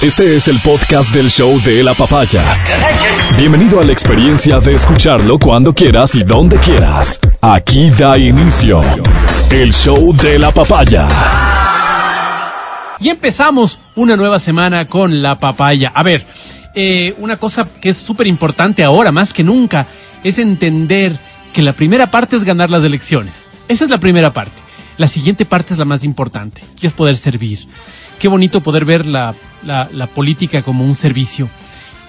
Este es el podcast del show de la papaya. Bienvenido a la experiencia de escucharlo cuando quieras y donde quieras. Aquí da inicio el show de la papaya. Y empezamos una nueva semana con la papaya. A ver, eh, una cosa que es súper importante ahora, más que nunca, es entender que la primera parte es ganar las elecciones. Esa es la primera parte. La siguiente parte es la más importante, que es poder servir. Qué bonito poder ver la, la, política como un servicio.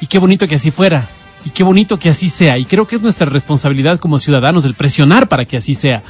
Y qué bonito que así fuera. Y qué bonito que así sea. Y creo que es nuestra responsabilidad como ciudadanos el presionar para que así sea.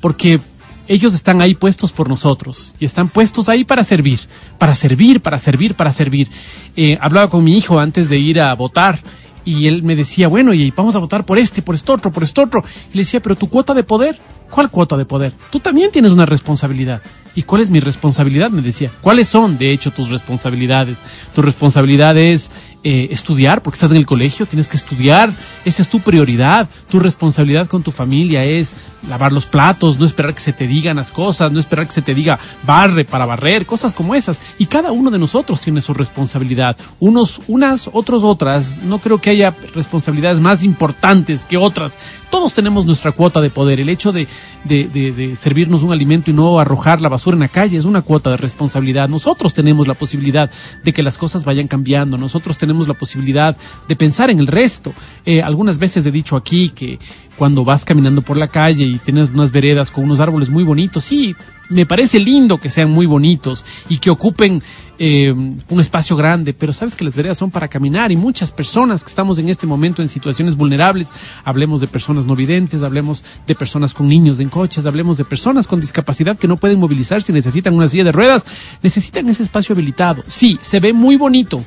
Porque ellos están ahí puestos por nosotros y están puestos ahí para servir, para servir, para servir, para servir. Eh, hablaba con mi hijo antes de ir a votar y él me decía, bueno, y vamos a votar por este, por esto otro, por esto otro. Y le decía, pero tu cuota de poder, ¿cuál cuota de poder? Tú también tienes una responsabilidad. ¿Y cuál es mi responsabilidad? Me decía. ¿Cuáles son, de hecho, tus responsabilidades? Tu responsabilidad es eh, estudiar, porque estás en el colegio, tienes que estudiar, esa es tu prioridad. Tu responsabilidad con tu familia es lavar los platos, no esperar que se te digan las cosas, no esperar que se te diga barre para barrer, cosas como esas. Y cada uno de nosotros tiene su responsabilidad. Unos, unas, otros, otras. No creo que haya responsabilidades más importantes que otras. Todos tenemos nuestra cuota de poder. El hecho de, de, de, de servirnos un alimento y no arrojar la basura en la calle es una cuota de responsabilidad. Nosotros tenemos la posibilidad de que las cosas vayan cambiando. Nosotros tenemos la posibilidad de pensar en el resto. Eh, algunas veces he dicho aquí que cuando vas caminando por la calle y tienes unas veredas con unos árboles muy bonitos, sí, me parece lindo que sean muy bonitos y que ocupen eh, un espacio grande, pero sabes que las veredas son para caminar y muchas personas que estamos en este momento en situaciones vulnerables, hablemos de personas no videntes, hablemos de personas con niños en coches, hablemos de personas con discapacidad que no pueden movilizarse y necesitan una silla de ruedas, necesitan ese espacio habilitado. Sí, se ve muy bonito.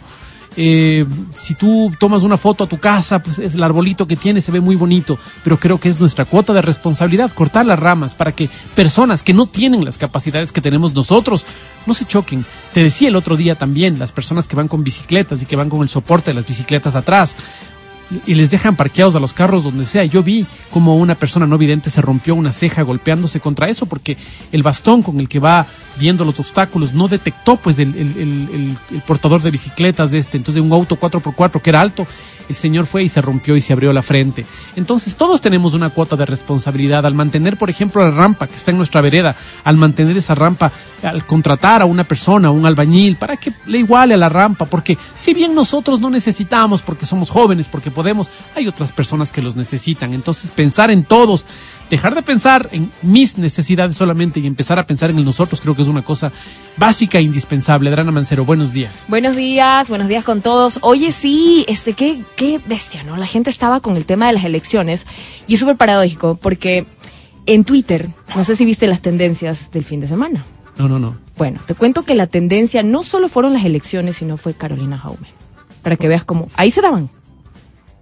Eh, si tú tomas una foto a tu casa, pues es el arbolito que tiene, se ve muy bonito, pero creo que es nuestra cuota de responsabilidad cortar las ramas para que personas que no tienen las capacidades que tenemos nosotros no se choquen. Te decía el otro día también, las personas que van con bicicletas y que van con el soporte de las bicicletas atrás, y les dejan parqueados a los carros donde sea. Yo vi como una persona no vidente se rompió una ceja golpeándose contra eso porque el bastón con el que va viendo los obstáculos no detectó pues el, el, portador de bicicletas de este. Entonces un auto 4x4 que era alto, el señor fue y se rompió y se abrió la frente. Entonces todos tenemos una cuota de responsabilidad al mantener, por ejemplo, la rampa que está en nuestra vereda, al mantener esa rampa, al contratar a una persona, a un albañil, para que le iguale a la rampa, porque si bien nosotros no necesitamos, porque somos jóvenes, porque podemos, hay otras personas que los necesitan. Entonces pensar en todos, dejar de pensar en mis necesidades solamente y empezar a pensar en el nosotros creo que es una cosa básica e indispensable. Adriana Mancero, buenos días. Buenos días, buenos días con todos. Oye, sí, este, qué, qué bestia, ¿no? La gente estaba con el tema de las elecciones y es súper paradójico porque en Twitter, no sé si viste las tendencias del fin de semana. No, no, no. Bueno, te cuento que la tendencia no solo fueron las elecciones, sino fue Carolina Jaume. Para que veas cómo, ahí se daban.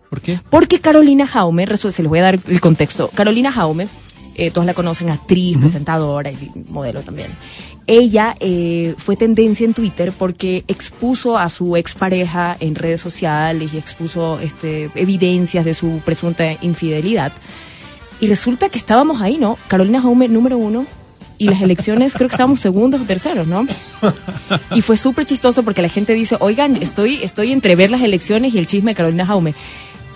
¿Por qué? Porque Carolina Jaume, se les voy a dar el contexto. Carolina Jaume, eh, todos la conocen, actriz, presentadora y modelo también. Ella eh, fue tendencia en Twitter porque expuso a su expareja en redes sociales y expuso este, evidencias de su presunta infidelidad. Y resulta que estábamos ahí, ¿no? Carolina Jaume, número uno. Y las elecciones creo que estábamos segundos o terceros, ¿no? Y fue súper chistoso porque la gente dice, oigan, estoy, estoy entre ver las elecciones y el chisme de Carolina Jaume.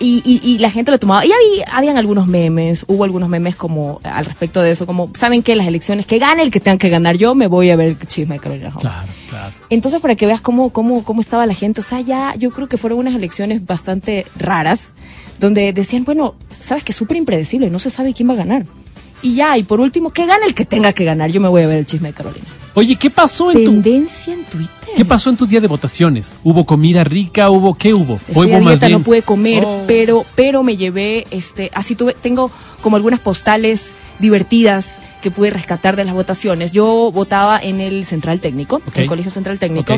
Y, y, y la gente lo tomaba. Y había, habían algunos memes, hubo algunos memes como al respecto de eso, como, ¿saben qué? Las elecciones, que gane el que tenga que ganar, yo me voy a ver el chisme de Carolina. Claro, claro. Entonces, para que veas cómo, cómo, cómo estaba la gente, o sea, ya yo creo que fueron unas elecciones bastante raras, donde decían, bueno, sabes que es súper impredecible, no se sabe quién va a ganar. Y ya, y por último, que gane el que tenga que ganar, yo me voy a ver el chisme de Carolina. Oye, ¿qué pasó en tu Tendencia en Twitter. ¿Qué pasó en tu día de votaciones? ¿Hubo comida rica? ¿Hubo qué hubo? Estoy hubo a dieta, no pude comer, Oh. pero, pero me llevé, este, así tuve, tengo como algunas postales divertidas que pude rescatar de las votaciones. Yo votaba en el Central Técnico, en el Colegio Central Técnico,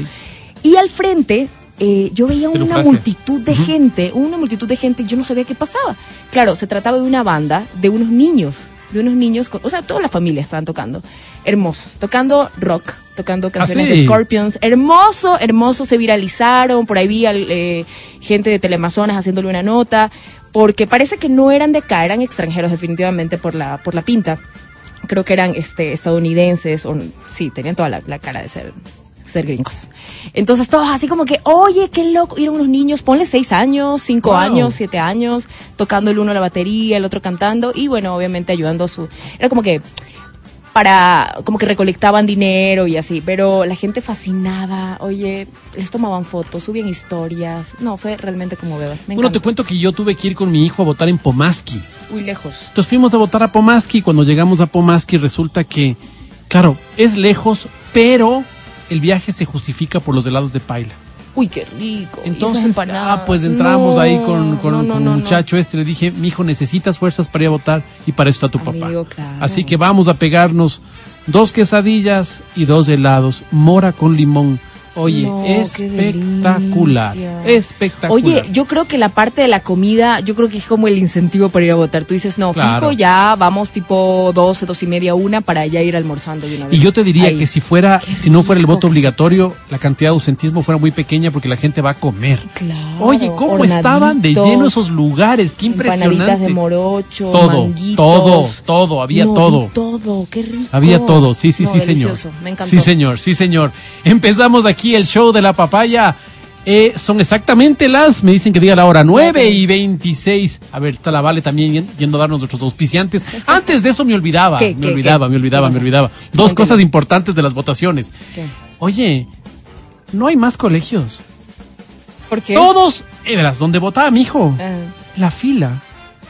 y al frente eh, yo veía una multitud de gente, una multitud de gente, y yo no sabía qué pasaba. Claro, se trataba de una banda de unos niños, de unos niños, con- o sea, toda la familia estaban tocando, hermosos, tocando rock, tocando canciones Ah, sí? de Scorpions, hermoso, hermoso, se viralizaron, por ahí vi al, eh, gente de Teleamazonas haciéndole una nota, porque parece que no eran de acá, eran extranjeros definitivamente por la, por la pinta. Creo que eran este, estadounidenses, o sí, tenían toda la, la cara de ser ser gringos. Entonces todos así como que, oye, qué loco. Y eran unos niños, ponle seis años, cinco Wow. años, siete años, tocando el uno la batería, el otro cantando y bueno, obviamente ayudando a su... Era como que para, como que recolectaban dinero y así, pero la gente fascinada, oye, les tomaban fotos, subían historias. No, fue realmente como bebé. Me Bueno, te cuento que yo tuve que ir con mi hijo a votar en Pomaski. Uy, lejos. Entonces fuimos a votar a Pomaski. Cuando llegamos a Pomaski resulta que, claro, es lejos, pero el viaje se justifica por los helados de paila. Uy, qué rico. Entonces, ah, pues entramos No, ahí con, con, no, no, con un muchacho este. Le dije, mi hijo, necesitas fuerzas para ir a votar y para eso está tu Amigo, papá. claro. Así que vamos a pegarnos dos quesadillas y dos helados. Mora con limón. Oye, No, espectacular. Espectacular. Oye, yo creo que la parte de la comida, yo creo que es como el incentivo para ir a votar. Tú dices, no, Claro. fijo, ya vamos tipo 12, 12 y media, una para ya ir almorzando de una vez. Y yo te diría Ahí. que si fuera, Qué si no fuera el voto obligatorio, la cantidad de ausentismo fuera muy pequeña porque la gente va a comer. Claro, Oye, ¿cómo estaban de lleno esos lugares? Qué impresionante. de morocho, Todo, manguitos. todo, todo, había No, todo. todo, qué rico. Había todo, sí, sí, No, sí, señor. Me encantó. Sí, señor, sí, señor. Empezamos aquí el show de la papaya. Eh, son exactamente las, me dicen que diga la hora, 9 y 26. A ver, está la Vale también yen- yendo a darnos nuestros auspiciantes. Antes de eso me olvidaba, ¿Qué, me qué, olvidaba, qué? me olvidaba, ¿Qué me olvidaba. Dos cosas importantes de las votaciones. Oye, no hay más colegios. ¿Por qué? Todos, eh, verás, donde votaba mi hijo, Ah, la fila,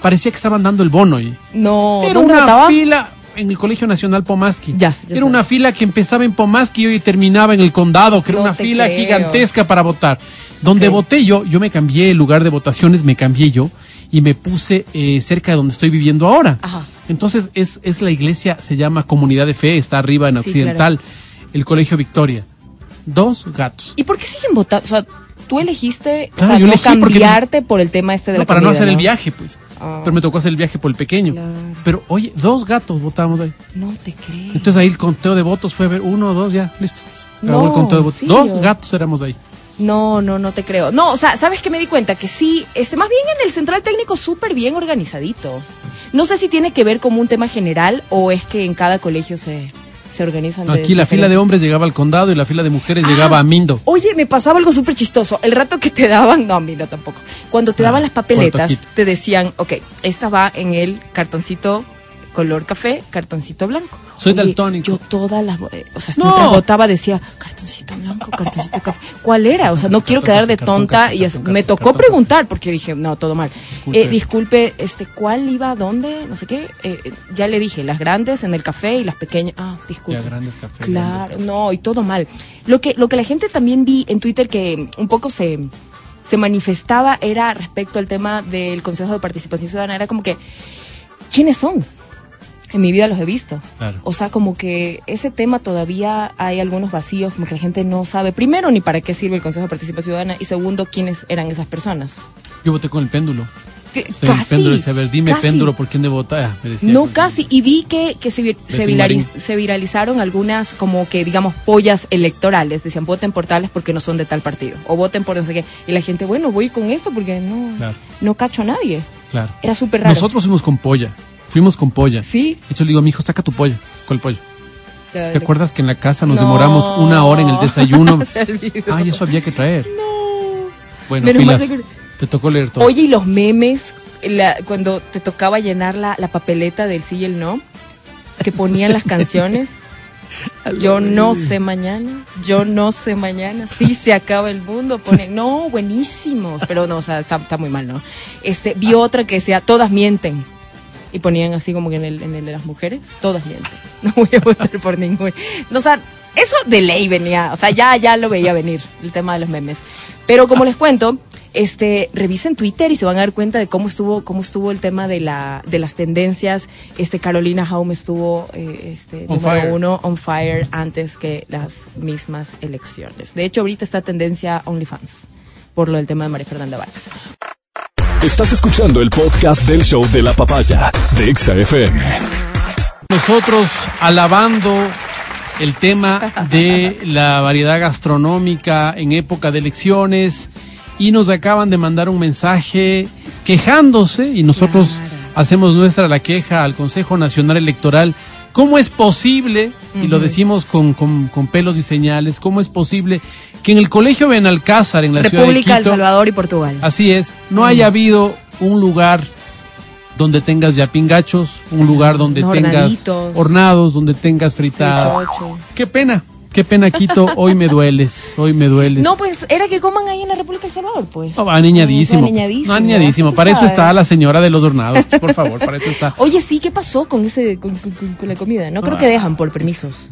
parecía que estaban dando el bono y no, era ¿dónde una votaba? fila en el Colegio Nacional Pomaski. Ya, ya Era una fila que empezaba en Pomaski y hoy terminaba en el condado, que era una fila creo. gigantesca para votar. Donde voté yo, yo me cambié el lugar de votaciones, me cambié yo y me puse eh, cerca de donde estoy viviendo ahora. Ajá. Entonces es, es la iglesia, se llama Comunidad de Fe, está arriba en Sí, Occidental, el Colegio Victoria. Dos gatos. ¿Y por qué siguen votando? O sea, tú elegiste o Claro, sea, yo no elegí porque- cambiarte por el tema este de No, la para no hacer el viaje, pues. Ah. Pero me tocó hacer el viaje por el pequeño. Claro. Pero oye, dos gatos votamos ahí. No te creo. Entonces ahí el conteo de votos fue a ver uno, dos, ya, listo. No, el conteo de votos. ¿en serio? Dos gatos éramos ahí. No, no, no te creo. No, o sea, ¿sabes qué me di cuenta? Que sí, este, más bien en el central técnico súper bien organizadito. No sé si tiene que ver como un tema general o es que en cada colegio se, se organizan. Aquí la fila de hombres llegaba al condado y la fila de mujeres Ah. llegaba a Mindo. Oye, me pasaba algo súper chistoso. El rato que te daban, no, mira tampoco. Cuando te Ah, daban las papeletas, te decían, ok, esta va en el cartoncito color café, cartoncito blanco. Soy Oye, daltónico. Yo todas las, eh, o sea, No. mientras votaba decía, cartoncito blanco, cartoncito café. ¿Cuál era? O sea, no Cartón, quiero cartón, quedar de cartón, tonta y me tocó preguntar porque dije, no, todo mal. Disculpe. Eh, disculpe, este, ¿cuál iba a dónde? No sé qué. Eh, ya le dije, las grandes en el café y las pequeñas. Ah, disculpe. Ya, grandes café, Claro, grandes café. no, y todo mal. Lo que, lo que la gente también vi en Twitter que un poco se, se manifestaba era respecto al tema del Consejo de Participación Ciudadana. Era como que, ¿quiénes son? En mi vida los he visto. Claro. O sea, como que ese tema todavía hay algunos vacíos, como que la gente no sabe, primero, ni para qué sirve el Consejo de Participación Ciudadana, y segundo, quiénes eran esas personas. Yo voté con el péndulo. Que- sea, el péndulo ver, dime casi. péndulo, ¿por quién debo votar? Ah, me decía No casi, y vi que, que se, viraliz- viralizaron algunas como que digamos pollas electorales, decían voten por tales porque no son de tal partido, o voten por no sé qué, y la gente, bueno, voy con esto porque no, Claro. no cacho a nadie. Claro. Era súper raro. Nosotros fuimos con polla. Fuimos con polla. Sí. Y yo le digo, mi hijo, saca tu polla. ¿Cuál polla? ¿Te ¿Te acuerdas que en la casa nos No. demoramos una hora en el desayuno? Se. Ay, eso había que traer. No. Bueno, Menos. Te tocó leer todo. Oye, y los memes, la- cuando te tocaba llenar la, la papeleta del sí y el no, que ponían las canciones. Yo no sé mañana, yo no sé mañana, sí se acaba el mundo, ponen, no, buenísimos, pero no, o sea, está, está muy mal, ¿no? Este, vi otra que decía, todas mienten, y ponían así como que en el, en el de las mujeres, todas mienten, no voy a votar por ninguna. No, o sea, eso de ley venía, o sea, ya, ya lo veía venir, el tema de los memes. Pero como les cuento, este, revisen Twitter y se van a dar cuenta de cómo estuvo, cómo estuvo el tema de la, de las tendencias. Este, Carolina Haume estuvo, eh, este, On número fire. uno on fire antes que las mismas elecciones. De hecho, ahorita está tendencia OnlyFans por lo del tema de María Fernanda Vargas. Estás escuchando el podcast del show de la papaya de Exa FM. Nosotros alabando el tema de la variedad gastronómica en época de elecciones y nos acaban de mandar un mensaje quejándose y nosotros Claro. hacemos nuestra la queja al Consejo Nacional Electoral ¿Cómo es posible, y lo decimos con, con- con pelos y señales, cómo es posible que en el colegio Benalcázar, en la ciudad de República, El Quito, Salvador y Portugal. así es, no haya habido un lugar donde tengas ya pingachos, un lugar donde tengas hornados, donde tengas fritadas. Qué pena, qué pena Quito, hoy me dueles, hoy me dueles. No, pues era que coman ahí en la República del Salvador, pues. No, aniñadísimo. No, pues. aniñadísimo. No, aniñadísimo. Tú Para eso está la señora de los hornados. Por favor, para eso está. Oye, sí, ¿qué pasó con ese con, con- con- la comida? No creo Ah. que dejan por permisos.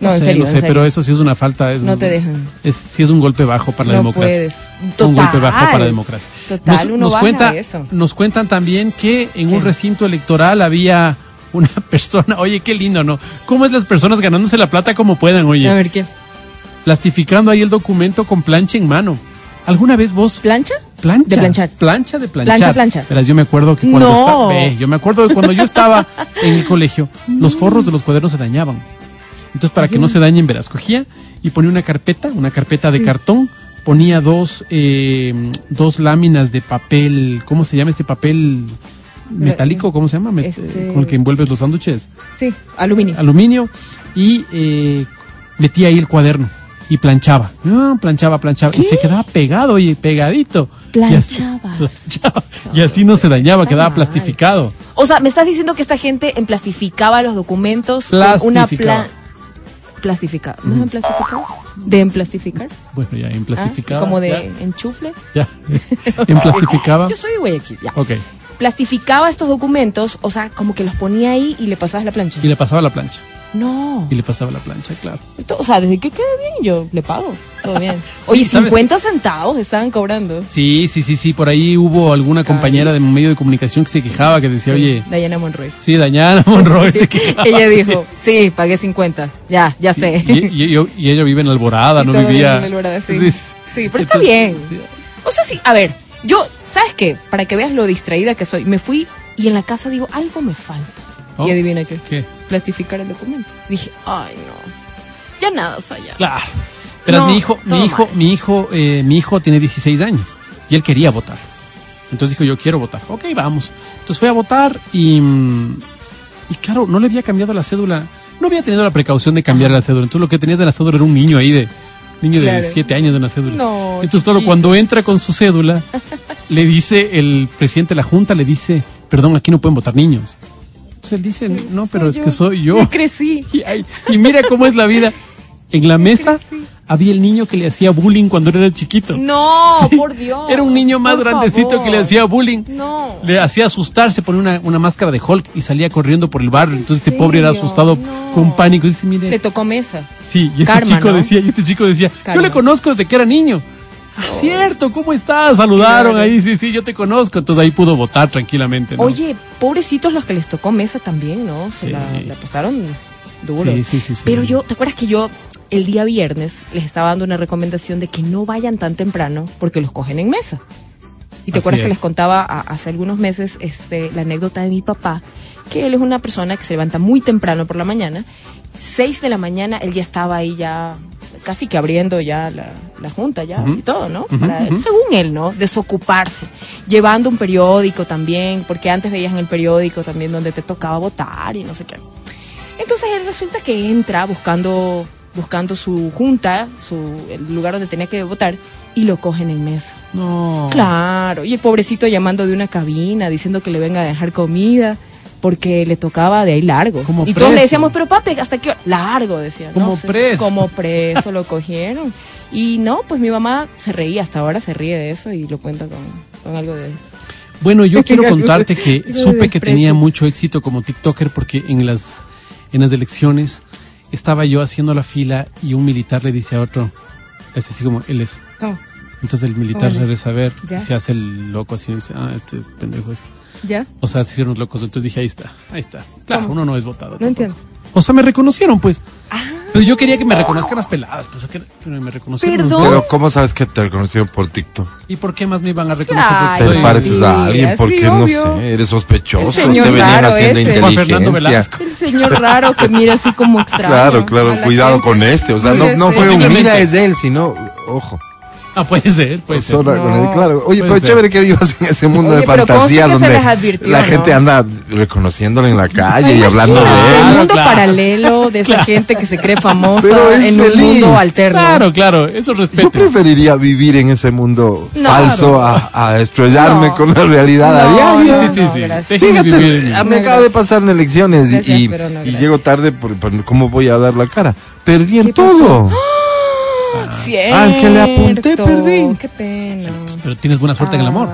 No, en sé, serio, no en sé, serio. pero eso sí es una falta. Es, No te dejan. Es, sí es un golpe bajo para la No democracia. puedes. Un golpe bajo para la democracia. Total, uno baja cuenta, eso. nos cuentan también que en un recinto electoral había una persona, oye, qué lindo, ¿no? ¿Cómo es las personas ganándose la plata como puedan, oye? A ver, ¿qué? Plastificando ahí el documento con plancha en mano. ¿Alguna vez vos ¿Plancha? Plancha. De planchar. Plancha de planchar. Plancha, plancha. Verás, yo me acuerdo que cuando No. estaba. ve, yo me acuerdo de cuando yo estaba en el colegio, los forros de los cuadernos se dañaban. Entonces, para que no se dañen, verás, cogía y ponía una carpeta, una carpeta de cartón, ponía dos, eh, dos láminas de papel, ¿cómo se llama este papel metálico? ¿Cómo se llama? Met- Este- eh, Con el que envuelves los sándwiches. Sí, aluminio. Aluminio y eh, metía ahí el cuaderno y planchaba. Ah, planchaba, planchaba. Y se quedaba pegado, oye, pegadito. Y así- Planchaba. planchaba. Y así no se dañaba, quedaba mal. plastificado. O sea, me estás diciendo que esta gente emplastificaba los documentos con una Plastificaba. pla plastificada. ¿No es emplastificado? ¿De emplastificar? Bueno, ya, ¿Ah? emplastificaba. Como de ya, enchufle. Ya. emplastificaba. Yo soy de Guayaquil, ya. Ok. Plastificaba estos documentos, o sea, como que los ponía ahí y le pasabas la plancha. Y le pasaba la plancha. No. Y le pasaba la plancha, claro. Esto, o sea, desde que quede bien, yo le pago. Todo bien. Oye, ¿sabes? 50 centavos estaban cobrando. Sí, sí, sí, sí. Por ahí hubo alguna compañera de un medio de comunicación que se quejaba, que decía, Sí, oye, Diana Monroy. sí, Dañana Monroy se quejaba. Ella dijo, sí, pagué 50. Ya, ya sé. Y, y- y- y ella vive en Alborada, no vivía. en Alborada, sí. Sí, Sí, pero está bien. O sea, sí, a ver, yo, ¿sabes qué? Para que veas lo distraída que soy, me fui y en la casa digo, algo me falta. Oh. Y adivina qué. ¿Qué? Plastificar el documento. Dije, ay, no. Ya nada, o sea, ya. Claro. Pero No, mi hijo, mi hijo, mal. mi hijo, eh, mi hijo tiene 16 años y él quería votar. Entonces dijo, yo quiero votar. Ok, vamos. Entonces fue a votar y, mm, y claro, no le había cambiado la cédula. No había tenido la precaución de cambiar la cédula. Entonces lo que tenías de la cédula era un niño ahí de, niño de Claro. 7 años de una cédula. No, Entonces claro, cuando entra con su cédula, le dice el presidente de la junta, le dice, perdón, aquí no pueden votar niños. Entonces él dice, no, pero es que yo. soy yo. Ya crecí. Y, ay, y mira cómo es la vida. En la mesa crecí. había el niño que le hacía bullying cuando era chiquito. No, Sí. por Dios. Era un niño más grandecito favor. que le hacía bullying. No. Le hacía asustar, se ponía una, una máscara de Hulk y salía corriendo por el barrio. Entonces este pobre era asustado No. con pánico. Dice, mire, Le tocó mesa. sí, y este Karma, chico ¿no? decía, y este chico decía, yo le conozco desde que era niño. Ah, cierto, ¿cómo estás? Saludaron Claro. ahí, sí, sí, yo te conozco. Entonces ahí pudo votar tranquilamente. ¿no? Oye, pobrecitos los que les tocó mesa también, ¿no? Se Sí. la, la pasaron duro. Sí, sí, sí, sí. Pero yo, ¿te acuerdas que yo el día viernes les estaba dando una recomendación de que no vayan tan temprano porque los cogen en mesa? Y te Así acuerdas que es. les contaba a- hace algunos meses este, la anécdota de mi papá, que él es una persona que se levanta muy temprano por la mañana. Seis de la mañana él ya estaba ahí ya casi que abriendo ya la, la junta ya y todo, ¿no? Para él, según él, ¿no? Desocuparse. Llevando un periódico también, porque antes veías en el periódico también donde te tocaba votar y no sé qué. Entonces él resulta que entra buscando, buscando su junta, su, el lugar donde tenía que votar, y lo cogen en mesa. No. Claro, y el pobrecito llamando de una cabina, diciendo que le venga a dejar comida, porque le tocaba de ahí largo. Como y todos le decíamos, pero papi, ¿hasta qué hora? Largo, decía. Como no sé, preso. Como preso lo cogieron. Y no, pues mi mamá se reía, hasta ahora se ríe de eso y lo cuenta con, con algo de... Bueno, yo quiero contarte que supe que tenía mucho éxito como TikToker porque en las, en las elecciones estaba yo haciendo la fila y un militar le dice a otro, es así como, él es. Entonces el militar Órale. regresa a ver Ya. se hace el loco así y dice, ah, este pendejo es. ¿Ya? O sea, se hicieron los locos. Entonces dije, ahí está, ahí está. Claro, ¿Cómo? uno no es votado. No tampoco. entiendo. O sea, me reconocieron, pues. Ah, Pero yo quería que me reconozcan las peladas, pues, que, pero me reconocieron. Perdón. Pero ¿cómo sabes que te reconocieron por TikTok? ¿Y por qué más me iban a reconocer? Ay, Porque ¿Te soy- pareces a alguien? sí, Porque no sé, eres sospechoso. El señor te venían raro haciendo ese. Juan Fernando. Velasco. el señor raro que mira así como extraño. Claro, claro, la cuidado gente. con este. O sea, no, fue un mira es él, sino, ojo. Ah, puede ser, puede ser. Sola con No. claro. Oye, Puede pero ser. chévere que vivas en ese mundo Oye, de fantasía donde les advirtió, la ¿no? gente anda reconociéndolo en la calle y hablando de Claro, El él. mundo claro. paralelo de esa gente que se cree famosa en un feliz. mundo alterno. Claro, claro, eso Yo respeto. preferiría vivir en ese mundo No. falso a, a estrellarme No. con la realidad a No, diario. Sí, sí, no, sí. Fíjate, vivir. me acabo de pasar en elecciones y- Gracias, y, y llego tarde por, por cómo voy a dar la cara. Perdí en ¿Qué pasó? Cierto. Al que le apunté, perdí. Qué pena. Pero tienes buena suerte en el amor.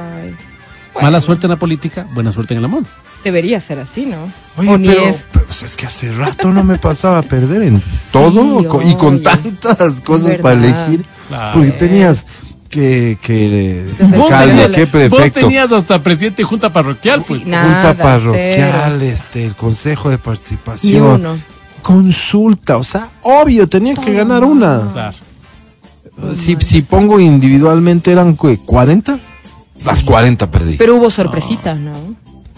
Mala suerte en la política, buena suerte en el amor. Debería ser así, ¿no? Oye, o pero, es. pero, pues, es que hace rato no me pasaba a perder en todo y con tantas cosas para elegir. Claro. Porque tenías que, que del alcalde, tenías- qué Vos prefecto, tenías hasta presidente de junta parroquial, pues. Sí, nada, junta parroquial, cero. este, el consejo de participación, consulta, o sea, obvio, tenía que ganar una. Claro. Si, si pongo individualmente eran ¿qué? 40, las 40 perdí. Pero hubo sorpresitas, ¿no?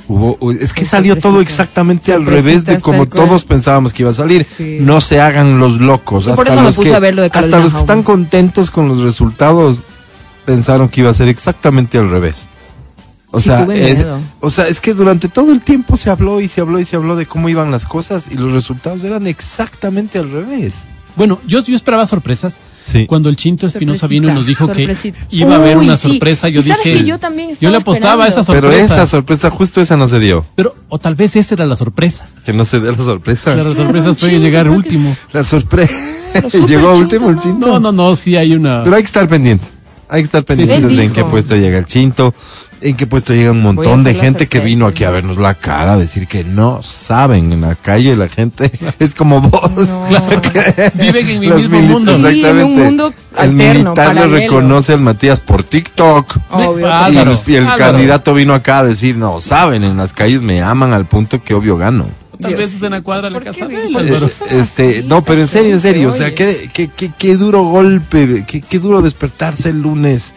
Hubo, hu- es que salió todo exactamente al revés de como todos pensábamos que iba a salir. Sí. No se hagan los locos. Y por eso me puse que, a ver lo de hasta los que están contentos con los resultados pensaron que iba a ser exactamente al revés. O Sí, sea, es, o sea, es que durante todo el tiempo se habló y se habló y se habló de cómo iban las cosas y los resultados eran exactamente al revés. Bueno, yo, yo esperaba sorpresas. Sí. Cuando el Chinto Espinosa vino y nos dijo que iba a haber Uy, una sí. sorpresa, yo Y sabes dije. que yo también yo estaba le apostaba a esa sorpresa. Pero esa sorpresa, justo esa no se dio. Pero, o tal vez esa era la sorpresa. Que no se dé la sorpresa. La sorpresa fue Chinto, llegar creo que- último. La sorpresa. Llegó último el chinto. No, no, no, sí hay una. Pero hay que estar pendiente. Hay que estar pendientes sí. de en qué Dijo. puesto llega el chinto, en qué puesto llega un montón de gente que vino aquí a vernos la cara, a decir que no saben en la calle, la gente es como vos. No. Claro, viven en mi Los mismo mundo. Sí, en un Exactamente. mundo el alterno, militar le reconoce al Matías por TikTok. Obvio. Y el, el candidato vino acá a decir, no, saben, en las calles me aman al punto que obvio gano. Tal Dios, vez es en la cuadra de la ¿por qué casa de él, Este, no, pero en serio, en serio, o sea, qué, qué, qué, qué duro golpe, qué, qué duro despertarse el lunes.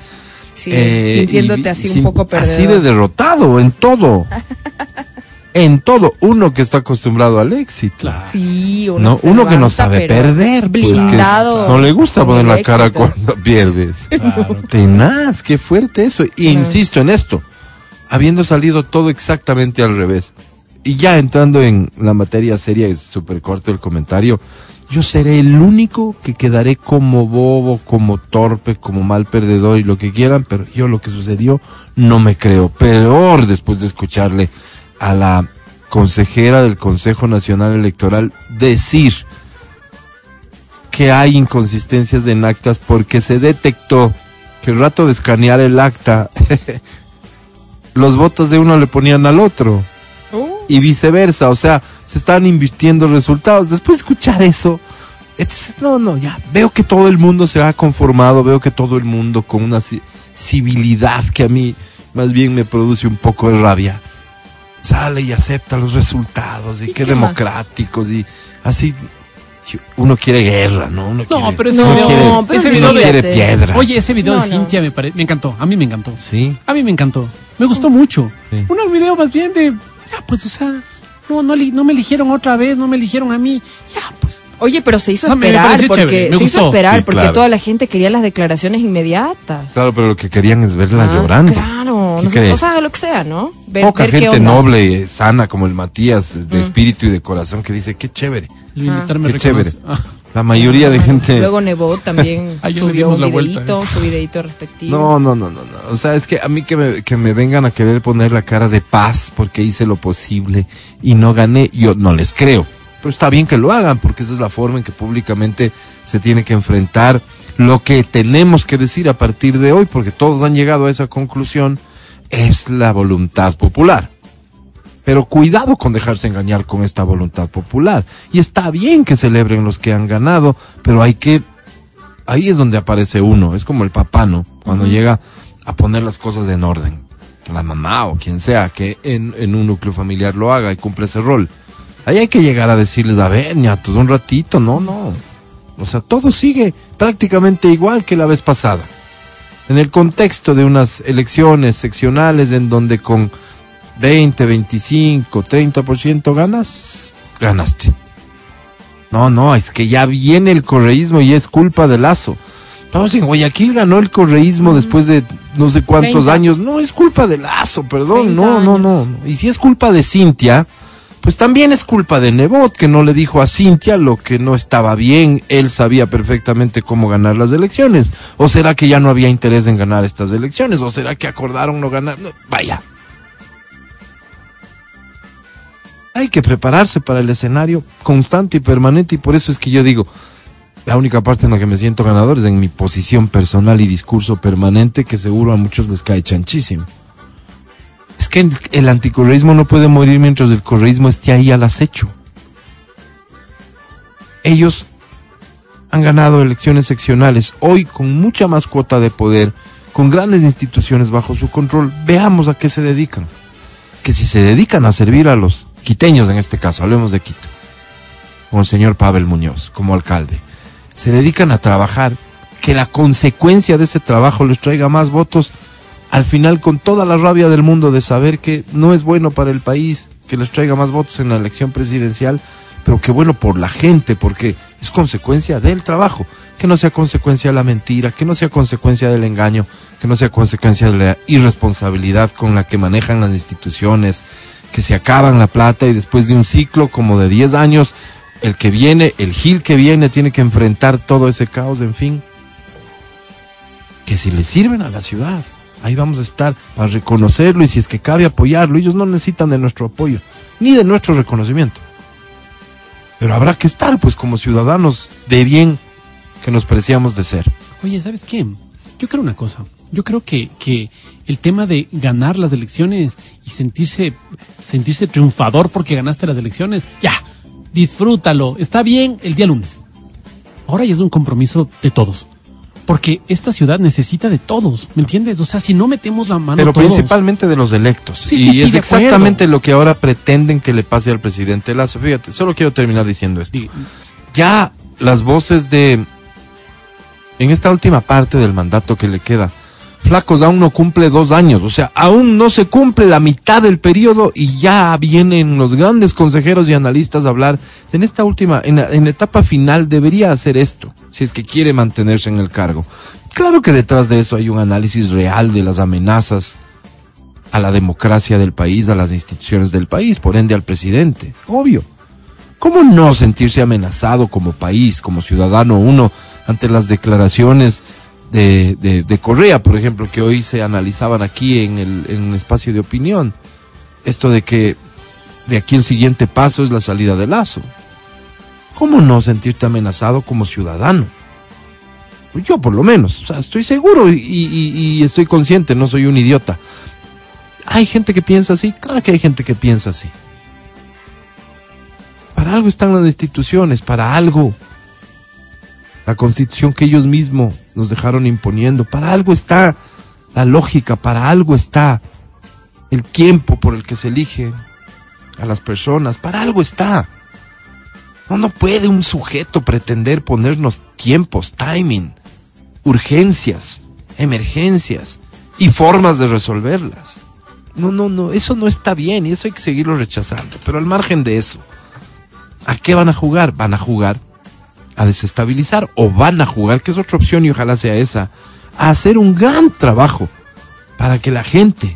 Sí, eh, sintiéndote y- así sin- un poco perdido. Así de derrotado, en todo. en todo. Uno que está acostumbrado al éxito. Claro. Sí, uno, No, se uno que no sabe perder, pues que blindado no le gusta con poner la cara cuando pierdes. Claro. Tenaz, qué fuerte eso. Y insisto en esto, habiendo salido todo exactamente al revés. Y ya entrando en la materia seria, es súper corto el comentario. Yo seré el único que quedaré como bobo, como torpe, como mal perdedor y lo que quieran, pero yo lo que sucedió no me creo. Peor después de escucharle a la consejera del Consejo Nacional Electoral decir que hay inconsistencias en actas porque se detectó que el rato de escanear el acta, los votos de uno le ponían al otro y viceversa, o sea, se estaban invirtiendo resultados. Después de escuchar eso, entonces, no, no, ya veo que todo el mundo se ha conformado, veo que todo el mundo con una ci- civilidad que a mí más bien me produce un poco de rabia, sale y acepta los resultados y, ¿Y qué, democráticos y así. Uno quiere guerra, ¿no? Uno No, quiere- pero ese uno video- quiere- pero ese uno video de- quiere piedras. Oye, ese video No, de no. Cintia me, pare- me encantó. A mí me encantó. Sí. A mí me encantó. Me gustó mucho. Sí. Un video más bien de. Ya, pues, o sea. No, no, no me eligieron otra vez, no me eligieron a mí. Ya, pues. Oye, pero se hizo Ah, esperar porque se hizo esperar Sí, porque claro. toda la gente quería las declaraciones inmediatas. Claro, pero lo que querían es verla Ah, llorando. Claro, ¿Qué no sé, crees? o sea, lo que sea, ¿no? Ver, Poca ver gente noble, sana como el Matías, Mm. de espíritu y de corazón, que dice, qué chévere, me qué chévere. Ah, La mayoría de gente... Luego Nebot también Ayer subió un la vuelta, videito, ¿eh? su videito respectivo. No, no, no, no, no. O sea, es que a mí que me, que me vengan a querer poner la cara de paz porque hice lo posible y no gané, yo no les creo. Pero está bien que lo hagan porque esa es la forma en que públicamente se tiene que enfrentar lo que tenemos que decir a partir de hoy, porque todos han llegado a esa conclusión, es la voluntad popular. Pero cuidado con dejarse engañar con esta voluntad popular. Y está bien que celebren los que han ganado, pero hay que ahí es donde aparece uno. Es como el papá, ¿no? Cuando llega a poner las cosas en orden. La mamá o quien sea que en, en un núcleo familiar lo haga y cumple ese rol. Ahí hay que llegar a decirles, a ver, ñatos, un ratito, no, no. O sea, todo sigue prácticamente igual que la vez pasada. En el contexto de unas elecciones seccionales en donde con 20, 25, 30% ganas, ganaste. No, no, es que ya viene el correísmo y es culpa de Lazo. Vamos, en Guayaquil ganó el correísmo después de no sé cuántos 30. años. No es culpa de Lazo, perdón. 30 No, no, no. años. Y si es culpa de Cintia, pues también es culpa de Nebot, que no le dijo a Cintia lo que no estaba bien. Él sabía perfectamente cómo ganar las elecciones. ¿O será que ya no había interés en ganar estas elecciones? ¿O será que acordaron no ganar? No, vaya. Hay que prepararse para el escenario constante y permanente y por eso es que yo digo, la única parte en la que me siento ganador es en mi posición personal y discurso permanente que seguro a muchos les cae chanchísimo. Es que el, el anticorreísmo no puede morir mientras el correísmo esté ahí al acecho. Ellos han ganado elecciones seccionales hoy con mucha más cuota de poder, con grandes instituciones bajo su control. Veamos a qué se dedican. Que si se dedican a servir a los quiteños en este caso, hablemos de Quito, con el señor Pavel Muñoz como alcalde, se dedican a trabajar, que la consecuencia de ese trabajo les traiga más votos, al final con toda la rabia del mundo de saber que no es bueno para el país, que les traiga más votos en la elección presidencial, pero que bueno por la gente, porque es consecuencia del trabajo, que no sea consecuencia de la mentira, que no sea consecuencia del engaño, que no sea consecuencia de la irresponsabilidad con la que manejan las instituciones, que se acaban la plata y después de un ciclo como de 10 años, el que viene, el Gil que viene, tiene que enfrentar todo ese caos, en fin. Que si le sirven a la ciudad, ahí vamos a estar para reconocerlo y si es que cabe apoyarlo, ellos no necesitan de nuestro apoyo, ni de nuestro reconocimiento. Pero habrá que estar, pues, como ciudadanos de bien que nos preciamos de ser. Oye, ¿sabes qué? Yo creo una cosa. Yo creo que, que el tema de ganar las elecciones y sentirse, sentirse triunfador porque ganaste las elecciones, ya, disfrútalo. Está bien el día lunes. Ahora ya es un compromiso de todos. Porque esta ciudad necesita de todos, ¿me entiendes? O sea, si no metemos la mano Pero todos, principalmente de los electos. Sí, y sí, sí, es acuerdo. exactamente lo que ahora pretenden que le pase al presidente Lazo. Fíjate, solo quiero terminar diciendo esto. Ya las voces de en esta última parte del mandato que le queda Flacos aún no cumple dos años, o sea, aún no se cumple la mitad del periodo y ya vienen los grandes consejeros y analistas a hablar en esta última, en en la etapa final debería hacer esto, si es que quiere mantenerse en el cargo. Claro que detrás de eso hay un análisis real de las amenazas a la democracia del país, a las instituciones del país, por ende al presidente, obvio. ¿Cómo no sentirse amenazado como país, como ciudadano uno, ante las declaraciones de, de, de Correa, por ejemplo, que hoy se analizaban aquí en el, en espacio de opinión? Esto de que de aquí el siguiente paso es la salida de Lazo. ¿Cómo no sentirte amenazado como ciudadano? Yo por lo menos, o sea, estoy seguro y, y- y estoy consciente, no soy un idiota. ¿Hay gente que piensa así? Claro que hay gente que piensa así. Para algo están las instituciones, para algo. La constitución que ellos mismos nos dejaron imponiendo, para algo está la lógica, para algo está el tiempo por el que se elige a las personas, para algo está. No, no puede un sujeto pretender ponernos tiempos, timing, urgencias, emergencias y formas de resolverlas. No, no, no, eso no está bien y eso hay que seguirlo rechazando. Pero al margen de eso, ¿a qué van a jugar? Van a jugar a desestabilizar o van a jugar, que es otra opción y ojalá sea esa, a hacer un gran trabajo para que la gente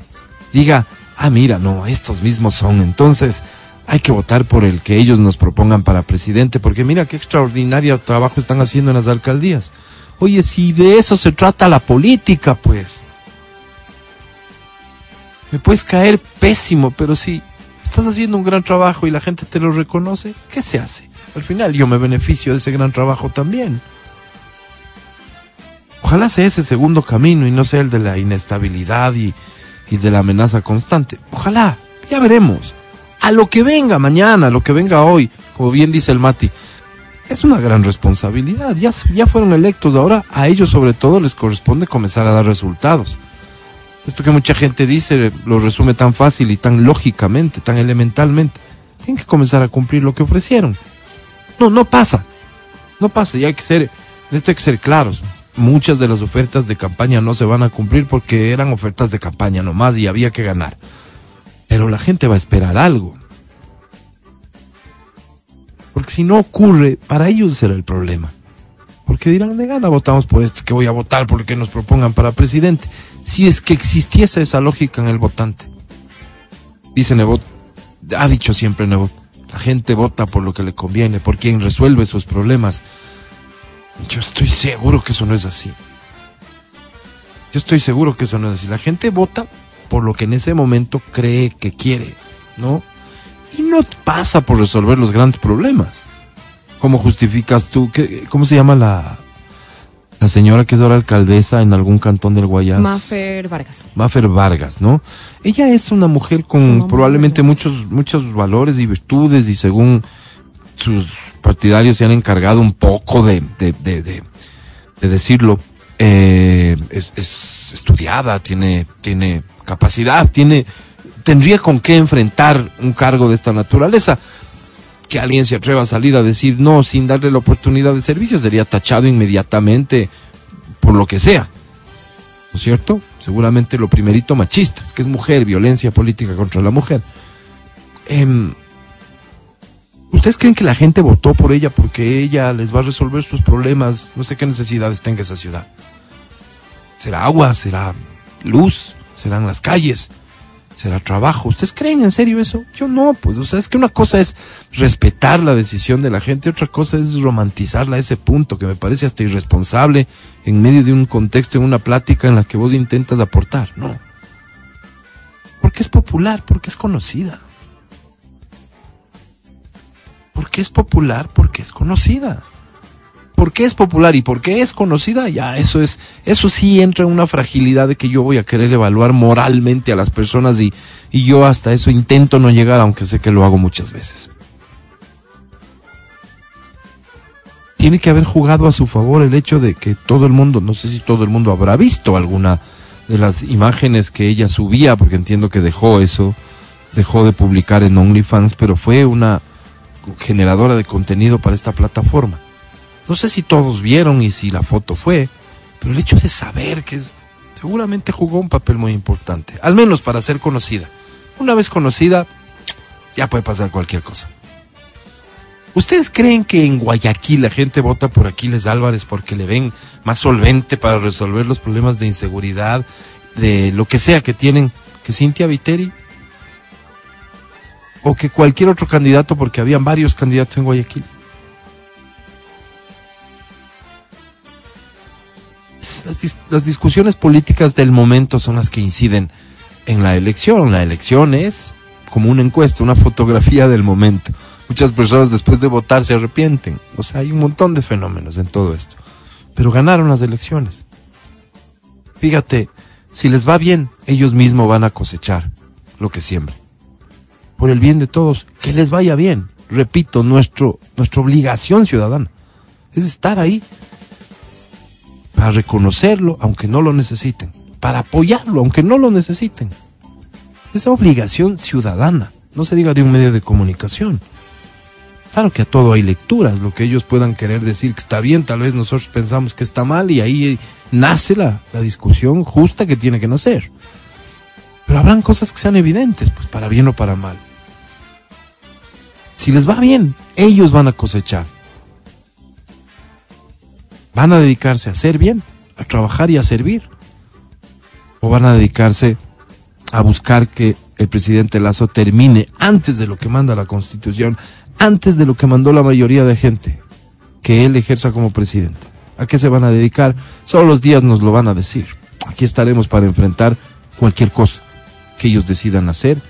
diga, ah, mira, no, estos mismos son. Entonces hay que votar por el que ellos nos propongan para presidente, porque mira qué extraordinario trabajo están haciendo en las alcaldías. Oye, si de eso se trata la política, pues. Me puedes caer pésimo, pero si estás haciendo un gran trabajo y la gente te lo reconoce, ¿qué se hace? Al final yo me beneficio de ese gran trabajo también. Ojalá sea ese segundo camino y no sea el de la inestabilidad y, y de la amenaza constante. Ojalá, ya veremos. A lo que venga mañana, a lo que venga hoy, como bien dice el Mati, es una gran responsabilidad. Ya, ya fueron electos, ahora a ellos sobre todo les corresponde comenzar a dar resultados. Esto que mucha gente dice lo resume tan fácil y tan lógicamente, tan elementalmente. Tienen que comenzar a cumplir lo que ofrecieron. No, no pasa. No pasa. Y hay que ser, esto hay que ser claros. Muchas de las ofertas de campaña no se van a cumplir porque eran ofertas de campaña nomás y había que ganar. Pero la gente va a esperar algo. Porque si no ocurre, para ellos será el problema. Porque dirán, de gana votamos por esto, que voy a votar por lo que nos propongan para presidente. Si es que existiese esa lógica en el votante. Dice Nebot, ha dicho siempre Nebot, la gente vota por lo que le conviene, por quien resuelve sus problemas. Yo estoy seguro que eso no es así. Yo estoy seguro que eso no es así. La gente vota por lo que en ese momento cree que quiere, ¿no? Y no pasa por resolver los grandes problemas. ¿Cómo justificas tú? ¿Qué, ¿Cómo se llama la, la señora que es ahora alcaldesa en algún cantón del Guayas? Mafer Vargas. Mafer Vargas, ¿no? Ella es una mujer con probablemente muchos, muchos valores y virtudes y según sus partidarios se han encargado un poco de, de, de, de- de decirlo, eh, es, es estudiada, tiene, tiene capacidad, tiene, tendría con qué enfrentar un cargo de esta naturaleza. Que alguien se atreva a salir a decir no sin darle la oportunidad de servicio sería tachado inmediatamente por lo que sea. ¿no es cierto? Seguramente lo primerito machista, es que es mujer, violencia política contra la mujer. Em, ¿Ustedes creen que la gente votó por ella porque ella les va a resolver sus problemas? No sé qué necesidades tenga esa ciudad. ¿Será agua? ¿Será luz? ¿Serán las calles? ¿Será trabajo? ¿Ustedes creen en serio eso? Yo no, pues, o sea, es que una cosa es respetar la decisión de la gente, otra cosa es romantizarla a ese punto, que me parece hasta irresponsable en medio de un contexto, en una plática en la que vos intentas aportar. No. Porque es popular, porque es conocida. Porque es popular, porque es conocida. ¿Por qué es popular y por qué es conocida? Ya, eso es, eso sí entra en una fragilidad de que yo voy a querer evaluar moralmente a las personas y, y yo hasta eso intento no llegar, aunque sé que lo hago muchas veces. Tiene que haber jugado a su favor el hecho de que todo el mundo, no sé si todo el mundo habrá visto alguna de las imágenes que ella subía, porque entiendo que dejó eso, dejó de publicar en OnlyFans, pero fue una generadora de contenido para esta plataforma. No sé si todos vieron y si la foto fue, pero el hecho de saber que es, seguramente jugó un papel muy importante, al menos para ser conocida. Una vez conocida, ya puede pasar cualquier cosa. ¿Ustedes creen que en Guayaquil la gente vota por Aquiles Álvarez porque le ven más solvente para resolver los problemas de inseguridad, de lo que sea que tienen, que Cintia Viteri? ¿O que cualquier otro candidato porque habían varios candidatos en Guayaquil? Las, dis- las discusiones políticas del momento son las que inciden en la elección. La elección es como una encuesta, una fotografía del momento. Muchas personas después de votar se arrepienten. O sea, hay un montón de fenómenos en todo esto. Pero ganaron las elecciones. Fíjate, si les va bien, ellos mismos van a cosechar lo que siembren. Por el bien de todos, que les vaya bien. Repito, nuestro, nuestra obligación ciudadana es estar ahí para reconocerlo, aunque no lo necesiten, para apoyarlo, aunque no lo necesiten. Es obligación ciudadana, no se diga de un medio de comunicación. Claro que a todo hay lecturas, lo que ellos puedan querer decir que está bien, tal vez nosotros pensamos que está mal y ahí eh, nace la, la discusión justa que tiene que nacer. Pero habrán cosas que sean evidentes, pues para bien o para mal. Si les va bien, ellos van a cosechar. ¿Van a dedicarse a hacer bien, a trabajar y a servir? ¿O van a dedicarse a buscar que el presidente Lazo termine antes de lo que manda la Constitución, antes de lo que mandó la mayoría de gente, que él ejerza como presidente? ¿A qué se van a dedicar? Solo los días nos lo van a decir. Aquí estaremos para enfrentar cualquier cosa que ellos decidan hacer,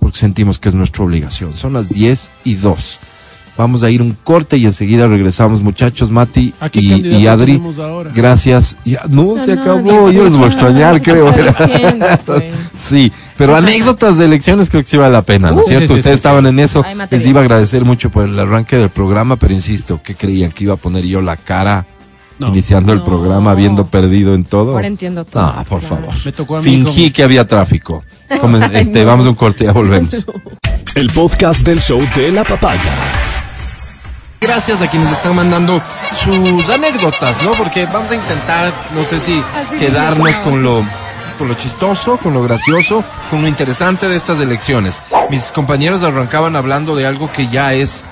porque sentimos que es nuestra obligación. Son las 10 y 2. Vamos a ir un corte y enseguida regresamos, muchachos, Mati ¿A qué y, Adri. Gracias. Ya, no, No, se no, acabó. no, Yo les voy a extrañar, no, creo. diciendo, pues. Sí, pero anécdotas de elecciones creo que sí vale la pena, ¿no es Uh, cierto? sí, sí, Ustedes sí, estaban en eso. Les iba a agradecer mucho por el arranque del programa, pero insisto, ¿qué creían? ¿Que iba a poner yo la cara No. iniciando el programa, habiendo perdido en todo? Ahora entiendo todo. Ah, por Claro. favor. Me tocó a mí Fingí como- que había tráfico. Ay, este, no. Vamos a un corte, ya volvemos. El podcast del show de la papaya. Gracias a quienes están mandando sus anécdotas, ¿no? Porque vamos a intentar, no sé si Así quedarnos con lo con lo chistoso, con lo gracioso, con lo interesante de estas elecciones. Mis compañeros arrancaban hablando de algo que ya es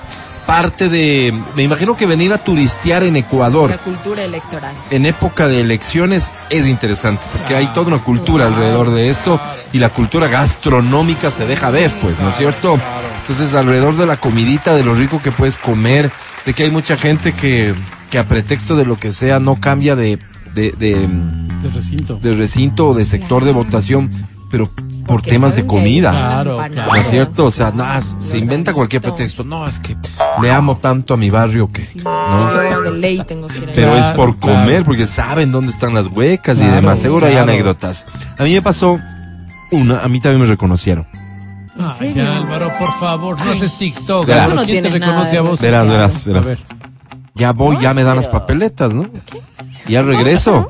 parte de, me imagino que venir a turistear en Ecuador La cultura electoral. en época de elecciones es interesante, porque hay toda una cultura alrededor de esto y la cultura gastronómica se deja ver, pues, ¿no es cierto? Entonces, alrededor de la comidita, de lo rico que puedes comer, de que hay mucha gente que, que a pretexto de lo que sea no cambia de, de, de, De recinto. de recinto o de sector de votación, pero por temas de comida. Claro, empanadas. ¿No es cierto? O sea, nada, se inventa cualquier pretexto. No, es que le amo tanto a mi barrio que, ¿no? De ley tengo que ir. Pero es Claro, por claro. comer, porque saben dónde están las huecas y Claro, demás. Seguro hay claro. anécdotas. A mí me pasó una, a mí también me reconocieron. Ay? Álvaro, por favor, no haces TikTok. Verás. Tú no ¿Quién te reconoce a vos? Verás, social. verás, A verás. ver. Ya voy, ya me dan las papeletas, ¿no? Ya regreso.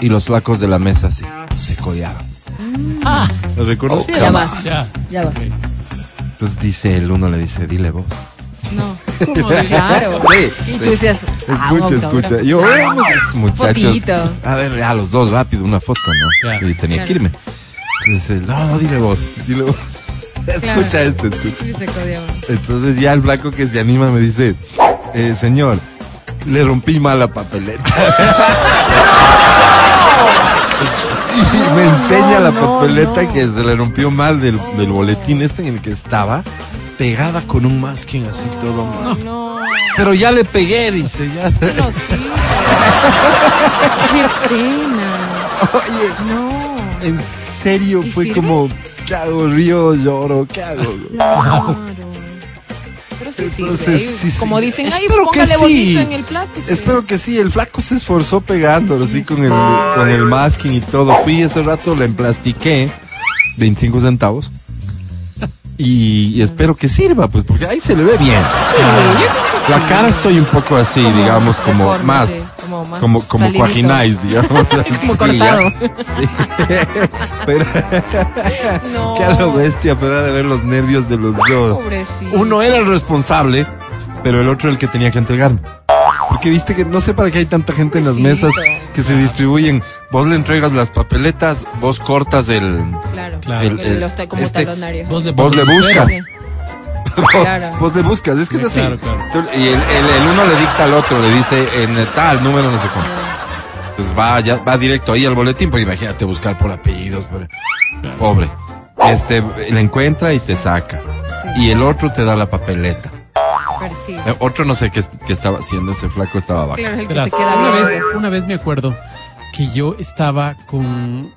Y los flacos de la mesa sí, se codearon. Ah, ¿Los reconozco? Ya vas. ya. Ya vas. Entonces dice, el uno le dice, dile vos. No. ¿Cómo diría? Claro. Sí, Y tú decías, ah, Escucha, escucha. Yo, muchachos. Fotito. A ver, ya los dos rápido, una foto, ¿no? Y tenía Claro. que irme. Entonces, no, no, dile vos, dile vos. Claro. Escucha esto, escucha. Entonces ya el flaco que se anima me dice, eh, señor, le rompí mal la papeleta. y me enseña la papeleta que se le rompió mal del, del boletín este en el que estaba, pegada con un masking así todo mal. No, Pero ya le pegué, dice, ya. no, sí. Qué pena. Oye, No. en serio ¿Y fue sirve? como, ¿qué hago? Río, lloro, ¿qué hago? Claro. Pero sí. Entonces, sí. Como dicen, ahí póngale bonito en el plástico. Espero que sí, el flaco se esforzó pegándolo así con el, con el masking y todo. Fui ese rato, la emplastiqué, 25 centavos. Y, y espero que sirva, pues, porque ahí se le ve bien. Sí, yo creo que La sí. cara estoy un poco así, Como digamos, como más, sí, como más como, como cuajináis, digamos. Como Sí, cortado. Sí. Pero, No. qué a lo bestia, pero era de ver los nervios de los dos. Pobrecito. Uno era el responsable, pero el otro el que tenía que entregarme. Porque viste que no sé para qué hay tanta gente en las mesas que se distribuyen. Vos le entregas las papeletas, vos cortas el. Claro. Claro. El- el- ta- como este- talonario. Vos le, Vos le pones buscas. Claro. Vos le buscas, es que Sí, es así. claro, claro. Y el, el- el uno le dicta al otro, le dice en eh, tal número, no sé cómo. Pues va, ya, va directo ahí al boletín, porque imagínate buscar por apellidos. por- Pobre. Este, le encuentra y te saca. Sí. Y el otro te da la papeleta. Sí. Eh, Otro no sé qué, qué estaba haciendo, ese flaco estaba abajo. Claro, es el que Verás, se queda una, bien. vez, una vez me acuerdo que yo estaba con...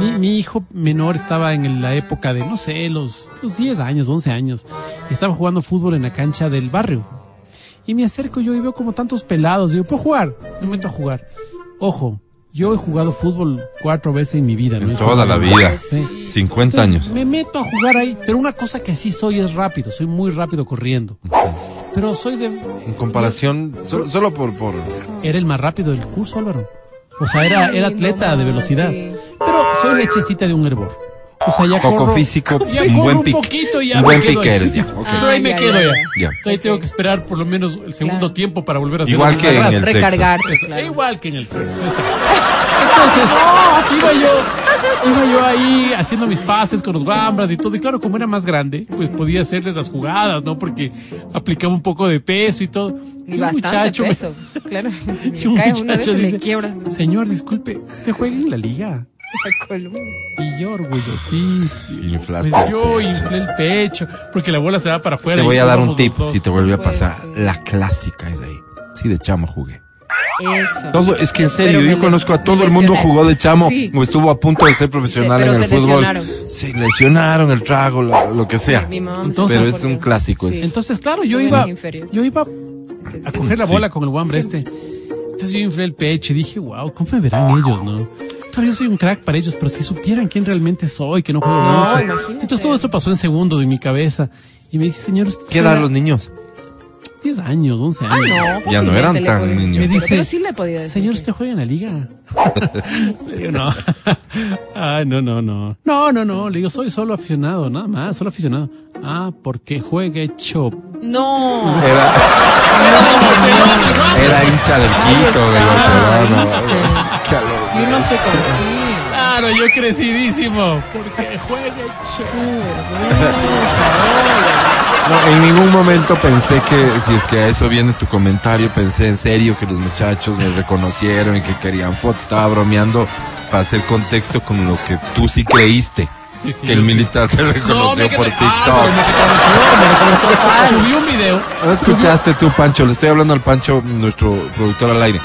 Mi, mi hijo menor estaba en la época de, no sé, los, los 10 años, 11 años. Y estaba jugando fútbol en la cancha del barrio. Y me acerco yo y veo como tantos pelados. Digo, ¿puedo jugar? Me meto a jugar. Ojo, yo he jugado fútbol cuatro veces en mi vida. toda la vida. Sí. 50 Entonces, años. Me meto a jugar ahí, pero una cosa que sí soy es rápido, soy muy rápido corriendo. Pero soy de... En comparación, solo, solo por, por... Era el más rápido del curso, Álvaro. O sea, era, era atleta no de velocidad. Pero soy lechecita de un hervor. O sea, ya Poco corro, físico, ya un corro buen un pique. poquito y ya Un me buen quedo pique ahí. eres, ya, ok. Pero ahí me Ah, quedo ya, ya. ya. Ahí tengo que esperar por lo menos el segundo Claro. tiempo para volver a hacer Igual un que en el Es- claro. Igual que en el sexo, exacto. Entonces, iba yo, iba yo ahí haciendo mis pases con los guambras y todo. Y claro, como era más grande, pues podía hacerles las jugadas, ¿no? Porque aplicaba un poco de peso y todo. Y un bastante muchacho me- peso. Claro. y un Cae uno de muchacho esos y le dice, quiebra Señor, disculpe, ¿usted juega en la liga? Y yo orgullosísimo. Inflaste Pues el yo pecho. inflé el pecho, porque la bola se va para afuera. Te y voy a dar un tip dos. si te vuelve a Puede pasar. La clásica es ahí. Sí, de chamo jugué. Eso. Todo, es que en serio, yo conozco a todo el mundo jugó de chamo Sí. o estuvo a punto de ser profesional Sí, en el se fútbol. lesionaron. Se lesionaron el trago, lo, lo que sea. Mi mamá Entonces- Pero es un Dios. clásico, es- Entonces, claro, yo iba, yo iba a coger la Sí. bola con el guambre este. Entonces yo inflé el pecho y dije, wow, ¿cómo me verán ellos, no? Claro, yo soy un crack para ellos, pero si supieran quién realmente soy, que no juego No, mucho. imagínate. Entonces todo esto pasó en segundos en mi cabeza. Y me dice, señor, usted ¿Qué edad los niños? 10 años, 11 Ah, años. no. Ya no eran tan niños. Me dice, Pero sí le he podido decir. Señor, que- ¿usted juega en la liga? Le digo, no. Ay, no, no, no. No, no, no. Le digo, soy solo aficionado, nada más, solo aficionado. Ah, porque juegue chop. No. Era, era hincha del Quito, del Barcelona. ¿viste? Qué alegría. Y uno se confía. Claro, yo crecidísimo. Porque juegue No, en ningún momento pensé que, si es que a eso viene tu comentario, pensé en serio que los muchachos me reconocieron y que querían fotos. Estaba bromeando para hacer contexto con lo que tú sí creíste. Sí, sí, que el sí. militar se reconoció por TikTok. Ah, pero me reconoció, me reconoció. Subí un video. ¿No escuchaste tú, Pancho? Le estoy hablando al Pancho, nuestro productor al aire.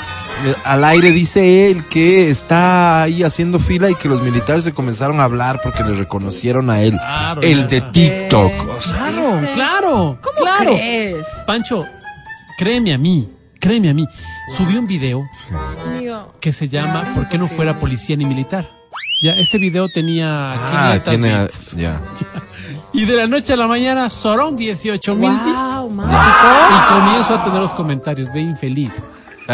Al aire dice él que está ahí haciendo fila y que los militares se comenzaron a hablar porque le reconocieron a él. Claro, el de. TikTok. O sea, Claro, ¿Viste? claro. ¿Cómo claro. crees? Pancho, créeme a mí, créeme a mí. Subí un video que se llama ¿Por qué no fuera policía ni militar? Ya, este video tenía ah, 500 tiene. vistas. Ya. Y de la noche a la mañana, Sorón, 18 mil vistas. wow, Y man. comienzo a tener los comentarios, ve infeliz.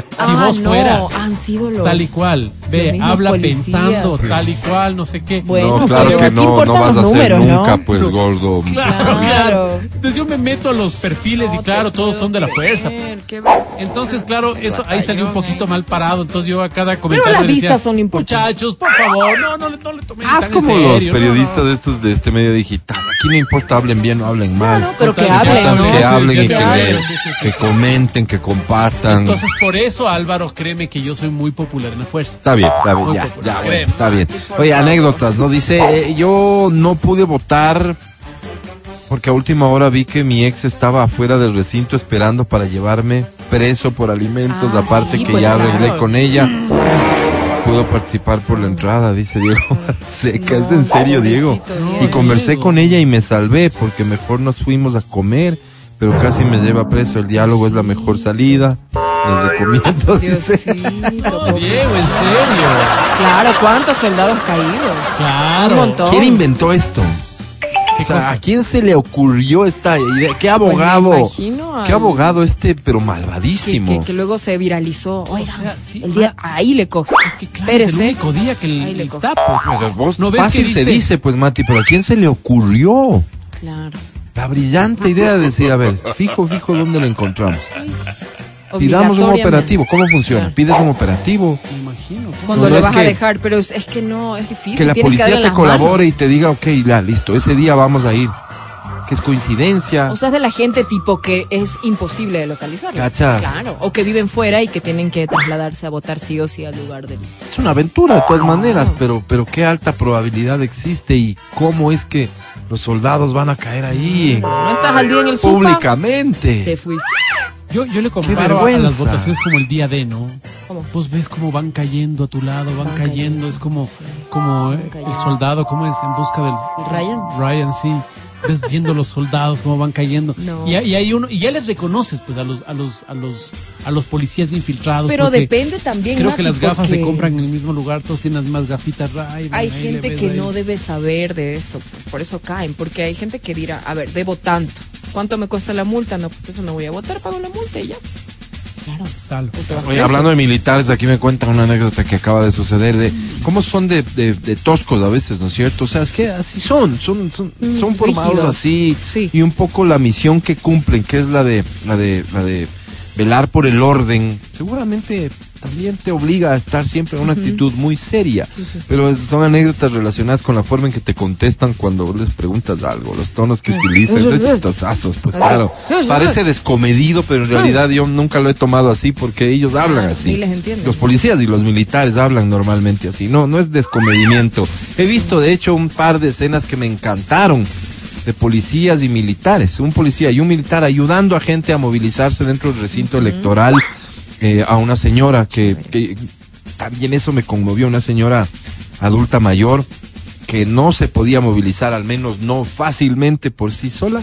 Si Ah, vos no, fueras han sido los... tal y cual, ve, habla policías. pensando tal y cual, no sé qué. Bueno, no, claro pero que no, no vas a los ser números, ¿no? nunca, pues, gordo. Claro, Claro. claro. Entonces yo me meto a los perfiles y No claro, todos son de la fuerza. creer, qué ver- Entonces, claro, eso ahí salió un poquito eh. mal parado. Entonces yo a cada comentario las le decía, vistas son importantes. Muchachos, por favor, no, no, le- no le tomen Haz en como los serio, no, periodistas no". de estos de este medio digital. Aquí no importa hablen bien o hablen mal. Claro, pero que hablen, ¿no? que hablen y que, comenten, que compartan. Entonces, por eso, Álvaro, créeme que yo soy muy popular en la fuerza. Está bien, está bien, ya, popular. ya, bueno, está bien. Oye, anécdotas, ¿no? Dice, eh, yo no pude votar porque a última hora vi que mi ex estaba afuera del recinto esperando para llevarme preso por alimentos, Ah, aparte sí, que pues ya claro. arreglé con ella. Pudo participar por la entrada, dice Diego. Seca, ¿es en serio, Diego? No, Y conversé Diego. con ella y me salvé porque mejor nos fuimos a comer, pero casi me lleva preso. El diálogo es la mejor salida. Les recomiendo. Diosito, No, por- Diego, en serio. Claro, ¿cuántos soldados caídos? Claro. Un montón. ¿Quién inventó esto? ¿Qué O sea, cosa? ¿a quién se le ocurrió esta idea? ¿Qué abogado? Pues imagino ¿Qué abogado este, pero Que, malvadísimo? que- que luego se viralizó. Oiga, sea, sí, el día ah. ahí le coge. Es que claro, es el único día que Ahí le está, pues. Vos, ¿No ves fácil que se dice? dice, pues Mati, pero ¿a quién se le ocurrió? Claro. La brillante idea de decir, a ver, fijo, fijo, ¿dónde lo encontramos? Pidamos un operativo. ¿Cómo funciona? Claro. Pides un operativo. Me imagino. Cuando No, le vas a dejar, pero es, es que no, es difícil. Que la tienes policía te colabore manos. y te diga, ok, ya, listo, ese día vamos a ir. Que es coincidencia. O sea, es de la gente tipo que es imposible de localizar. Cachas. Claro. O que viven fuera y que tienen que trasladarse a votar sí o sí al lugar del. Es una aventura de todas maneras, pero, pero qué alta probabilidad existe y cómo es que los soldados van a caer ahí No estás al día en el públicamente. Te fuiste. Yo, yo le comparo a- las votaciones como el día D, ¿no? ¿Cómo? Vos ves cómo van cayendo a tu lado, van, Van cayendo, cayendo, es como, como eh, el soldado, ¿cómo es? En busca del... Ryan. Ryan, sí. Ves viendo los soldados cómo van cayendo. No. Y, y hay uno, y ya les reconoces, pues, a los, a los, a los, a los policías infiltrados. Pero depende también. Creo Mati, que las gafas se compran en el mismo lugar, todos tienen las más gafitas Ray. Hay gente que ahí. no debe saber de esto, pues por eso caen, porque hay gente que dirá, a ver, debo tanto, ¿cuánto me cuesta la multa? No, pues eso no voy a votar, pago la multa y ya. Claro. Tal. Oye, hablando de militares, aquí me cuentan una anécdota que acaba de suceder de cómo son de, de- de toscos a veces, ¿no es cierto? O sea, es que así son, son, son, Mm, son formados rígidos. así Sí. y un poco la misión que cumplen, que es la de, la de, la de velar por el orden, seguramente también te obliga a estar siempre en una actitud muy seria. Pero es- son anécdotas relacionadas con la forma en que te contestan cuando les preguntas algo, los tonos que utilizan, Eso es de es. chistosazos, pues claro. Parece es. descomedido, pero en realidad yo nunca lo he tomado así porque ellos hablan Claro, así. les. Los policías y los militares hablan normalmente así. No, no es descomedimiento. He visto, de hecho, un par de escenas que me encantaron de policías y militares. Un policía y un militar ayudando a gente a movilizarse dentro del recinto electoral. Eh, a una señora que, que también eso me conmovió, una señora adulta mayor que no se podía movilizar, al menos no fácilmente por sí sola.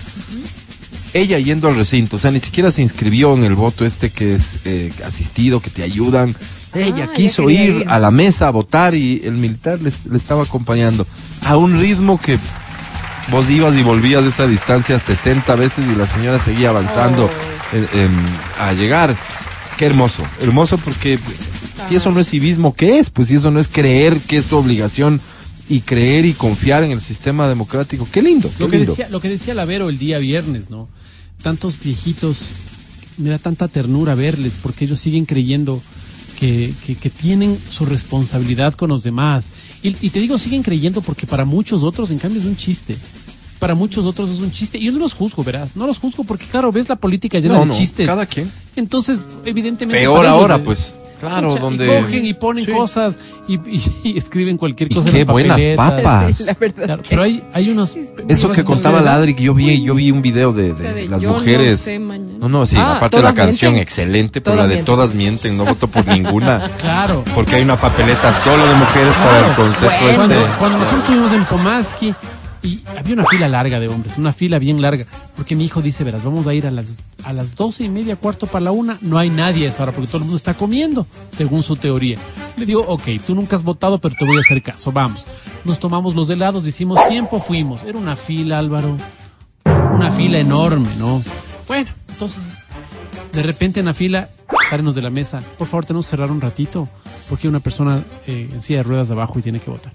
Ella yendo al recinto, o sea, ni siquiera se inscribió en el voto este que es eh, asistido, que te ayudan. Ella ella quiso ir, ir. a la mesa a votar y el militar le, le estaba acompañando a un ritmo que vos ibas y volvías de esa distancia 60 veces y la señora seguía avanzando Oh. a llegar. Qué hermoso, hermoso porque si eso no es civismo, ¿qué es? Pues si eso no es creer que es tu obligación y creer y confiar en el sistema democrático, qué lindo, qué Lo que, lindo. decía, lo que decía Lavero el día viernes, ¿no? Tantos viejitos, me da tanta ternura verles porque ellos siguen creyendo que, que, que tienen su responsabilidad con los demás. Y, y te digo, siguen creyendo porque para muchos otros, en cambio, es un chiste. Para muchos otros es un chiste. Y yo no los juzgo, verás. No los juzgo porque, claro, ves la política llena No, de no, chistes. cada quien. Entonces, evidentemente. Peor ahora, pues. Claro, donde. Y cogen y ponen Sí. cosas y, y- y escriben cualquier Y cosa. qué en las buenas papas. La verdad. Claro, pero hay, hay unos. Eso que contaba Ladri, que yo vi, yo vi un video de, de La de las yo no mujeres. sé. No, no, sí, Ah, aparte de la canción, mienten. excelente, pero Todas la de mienten. todas mienten, no voto por ninguna. Claro. Porque hay una papeleta solo de mujeres para el concepto Cuando, este. cuando nosotros estuvimos en Pomaski y había una fila larga de hombres, una fila bien larga, porque mi hijo dice, verás, vamos a ir a las a las doce y media, cuarto para la una, no hay nadie a esa hora porque todo el mundo está comiendo, según su teoría. Le digo, ok, tú nunca has votado, pero te voy a hacer caso, vamos. Nos tomamos los helados, hicimos tiempo, fuimos. Era una fila, Álvaro, una fila enorme, ¿no? Bueno, entonces, de repente en la fila, salimos de la mesa, por favor, tenemos que cerrar un ratito, porque una persona eh, de ruedas de abajo y tiene que votar.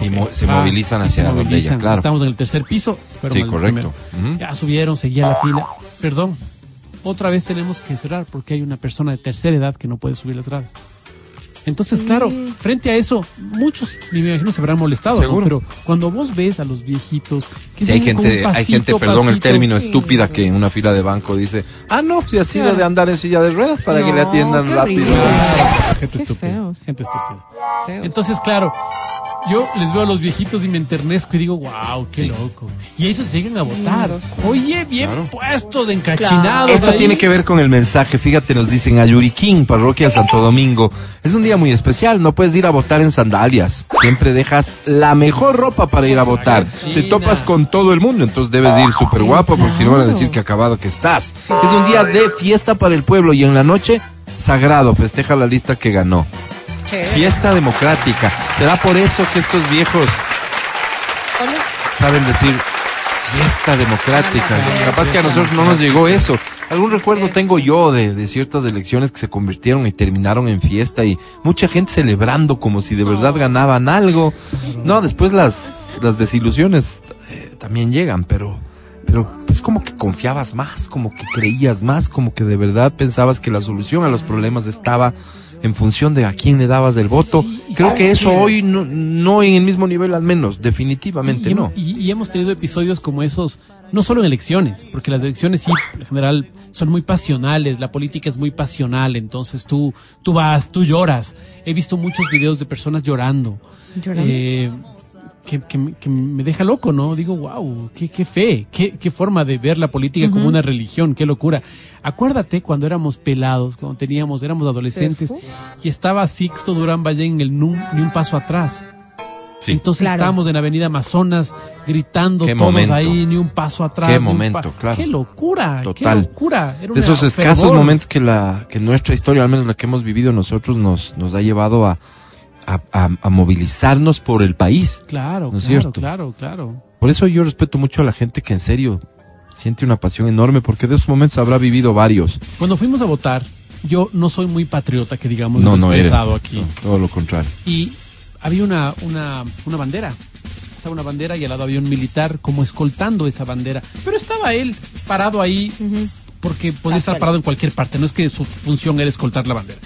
Y mo- se Ah, movilizan hacia se donde ella, movilizan. claro. Estamos en el tercer piso. fueron Sí, correcto. primero. Ujú. Ya subieron, seguía la fila. Perdón, otra vez tenemos que cerrar porque hay una persona de tercera edad que no puede subir las gradas. Entonces, claro, frente a eso, muchos, me imagino, se habrán molestado, ¿no? Pero cuando vos ves a los viejitos que Sí, hay gente, un hay gente, pasito, perdón el pasito, término, Sí. estúpida que en una fila de banco dice, ah, no, pues así Claro. de andar en silla de ruedas para que le No, atiendan rápido. horrible. gente Qué estúpida, feos. gente estúpida. Feo. Entonces, claro, yo les veo a los viejitos y me enternezco y digo, wow, qué Sí. loco. Y ellos llegan a votar. Oye, bien Claro. puestos, de encachinados. Esto ahí. tiene que ver con el mensaje. Fíjate, nos dicen Ayuriquín, parroquia Santo Domingo. Es un día muy especial. No puedes ir a votar en sandalias. Siempre dejas la mejor ropa para ir a votar. Te topas con todo el mundo, entonces debes ir súper guapo porque si no van a decir que acabado que estás. Es un día de fiesta para el pueblo y en la noche, sagrado. Festeja la lista que ganó. Chévere. Fiesta democrática. ¿Será por eso que estos viejos Hola. saben decir fiesta democrática. Ah, Capaz que a nosotros no nos llegó eso. Algún recuerdo tengo yo de, de ciertas elecciones que se convirtieron y terminaron en fiesta y mucha gente celebrando como si de verdad ganaban algo. No, después las, las desilusiones eh, también llegan, pero, pero es como que confiabas más, como que creías más, como que de verdad pensabas que la solución a los problemas estaba en función de a quién le dabas el voto. Sí, Creo que eso qué? hoy no, no en el mismo nivel al menos, definitivamente y, no. y- y hemos tenido episodios como esos, no solo en elecciones, porque las elecciones sí, en general, son muy pasionales, la política es muy pasional, entonces tú, tú vas, tú lloras. He visto muchos videos de personas llorando. Llorando. Eh, que, que me- que me deja loco, ¿no? Digo, wow, qué, qué fe, qué, qué forma de ver la política como una religión, qué locura. Acuérdate cuando éramos pelados, cuando teníamos, éramos adolescentes, y estaba Sixto Durán Valle en el Num- ni un paso atrás. Sí. Entonces Claro. estábamos en Avenida Amazonas gritando todos momento. ahí, ni un paso atrás. Qué momento, claro. Qué locura, Total. qué locura. Era de esos escasos fervor. momentos que la que nuestra historia, al menos la que hemos vivido nosotros, nos, nos ha llevado a, a, a- a movilizarnos por el país. Claro, ¿No es claro, cierto? claro, claro. Por eso yo respeto mucho a la gente que en serio siente una pasión enorme, porque de esos momentos habrá vivido varios. Cuando fuimos a votar, yo no soy muy patriota, que digamos, no, no eres. aquí. no, todo lo contrario. Y había una, una, una bandera. Estaba una bandera y al lado había un militar como escoltando esa bandera. Pero estaba él parado ahí porque podía estar parado en cualquier parte. No es que su función era escoltar la bandera.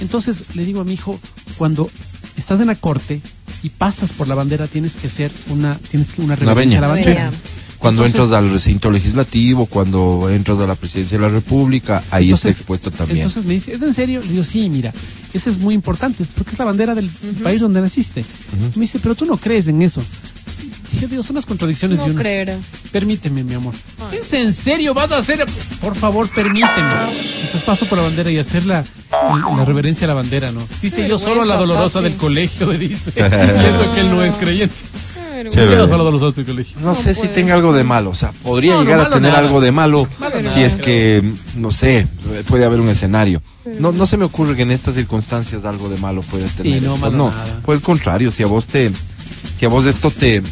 Entonces le digo a mi hijo, cuando estás en la corte y pasas por la bandera, tienes que hacer una, tienes que una Una reverencia a la bandera. Cuando Entonces- entras al recinto legislativo, cuando entras a la presidencia de la República, ahí está Entonces- expuesto también. Entonces me dice, ¿es en serio? Le digo, sí, mira, eso es muy importante, es porque es la bandera del país donde naciste. Me dice, pero tú no crees en eso. Sí, Dios, son las contradicciones de No uno. creerás. Permíteme, mi amor. ¿Es en serio? ¿Vas a hacer? Por favor, permíteme. Entonces paso por la bandera y hacer la, la reverencia a la bandera, ¿no? Dice, Qué yo solo a la dolorosa papi. del colegio, dice. y eso que él no es creyente. Chévere. Yo solo a la dolorosa del colegio. No, sé si tenga algo de malo, o sea, podría No, no, llegar a tener nada. algo de malo Malo si nada, es que, no sé, puede haber un escenario. No, no se me ocurre que en estas circunstancias algo de malo puede tener. no, esto. malo no, nada. por el contrario, si a vos te, si a vos esto te,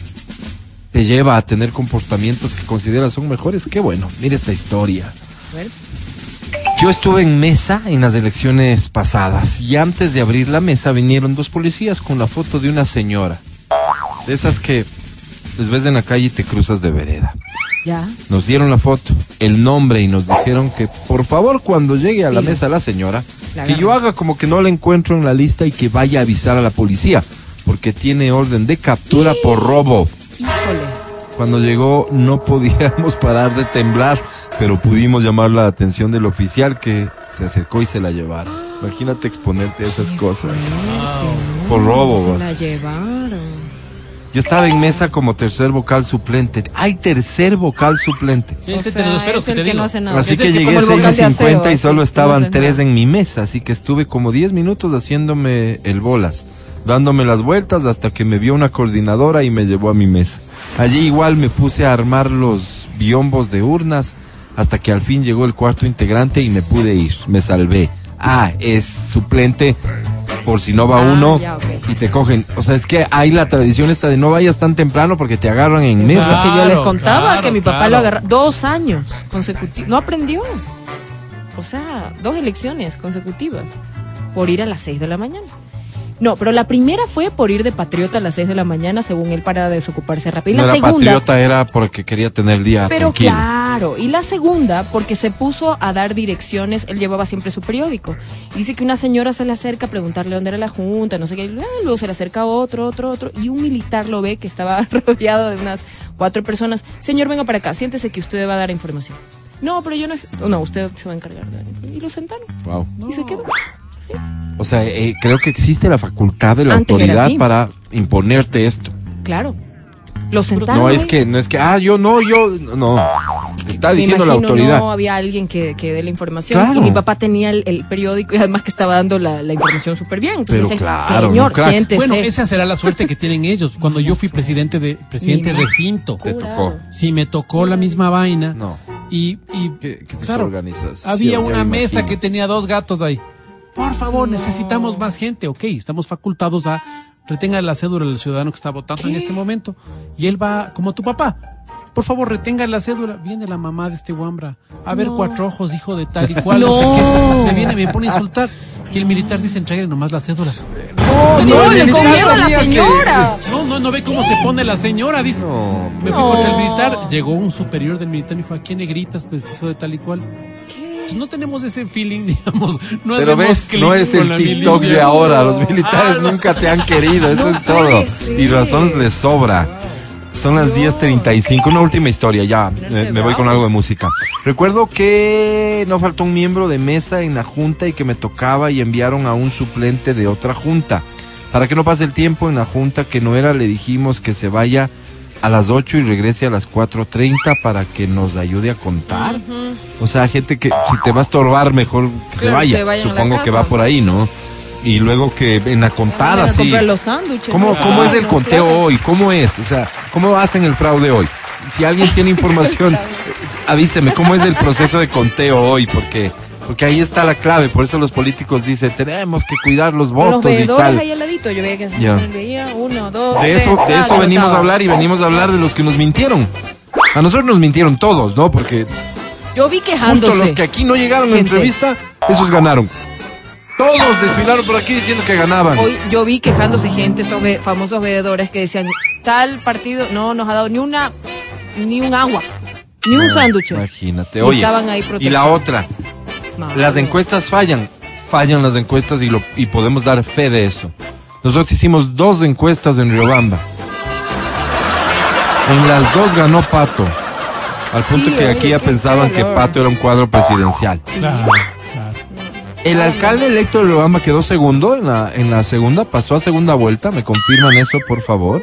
te lleva a tener comportamientos que consideras son mejores, qué bueno. Mira esta historia. Yo estuve en mesa en las elecciones pasadas y antes de abrir la mesa vinieron dos policías con la foto de una señora. De esas que les ves en la calle y te cruzas de vereda. Ya. Nos dieron la foto, el nombre y nos dijeron que por favor cuando llegue a la mesa la señora, La que yo haga como que no la encuentro en la lista y que vaya a avisar a la policía, porque tiene orden de captura por robo. Cuando llegó no podíamos parar de temblar, pero pudimos llamar la atención del oficial que se acercó y se la llevaron. Imagínate exponerte a esas cosas. Por robo. Se la llevaron. Yo estaba en mesa como tercer vocal suplente. Hay tercer vocal suplente. Este O sea, de los feros es que el te que digo. no hace nada. Así que llegué de 6 y 50 y solo estaban no tres nada. en mi mesa, así que estuve como 10 minutos haciéndome el bolas, dándome las vueltas hasta que me vio una coordinadora y me llevó a mi mesa. Allí igual me puse a armar los biombos de urnas hasta que al fin llegó el cuarto integrante y me pude ir, me salvé. Ah, es suplente por si no va Ah, uno ya, y te cogen. O sea, es que hay la tradición esta de no vayas tan temprano porque te agarran en Es mesa. lo que yo les Claro, contaba, claro, que mi papá claro. lo agarró dos años consecutivos. No aprendió. O sea, dos elecciones consecutivas por ir a las 6 de la mañana. No, pero la primera fue por ir de patriota a las 6 de la mañana, según él, para desocuparse rápido. Y no la segunda, patriota, era porque quería tener el día pero tranquilo. claro, y la segunda, porque se puso a dar direcciones, él llevaba siempre su periódico. Y dice que una señora se le acerca a preguntarle dónde era la junta, no sé qué, y luego se le acerca otro, otro, otro, y un militar lo ve que estaba rodeado de unas cuatro personas. Señor, venga para acá, siéntese que usted va a dar información. No, pero yo no. No, usted se va a encargar de dar información. Y lo sentaron. Wow. Y se quedó. Sí. O sea, eh, creo que existe la facultad de la Antes autoridad para imponerte esto. Claro. Lo sentaron. No es que, no es que, ah, yo no, yo, no. Está Me diciendo la imagino, autoridad. No había alguien que, que dé la información. Claro. Y mi papá tenía el, el periódico y además que estaba dando la, la información súper bien. Entonces Pero claro, señor, siéntese. Bueno, esa será la suerte que tienen ellos. Cuando yo fui presidente de presidente Mi recinto, Te tocó. sí me tocó la misma vaina. No. Y, y Qué- qué claro, había una me mesa que tenía dos gatos ahí. Por favor, necesitamos más gente. Ok, estamos facultados a retenga la cédula del ciudadano que está votando en este momento. Y él va como tu papá. Por favor, retenga la cédula. Viene la mamá de este guambra. A ver, cuatro ojos, hijo de tal y cual. No. sé No. qué. Me viene, me pone a insultar. Y el militar dice, entregue nomás la cédula. No, no, le con militar miedo a la que- señora. No, no, no ve cómo se pone la señora, dice. No. Me fui No. contra el militar, llegó un superior del militar y me dijo, ¿a quién le gritas, pues, hijo de tal y cual? Pues no tenemos ese feeling, digamos. No Pero ves, no es el TikTok de ahora. Los Ah, militares no. nunca te han querido. Eso No es todo. ser. Y razones les sobra. Son las 10.35. Una última historia, ya. Eh, me voy con algo de música. Recuerdo que no faltó un miembro de mesa en la junta y que me tocaba y enviaron a un suplente de otra junta. Para que no pase el tiempo en la junta que no era, le dijimos que se vaya a las 8 y regrese a las 4.30 para que nos ayude a contar. O sea, gente que si te va a estorbar, mejor que se Claro, vaya. se Supongo que va por ahí, ¿no? Y luego que en la contada, sí. comprar los sándwiches. ¿Cómo, ¿no? ¿Cómo es el conteo claro. hoy? ¿Cómo es? O sea, ¿cómo hacen el fraude hoy? Si alguien tiene información, avíseme, ¿cómo es el proceso de conteo hoy? Porque, porque ahí está la clave. Por eso los políticos dicen, tenemos que cuidar los Los votos y tal. ahí al ladito, yo veía que se veía uno, dos, De tres, eso, de eso venimos a hablar y venimos a hablar de los que nos mintieron. A nosotros nos mintieron todos, ¿no? Porque Yo vi justo quejándose. los que aquí no llegaron a la entrevista, esos ganaron. Todos desfilaron por aquí diciendo que ganaban. Hoy yo vi quejándose gente, estos ve- famosos veedores que decían, tal partido no nos ha dado ni una, ni un agua, ni un sándwich. Imagínate, Y oye. estaban ahí y la otra, Madre. las encuestas fallan. Fallan las encuestas y, lo, y podemos dar fe de eso. Nosotros hicimos dos encuestas en Riobamba. En las dos ganó Pato. Al punto Sí, que oye, aquí ya pensaban que. Pato era un cuadro presidencial. Claro, claro. El alcalde electo de Riobamba quedó segundo en la, en la segunda, pasó a segunda vuelta. ¿Me confirman eso, por favor?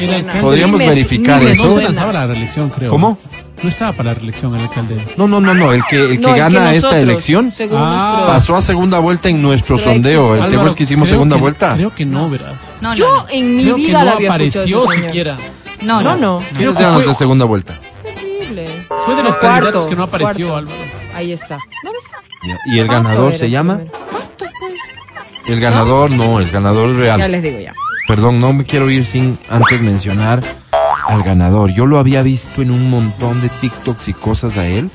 No me Podríamos me- verificar me eso. No se suena. lanzaba la reelección, creo. ¿Cómo? No estaba para la reelección el alcalde. No, no, no, no. El que, el que No, el que gana esta elección Ah. pasó a segunda vuelta en nuestro sondeo. El Álvaro, tema es que hicimos creo segunda que- vuelta. Creo que no, verás. No, no, Yo no. en mi creo que vida no la había apareció escuchado siquiera. No, No, no. Creo ¿Quiénes que fue- de segunda vuelta? Terrible. Fue de los Cuarto, candidatos que no apareció, cuarto. Álvaro. Ahí está. ¿No ves? Y el ganador se llama. Pato, pues. El ganador, no, el ganador es Ya real. les digo ya. Perdón, no me quiero ir sin antes mencionar al ganador. Yo lo había visto en un montón de TikToks y cosas a él.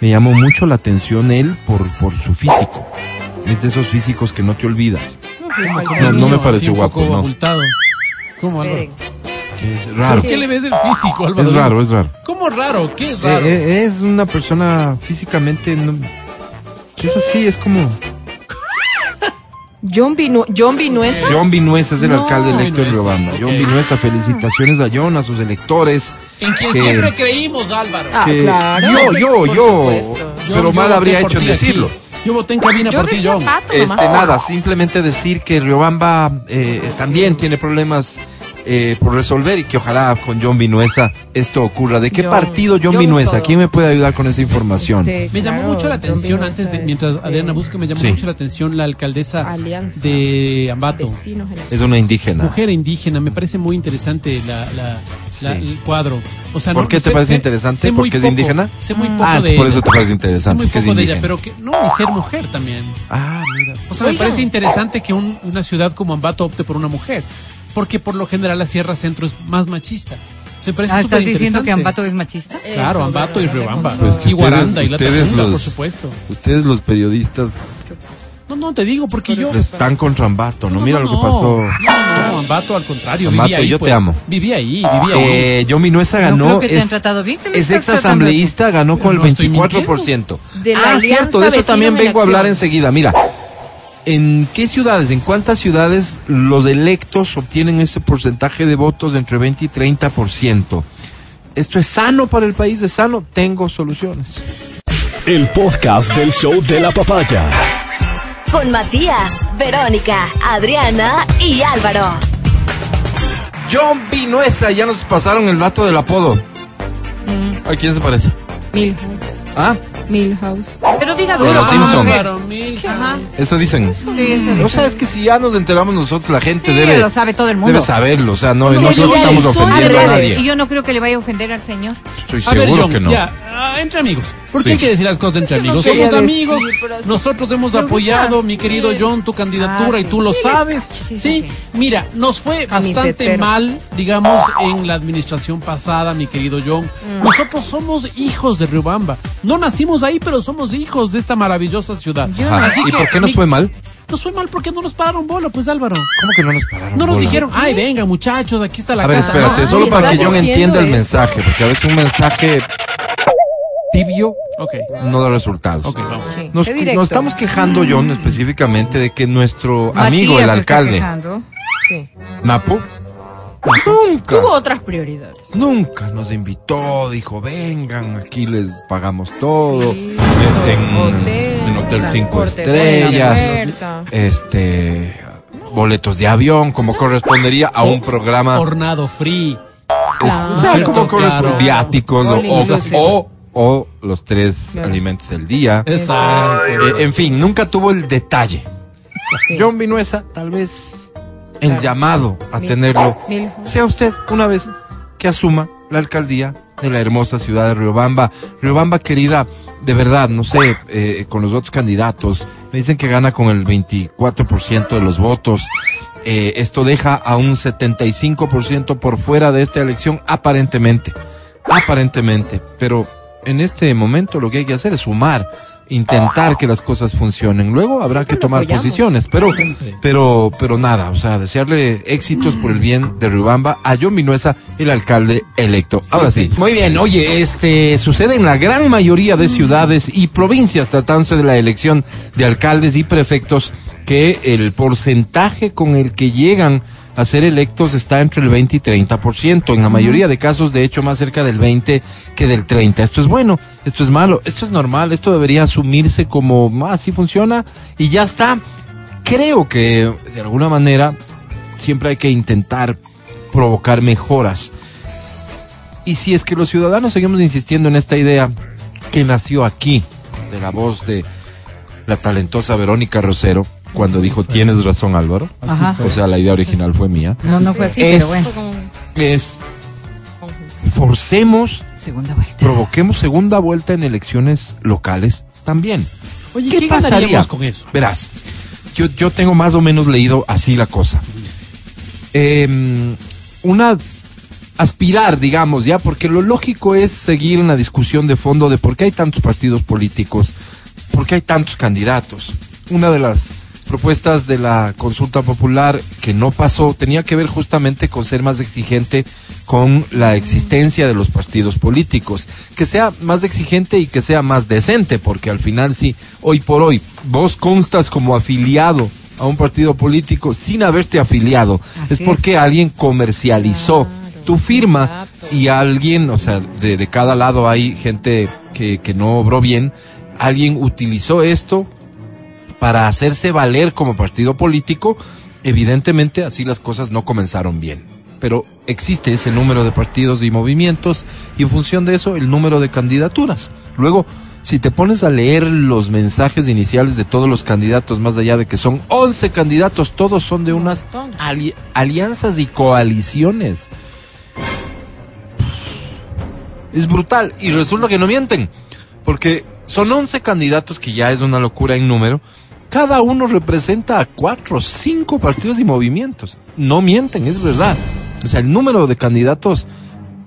Me llamó mucho la atención él por, por su físico. Es de esos físicos que no te olvidas. No, pues, No, no me pareció guapo, poco no. abultado. ¿Cómo, Álvaro? Es raro. ¿Por qué le ves el físico, Álvaro? Es raro, es raro. ¿Cómo raro? ¿Qué es raro? Eh, eh, es una persona físicamente. no- es así, es como. John, Vinu John Vinuesa. John Vinuesa es el No, alcalde electo de Riobamba. ok. John Vinuesa, felicitaciones a John, a sus electores. en quien que- siempre creímos, Álvaro. Ah, que claro. Yo, yo, Por yo. Pero yo mal habría hecho en ti aquí. decirlo. Yo voté en cabina Yo por ti, John. pato Este, nada, simplemente decir que Riobamba eh, también tiene problemas eh, por resolver y que ojalá con John Vinuesa esto ocurra. ¿De qué John- partido John John Vinuesa? todo. ¿Quién me puede ayudar con esa información? Este, Me llamó claro, mucho la atención antes de, mientras eh, Adriana busca, me llamó Sí. mucho la atención la alcaldesa Alianza. de Ambato. Es una indígena. Mujer indígena, me parece muy interesante la, la- la- Sí. el cuadro. O sea, ¿Por no- qué te sé- parece sé- interesante? sé muy ¿Porque es indígena? Sé muy poco Ah, de por ella. eso te parece Sé interesante, muy que es poco de ella, indígena. pero que no, y ser mujer también. Ah, mira. O sea, me parece interesante que un- una ciudad como Ambato opte por una mujer, porque por lo general la Sierra Centro es más machista. Se parece Ah, ¿Estás diciendo que Ambato es machista? Claro, Ambato y. Riobamba. Pues que y ustedes- Guaranda y la por los- supuesto. Ustedes los periodistas No, no, te digo, porque yo... están contra Ambato, ¿no? Mira lo que pasó. No, no, Ambato al contrario. Ambato, viví ahí, yo te pues. amo. Viví ahí, viví ahí. Eh, John Vinuesa No ganó. creo que te es, han tratado bien, ¿qué le es ex asambleísta, ganó con No el estoy 24%. De la ah, cierto, de eso también en vengo a hablar enseguida. Mira, ¿en qué ciudades, en cuántas ciudades los electos obtienen ese porcentaje de votos de entre 20 y 30%? ¿Esto es sano para el país? ¿Es sano? Tengo soluciones. El podcast del show de la papaya. Con Matías, Verónica, Adriana y Álvaro. John Vinuesa, ya nos pasaron el dato del apodo. ¿A quién se parece? Milhouse. ¿Ah? Milhouse. Pero diga duro. los Simpsons. Claro. Eso dicen. Sí, eso No dice. sabes que si ya nos enteramos nosotros, la gente Sí, debe. lo sabe todo el mundo. Debe saberlo, o sea, no, no creo que estamos ofendiendo a redes. Y nadie. yo no creo que le vaya a ofender al señor. Estoy A ver, seguro John, que no. ya, ah, entre amigos. ¿Por qué Sí. hay que decir las cosas entre no amigos? Somos amigos. Nosotros hemos apoyado, más mi querido. John, tu candidatura Ah, y sí. tú lo sabes. sí, Sí, sí, sí. Mira, nos fue bastante mal, digamos, en la administración pasada, mi querido John. Mm. Nosotros somos hijos de Riobamba. No nacimos ahí, pero somos hijos de esta maravillosa ciudad. Así ¿Y que, por qué nos mi- fue mal? Nos fue mal porque no nos pararon bola, pues Álvaro. ¿Cómo que no nos pararon? No nos bola? dijeron, ay, venga, muchachos, aquí está la A ver, casa. espérate, No, solo para que John entienda el mensaje, porque a veces un mensaje tibio no da resultados. ok, vamos. Sí. Nos, estamos quejando, John, específicamente de que nuestro Matías amigo, el alcalde, quejando. Sí. Napo, nunca, Tuvo otras prioridades. nunca nos invitó, dijo, vengan, aquí les pagamos todo, Sí, en, hotel, en hotel cinco estrellas, este, boletos de avión, como correspondería a un programa, Hornado free. Claro. o sea, Cierto, como corresponde, claro. viáticos o- o los tres alimentos del día. Exacto. Eh, en fin, nunca tuvo el detalle. Sí. John Vinuesa, tal vez el Claro. llamado a Mil- tenerlo mil- sea usted una vez que asuma la alcaldía de la hermosa ciudad de Riobamba. Riobamba querida, de verdad, no sé, eh, con los otros candidatos, me dicen que gana con el 24% de los votos. Eh, esto deja a un 75% por fuera de esta elección, aparentemente. Aparentemente. Pero en este momento lo que hay que hacer es sumar, intentar que las cosas funcionen. Luego habrá que tomar posiciones, pero, pero, pero nada, o sea, desearle éxitos por el bien de Riobamba a John Vinuesa, el alcalde electo. Ahora sí. Muy bien, oye, este sucede en la gran mayoría de ciudades y provincias tratándose de la elección de alcaldes y prefectos que el porcentaje con el que llegan a ser electos está entre el 20 y 30%. En la mayoría de casos, de hecho, más cerca del 20 que del 30. Esto es bueno, esto es malo, esto es normal, esto debería asumirse como "Ah, así funciona y ya está. Creo que de alguna manera siempre hay que intentar provocar mejoras. Y si es que los ciudadanos seguimos insistiendo en esta idea que nació aquí, de la voz de la talentosa Verónica Rosero, cuando dijo, tienes razón Álvaro. Ajá. O sea, la idea original fue mía. No, no fue así, Es- pero bueno. Es, forcemos, Segunda vuelta. provoquemos segunda vuelta en elecciones locales también. Oye, ¿Qué ¿qué, pasaría? con eso? Verás, yo, yo tengo más o menos leído así la cosa. Eh, una aspirar, digamos, ya, porque lo lógico es seguir en la discusión de fondo de por qué hay tantos partidos políticos, por qué hay tantos candidatos. Una de las propuestas de la consulta popular que no pasó tenía que ver justamente con ser más exigente con la existencia de los partidos políticos, que sea más exigente y que sea más decente, porque al final sí, hoy por hoy, vos constas como afiliado a un partido político sin haberte afiliado, Así es porque alguien comercializó tu firma y alguien, o sea, de, de cada lado hay gente que, que no obró bien, alguien utilizó esto para hacerse valer como partido político, evidentemente así las cosas no comenzaron bien. Pero existe ese número de partidos y movimientos y en función de eso el número de candidaturas. Luego, si te pones a leer los mensajes iniciales de todos los candidatos, más allá de que son 11 candidatos, todos son de unas ali- alianzas y coaliciones. Es brutal. Y resulta que no mienten. Porque son 11 candidatos, que ya es una locura en número. Cada uno representa a cuatro, cinco partidos y movimientos. No mienten, es verdad. O sea, el número de candidatos,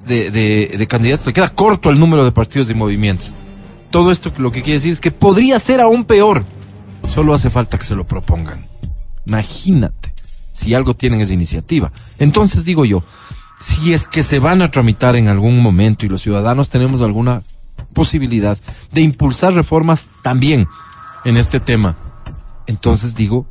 de, de, candidatos, le queda corto al número de partidos y movimientos. Todo esto lo que quiere decir es que podría ser aún peor. Solo hace falta que se lo propongan. Imagínate si algo tienen esa iniciativa. Entonces digo yo, si es que se van a tramitar en algún momento y los ciudadanos tenemos alguna posibilidad de impulsar reformas también en este tema, entonces digo,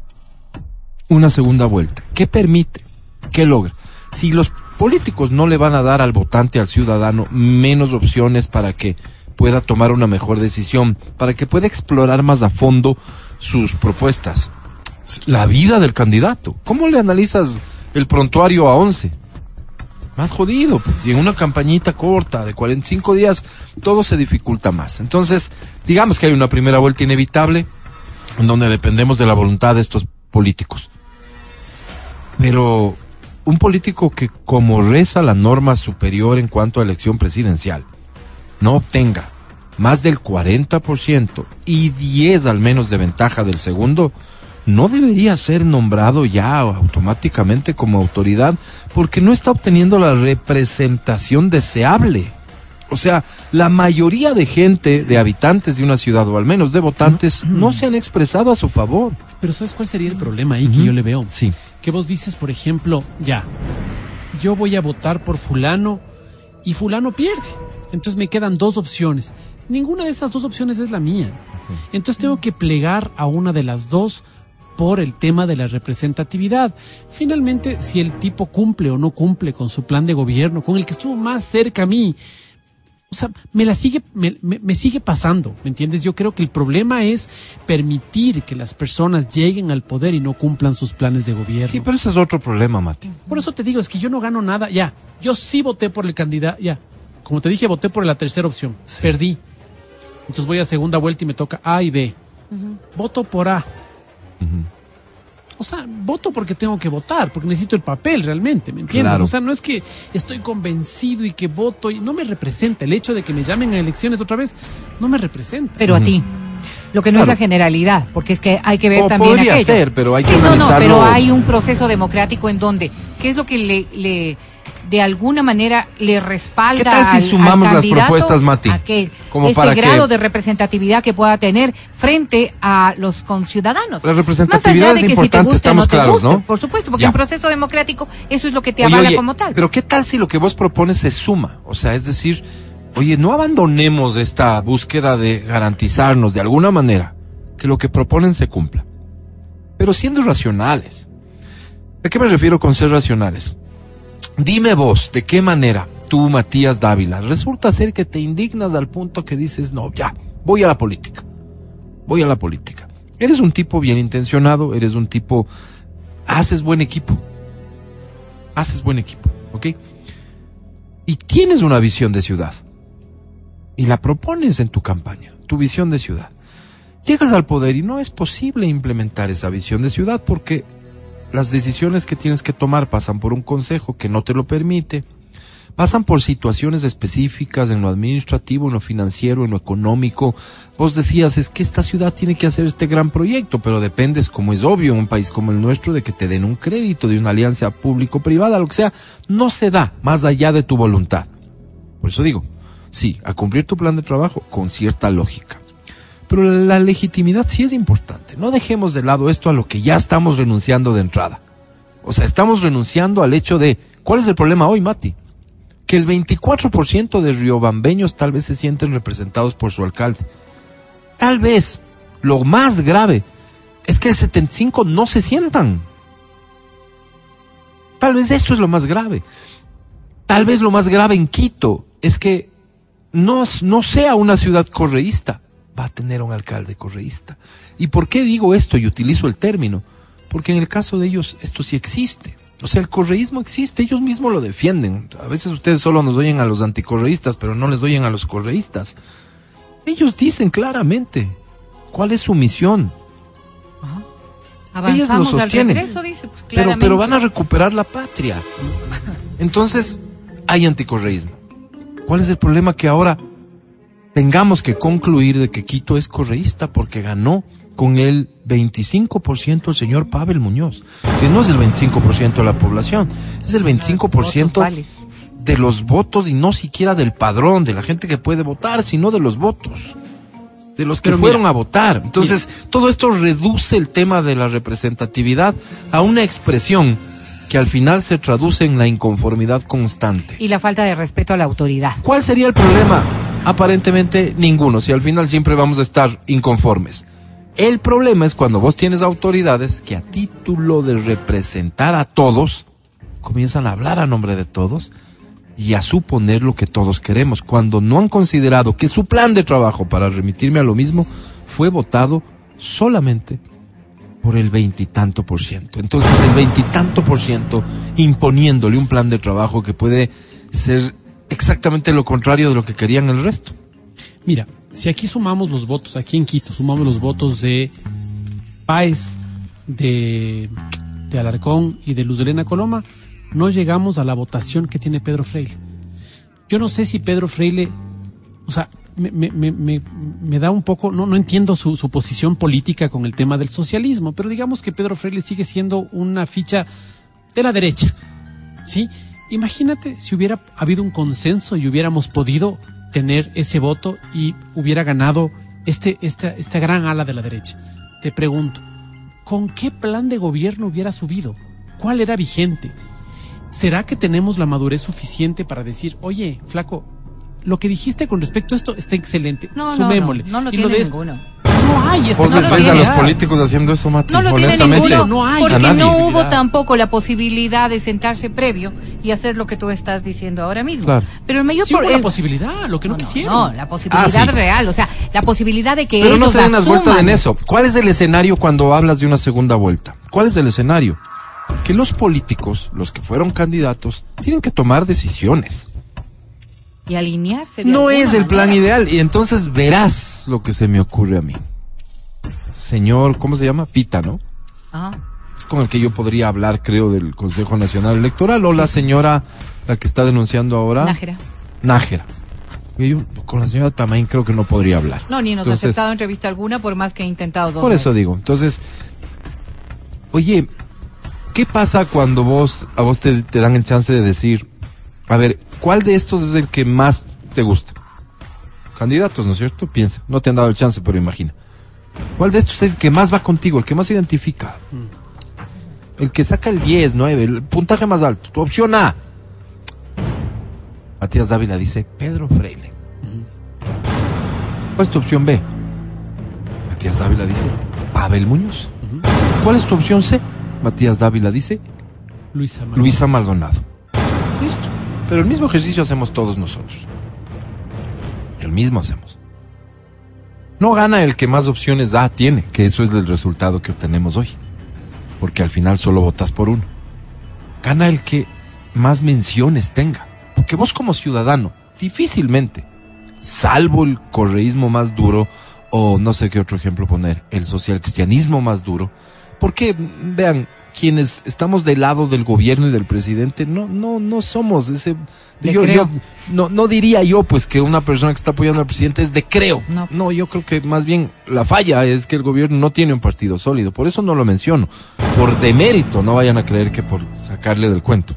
una segunda vuelta. ¿Qué permite? ¿Qué logra? Si los políticos no le van a dar al votante, al ciudadano, menos opciones para que pueda tomar una mejor decisión, para que pueda explorar más a fondo sus propuestas. La vida del candidato. ¿Cómo le analizas el prontuario a 11? Más jodido, pues. Y en una campañita corta de 45 días, todo se dificulta más. Entonces, digamos que hay una primera vuelta inevitable, en donde dependemos de la voluntad de estos políticos. Pero un político que como reza la norma superior en cuanto a elección presidencial, no obtenga más del 40% y 10 al menos de ventaja del segundo, no debería ser nombrado ya automáticamente como autoridad porque no está obteniendo la representación deseable. O sea, la mayoría de gente, de habitantes de una ciudad o al menos de votantes, no se han expresado a su favor. Pero ¿sabes cuál sería el problema ahí que yo le veo? Sí. Que vos dices, por ejemplo, ya, yo voy a votar por fulano y fulano pierde. Entonces me quedan dos opciones. Ninguna de esas dos opciones es la mía. Entonces tengo que plegar a una de las dos por el tema de la representatividad. Finalmente, si el tipo cumple o no cumple con su plan de gobierno, con el que estuvo más cerca a mí, o sea, me la sigue, me, me- me sigue pasando, ¿me entiendes? Yo creo que el problema es permitir que las personas lleguen al poder y no cumplan sus planes de gobierno. Sí, pero ese es otro problema, Mati. Por eso te digo, es que yo no gano nada, ya. Yo sí voté por el candidato, ya. Como te dije, voté por la tercera opción. Perdí. Entonces voy a segunda vuelta y me toca A y B. Voto por A. O sea, voto porque tengo que votar, porque necesito el papel realmente, ¿me entiendes? Claro. O sea, no es que estoy convencido y que voto y no me representa. El hecho de que me llamen a elecciones otra vez no me representa. Pero a ti. Lo que no es la generalidad, porque es que hay que ver O también podría aquello. ser, pero hay que Sí, no, no, pero hay un proceso democrático en donde, ¿qué es lo que le, le de alguna manera le respalda ¿Qué tal si al- sumamos al las propuestas, Mati? a que Como ese para que- grado de representatividad que pueda tener frente a los conciudadanos. La representatividad Más allá es de que si te importante, guste o estamos no te claros, por supuesto, porque Ya. en proceso democrático eso es lo que te Oye, avala oye, como tal. Pero ¿qué tal si lo que vos propones se suma? O sea, es decir, oye, no abandonemos esta búsqueda de garantizarnos de alguna manera que lo que proponen se cumpla. Pero siendo racionales. ¿A qué me refiero con ser racionales? Dime vos, ¿de qué manera tú, Matías Dávila, resulta ser que te indignas al punto que dices, no, ya, voy a la política. Voy a la política. Eres un tipo bien intencionado, eres un tipo, haces buen equipo. Haces buen equipo, ¿ok? Y tienes una visión de ciudad. Y la propones en tu campaña, tu visión de ciudad. Llegas al poder y no es posible implementar esa visión de ciudad porque las decisiones que tienes que tomar pasan por un consejo que no te lo permite, pasan por situaciones específicas en lo administrativo, en lo financiero, en lo económico. Vos decías, es que esta ciudad tiene que hacer este gran proyecto, pero dependes, como es obvio en un país como el nuestro, de que te den un crédito, de una alianza público-privada, lo que sea, no se da más allá de tu voluntad. Por eso digo, sí, a cumplir tu plan de trabajo con cierta lógica. Pero la legitimidad sí es importante. No dejemos de lado esto a lo que ya estamos renunciando de entrada. O sea, estamos renunciando al hecho de, ¿cuál es el problema hoy, Mati? Que el 24% de riobambeños tal vez se sienten representados por su alcalde. Tal vez lo más grave es que el 75 no se sientan. Tal vez esto es lo más grave. Tal vez lo más grave en Quito es que no, no sea una ciudad correísta, va a tener un alcalde correísta. ¿Y por qué digo esto y utilizo el término? Porque en el caso de ellos esto sí existe. O sea, el correísmo existe, ellos mismos lo defienden. A veces ustedes solo nos oyen a los anticorreístas, pero no les oyen a los correístas. Ellos dicen claramente cuál es su misión. Ellos lo al sostienen. regreso, dice, pues Pero, pero van a recuperar la patria. Entonces, hay anticorreísmo. ¿Cuál es el problema que ahora tengamos que concluir de que Quito es correísta porque ganó con el 25% el señor Pavel Muñoz, que no es el 25% de la población, es el 25% Votos vale. de los votos y no siquiera del padrón, de la gente que puede votar, sino de los votos, de los que Pero fueron mira, a votar. Entonces, todo esto reduce el tema de la representatividad a una expresión que al final se traduce en la inconformidad constante. Y la falta de respeto a la autoridad. ¿Cuál sería el problema? Aparentemente ninguno, si al final siempre vamos a estar inconformes. El problema es cuando vos tienes autoridades que a título de representar a todos, comienzan a hablar a nombre de todos y a suponer lo que todos queremos, cuando no han considerado que su plan de trabajo para remitirme a lo mismo fue votado solamente por el veintitanto por ciento. Entonces el veintitanto por ciento imponiéndole un plan de trabajo que puede ser exactamente lo contrario de lo que querían el resto. Mira, si aquí sumamos los votos, aquí en Quito, sumamos los votos de Páez, de, de Alarcón y de Luz Elena Coloma, no llegamos a la votación que tiene Pedro Freile. Yo no sé si Pedro Freile, o sea, me, me, me, me, da un poco, no, no entiendo su, su posición política con el tema del socialismo, pero digamos que Pedro Freile sigue siendo una ficha de la derecha. ¿Sí? Imagínate si hubiera habido un consenso y hubiéramos podido tener ese voto y hubiera ganado este, esta, esta gran ala de la derecha. Te pregunto, ¿con qué plan de gobierno hubiera subido? ¿Cuál era vigente? ¿Será que tenemos la madurez suficiente para decir, oye, flaco, lo que dijiste con respecto a esto está excelente, No, no, sumémosle? no, no lo Y lo tiene esto- ninguno. No hay esa Vos no les lo ves a tiene. los políticos haciendo eso, Mati. No lo tiene ninguno, no hay. porque no hubo tampoco la posibilidad de sentarse previo y hacer lo que tú estás diciendo ahora mismo. Claro. Pero el mayor Sí hubo por- la el- posibilidad, lo que no, no, quisieron. no, la posibilidad Ah, sí. real, o sea, la posibilidad de que Pero no se den las vueltas en eso. ¿Cuál es el escenario cuando hablas de una segunda vuelta? ¿Cuál es el escenario? Que los políticos, los que fueron candidatos, tienen que tomar decisiones. y alinearse. de No es el plan ideal y entonces verás lo que se me ocurre a mí. Señor, ¿cómo se llama? Pita, ¿no? Ajá. Es con el que yo podría hablar, creo, del Consejo Nacional Electoral o la señora, la que está denunciando ahora. Nájera. Nájera. Yo con la señora Tamain creo que no podría hablar. No, ni nos ha aceptado entrevista alguna por más que he intentado dos Por eso veces. digo. Entonces, oye, ¿qué pasa cuando vos, a vos te, te dan el chance de decir, a ver, ¿cuál de estos es el que más te gusta? Candidatos, ¿no es cierto? Piensa. No te han dado el chance, pero imagina. ¿Cuál de estos es el que más va contigo, el que más se identifica? El que saca el 10, 9, el puntaje más alto. Tu opción A. Matías Dávila dice Pedro Freile. ¿Cuál es tu opción B? Matías Dávila dice Pavel Muñoz. ¿Cuál es tu opción C? Matías Dávila dice Luisa Manuel. Luisa Maldonado. Listo. Pero el mismo ejercicio hacemos todos nosotros. El mismo hacemos. No gana el que más opciones A tiene, que eso es el resultado que obtenemos hoy. Porque al final solo votas por uno. Gana el que más menciones tenga. Porque vos como ciudadano, difícilmente, salvo el correísmo más duro, o no sé qué otro ejemplo poner, el social cristianismo más duro, porque vean, quienes estamos del lado del gobierno y del presidente, no, no, no somos ese. Yo, yo- no, no diría yo pues que una persona que está apoyando al presidente es de creo. No. yo creo que más bien la falla es que el gobierno no tiene un partido sólido. Por eso no lo menciono. Por demérito, no vayan a creer que por sacarle del cuento.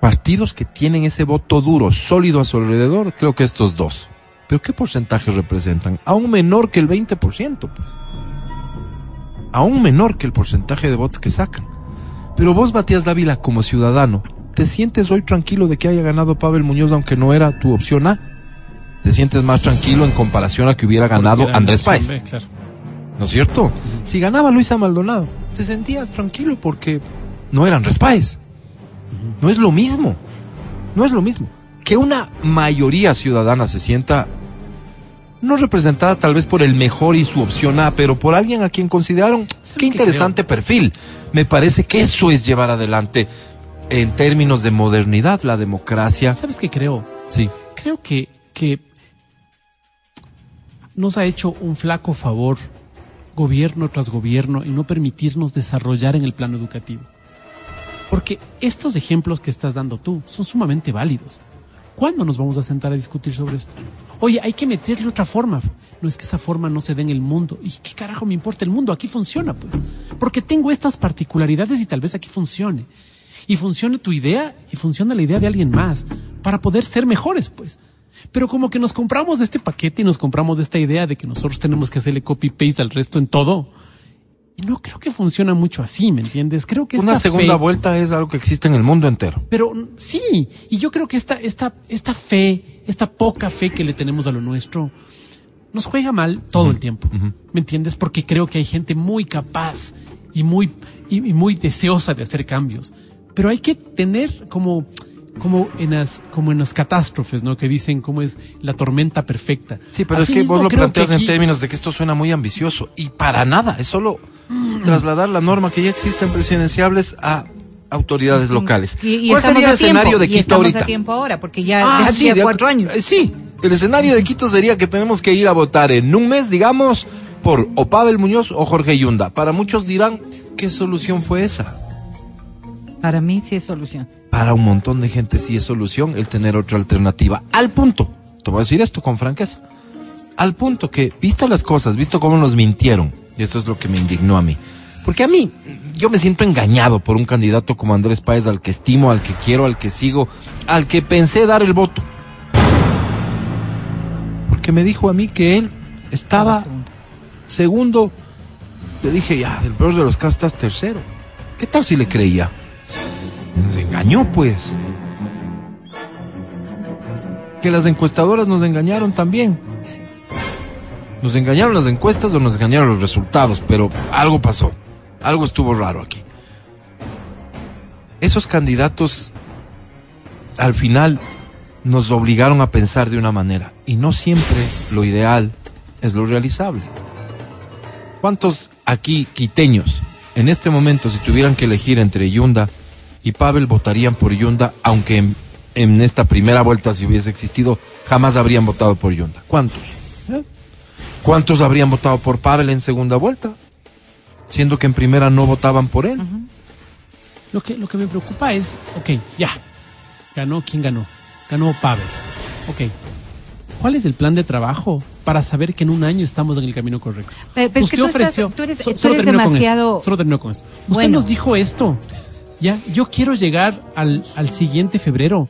Partidos que tienen ese voto duro, sólido a su alrededor, creo que estos dos. Pero ¿qué porcentaje representan? Aún menor que el 20%, pues. Aún menor que el porcentaje de votos que sacan. Pero vos, Matías Dávila, como ciudadano, ¿te sientes hoy tranquilo de que haya ganado Pavel Muñoz aunque no era tu opción A? ¿Te sientes más tranquilo en comparación a que hubiera ganado Andrés Páez? claro. ¿No es cierto? Si ganaba Luisa Maldonado, te sentías tranquilo porque no era Andrés Páez. No es lo mismo. No es lo mismo. Que una mayoría ciudadana se sienta no representada tal vez por el mejor y su opción A, pero por alguien a quien consideraron qué interesante perfil. Me parece que eso es llevar adelante en términos de modernidad la democracia. ¿Sabes qué creo? Sí. Creo que, que nos ha hecho un flaco favor gobierno tras gobierno en no permitirnos desarrollar en el plano educativo. Porque estos ejemplos que estás dando tú son sumamente válidos. ¿Cuándo nos vamos a sentar a discutir sobre esto? Oye, hay que meterle otra forma. No es que esa forma no se dé en el mundo. ¿Y qué carajo me importa el mundo? Aquí funciona, pues. Porque tengo estas particularidades y tal vez aquí funcione. Y funcione tu idea y funciona la idea de alguien más. Para poder ser mejores, pues. Pero como que nos compramos este paquete y nos compramos esta idea de que nosotros tenemos que hacerle copy-paste al resto en todo. No creo que funciona mucho así, ¿me entiendes? Creo que Una esta segunda fe- vuelta es algo que existe en el mundo entero. pero sí, y yo creo que esta, esta, esta fe, esta poca fe que le tenemos a lo nuestro, nos juega mal todo el tiempo. ¿Me entiendes? Porque creo que hay gente muy capaz y muy, y, y muy deseosa de hacer cambios. Pero hay que tener como, como en las, como en las catástrofes, ¿no? Que dicen cómo es la tormenta perfecta. Sí, pero es que vos lo planteas en términos de que esto suena muy ambicioso y para nada, es solo trasladar la norma que ya existe en presidenciables a autoridades locales. Y, y ¿Cuál sería el a tiempo, escenario de y Quito estamos ahorita? a tiempo ahora, porque ya Ah, sí, de cuatro años. eh, Sí, el escenario de Quito sería que tenemos que ir a votar en un mes, digamos, por o Pavel Muñoz o Jorge Yunda. Para muchos dirán, ¿qué solución fue esa? Para mí sí es solución. Para un montón de gente sí es solución el tener otra alternativa. Al punto, te voy a decir esto con franqueza, al punto que, visto las cosas, visto cómo nos mintieron, y eso es lo que me indignó a mí, porque a mí, yo me siento engañado por un candidato como Andrés Páez, al que estimo, al que quiero, al que sigo, al que pensé dar el voto. Porque me dijo a mí que él estaba segundo. Le dije, ya, el peor de los casos estás tercero. ¿Qué tal si le creía? Engañó, pues. Que las encuestadoras nos engañaron también. Nos engañaron las encuestas o nos engañaron los resultados, pero algo pasó. Algo estuvo raro aquí. Esos candidatos al final nos obligaron a pensar de una manera y no siempre lo ideal es lo realizable. ¿Cuántos aquí quiteños en este momento si tuvieran que elegir entre Yunda y Pavel votarían por Yunda aunque en, en esta primera vuelta si hubiese existido jamás habrían votado por Yunda? ¿Cuántos? ¿Eh? ¿Cuántos habrían votado por Pavel en segunda vuelta? Siendo que en primera no votaban por él. Lo que, lo que me preocupa es, ok, ya, ganó, ¿quién ganó? Ganó Pavel. Ok, ¿cuál es el plan de trabajo para saber que en un año estamos en el camino correcto? Pero- pero es que tú estás- tú eres- tú eres termino con demasiado- esto, solo termino con esto. Usted Bueno. nos dijo esto, ya, yo quiero llegar al, al siguiente febrero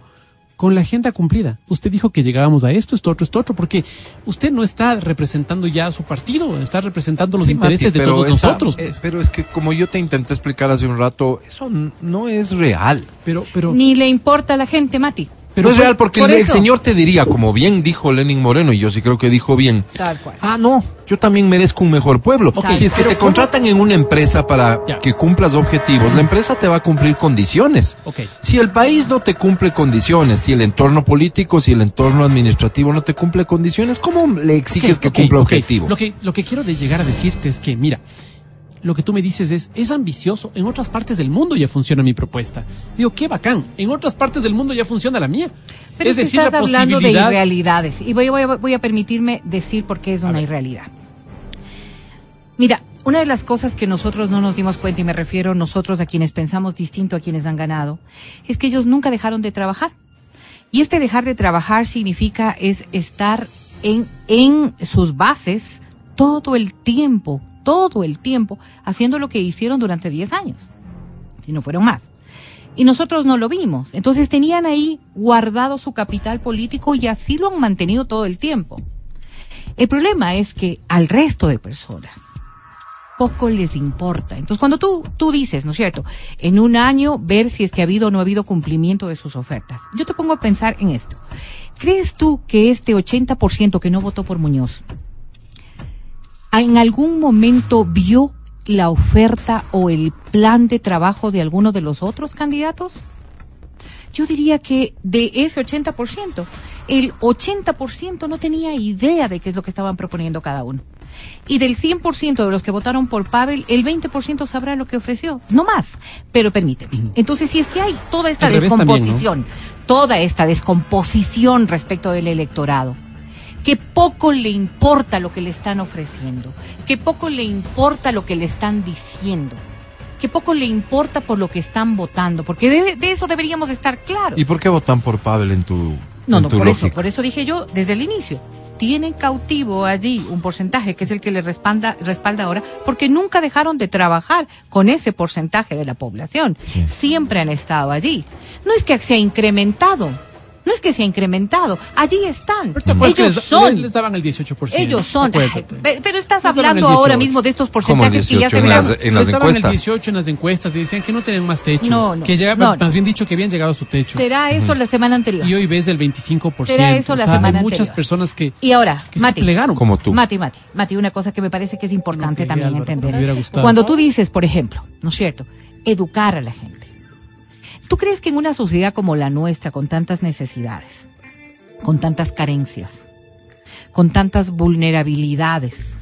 con la agenda cumplida. Usted dijo que llegábamos a esto, esto, otro, esto, otro, porque usted no está representando ya a su partido, está representando los Sí, intereses Mati, de todos esa- nosotros. eh, pero es que como yo te intenté explicar hace un rato, eso no es real. pero, pero, Ni le importa a la gente, Mati. Pero no es real porque por el, señor te diría, como bien dijo Lenin Moreno, y yo sí creo que dijo bien, Tal cual. ah, no, yo también merezco un mejor pueblo. Ok, si es que te ¿cómo? contratan en una empresa para que cumplas objetivos, la empresa te va a cumplir condiciones. Ok. Si el país no te cumple condiciones, si el entorno político, si el entorno administrativo no te cumple condiciones, ¿cómo le exiges que cumpla ok. objetivo? Lo que, lo que quiero de llegar a decirte es que, mira, lo que tú me dices es, es ambicioso. En otras partes del mundo ya funciona mi propuesta. Digo, qué bacán. En otras partes del mundo ya funciona la mía. Pero es, es que decir, estás la hablando de irrealidades. Y voy, voy a- voy a permitirme decir por qué es una irrealidad. Mira, una de las cosas que nosotros no nos dimos cuenta, y me refiero nosotros a quienes pensamos distinto a quienes han ganado, es que ellos nunca dejaron de trabajar. Y este dejar de trabajar significa es estar en, en sus bases todo el tiempo, todo el tiempo, haciendo lo que hicieron durante 10 años, si no fueron más. Y nosotros no lo vimos. Entonces tenían ahí guardado su capital político y así lo han mantenido todo el tiempo. El problema es que al resto de personas poco les importa. Entonces, cuando tú, tú dices, ¿no es cierto? En un año ver si es que ha habido o no ha habido cumplimiento de sus ofertas. Yo te pongo a pensar en esto. ¿Crees tú que este 80% que no votó por Muñoz en algún momento vio la oferta o el plan de trabajo de alguno de los otros candidatos? Yo diría que de ese 80%, el 80% no tenía idea de qué es lo que estaban proponiendo cada uno. Y del 100% de los que votaron por Pavel, el 20% sabrá lo que ofreció. No más. Pero permíteme. Entonces, si es que hay toda esta también, descomposición, toda esta descomposición respecto del electorado, que poco le importa lo que le están ofreciendo, que poco le importa lo que le están diciendo, que poco le importa por lo que están votando, porque de, de eso deberíamos estar claros. ¿Y por qué votan por Pavel en tu No, en no, tu por eso, por eso dije yo desde el inicio. Tienen cautivo allí un porcentaje que es el que le respalda, respalda ahora, porque nunca dejaron de trabajar con ese porcentaje de la población. Siempre han estado allí. No es que se ha incrementado, no es que se ha incrementado, allí están. Pero ¿te acuerdas que Ellos son. les daban el 18%. Ellos son. Ay, pero estás Les hablando ahora 18. mismo de estos porcentajes que ya 18 se en las, en las Les daban el encuestas. 18 en las encuestas y decían que no tenían más techo. No, no, que llegaban, no, más bien dicho, que habían llegado a su techo. Será eso la semana anterior. Y hoy ves del 25%. Será eso la O sea, semana Hay muchas anterior. personas que, Y ahora, que Mati. se plegaron. Como tú. Mati, Mati, Mati, una cosa que me parece que es importante también Álvaro, entender. me hubiera gustado. Cuando tú dices, por ejemplo, ¿no es cierto? Educar a la gente. ¿Tú crees que en una sociedad como la nuestra, con tantas necesidades, con tantas carencias, con tantas vulnerabilidades,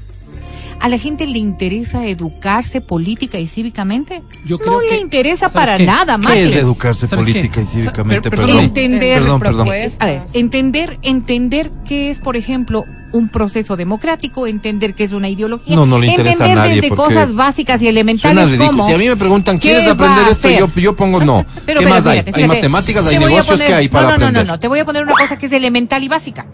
a la gente le interesa educarse política y cívicamente? Yo no creo le que- interesa ¿sabes para qué? nada, ¿Qué Mati. ¿Qué es educarse política y cívicamente? per- perdón. Perdón. entender Perdón, perdón. a ver, entender entender qué es por ejemplo un proceso democrático entender qué es una ideología No, no le interesa a entender nadie desde cosas básicas y elementales como Si a mí me preguntan, ¿qué ¿quieres aprender a esto? Yo, yo pongo no. Pero ¿Qué espérate, más hay? fíjate, hay fíjate. matemáticas, hay Te voy a negocios, poner- ¿qué hay para no, no, aprender? No, no, no, te voy a poner una cosa que es elemental y básica.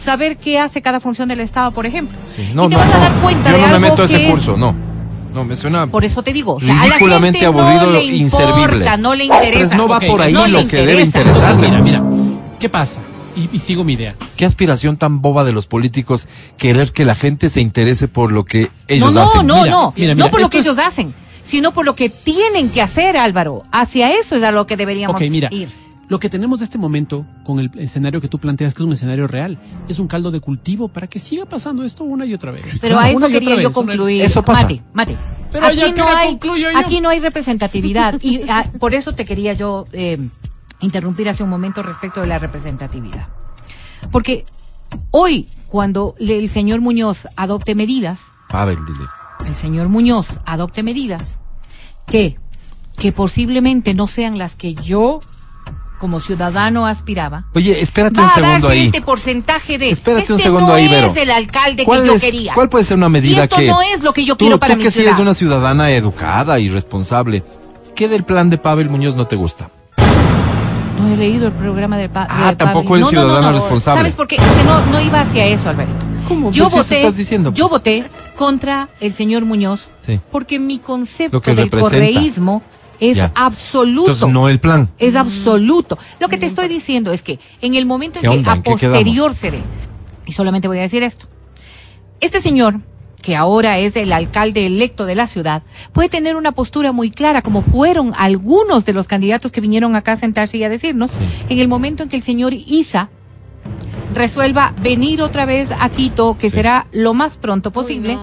Saber qué hace cada función del Estado, por ejemplo. Sí. No, y te no, vas no. a dar cuenta yo de no me algo meto a ese que es- curso, no. No, me suena Por eso te digo, o sea, a la ridículamente gente aburrido, no le inservible. importa, no le interesa. Pues no va Ok, por ahí no lo que debe interesa. interesarle. Mira, mira. ¿Qué pasa? Y, y sigo mi idea. Qué aspiración tan boba de los políticos querer que la gente se interese por lo que ellos no, no, hacen. no, Mira, no, mira, no por lo que es- ellos hacen, sino por lo que tienen que hacer, Álvaro. Hacia eso es a lo que deberíamos mira. ir. Lo que tenemos en este momento con el escenario que tú planteas, que es un escenario real, es un caldo de cultivo para que siga pasando esto una y otra vez. Pero a eso quería vez, yo una- concluir. Eso pasa. Mati, Mati. Pero aquí ya no hay, aquí no hay representatividad y ah, por eso te quería yo eh, interrumpir hace un momento respecto de la representatividad, porque hoy cuando el señor Muñoz adopte medidas, Pavel, dile. el señor Muñoz adopte medidas que, que posiblemente no sean las que yo como ciudadano aspiraba. Oye, espérate Va un a segundo darse ahí. este porcentaje de Espérate este un segundo no ahí, es Vero. el alcalde que ¿Cuál yo es- quería. ¿Cuál puede ser una medida y esto que no es lo que yo tú, quiero para tú mi que ciudad. eres una ciudadana educada y responsable, ¿qué del plan de Pavel Muñoz no te gusta? No he leído el programa del Ah, de tampoco Pablo. eres No, no, ciudadano no, no. responsable. ¿Sabes por qué? Es que no, no iba hacia eso, Alvarito. ¿Cómo? Yo Pues voté, estás diciendo, yo voté contra el señor Muñoz Sí. porque mi concepto del representa. correísmo es Ya. absoluto. Entonces, no el plan. Es absoluto. Lo que te estoy diciendo es que en el momento en ¿Qué que onda? a ¿En qué posterior se y solamente voy a decir esto, este señor, que ahora es el alcalde electo de la ciudad, puede tener una postura muy clara, como fueron algunos de los candidatos que vinieron acá a sentarse y a decirnos, en el momento en que el señor Isa resuelva venir otra vez a Quito, que Sí. será lo más pronto posible,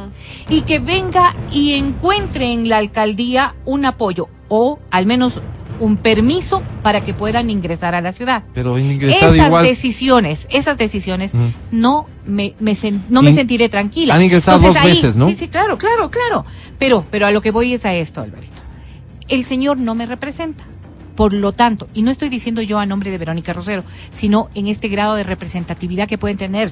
y que venga y encuentre en la alcaldía un apoyo o al menos un permiso para que puedan ingresar a la ciudad. Pero en ingresado Esas igual. decisiones, esas decisiones, Ujú. no me, me sen- no me In- sentiré tranquila. han ingresado Entonces, dos ahí- veces, ¿no? Sí, sí, claro, claro, claro. Pero, pero a lo que voy es a esto, Alvarito. El señor no me representa. Por lo tanto, y no estoy diciendo yo a nombre de Verónica Rosero, sino en este grado de representatividad que pueden tener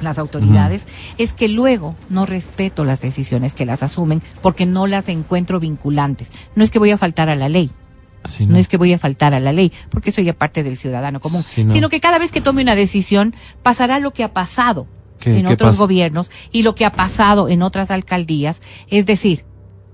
las autoridades, es que luego no respeto las decisiones que las asumen porque no las encuentro vinculantes. No es que voy a faltar a la ley, Sí, no es que voy a faltar a la ley, porque soy aparte del ciudadano común, Sí, no. sino que cada vez que tome una decisión pasará lo que ha pasado ¿Qué- en qué otros pasa? gobiernos y lo que ha pasado en otras alcaldías, es decir,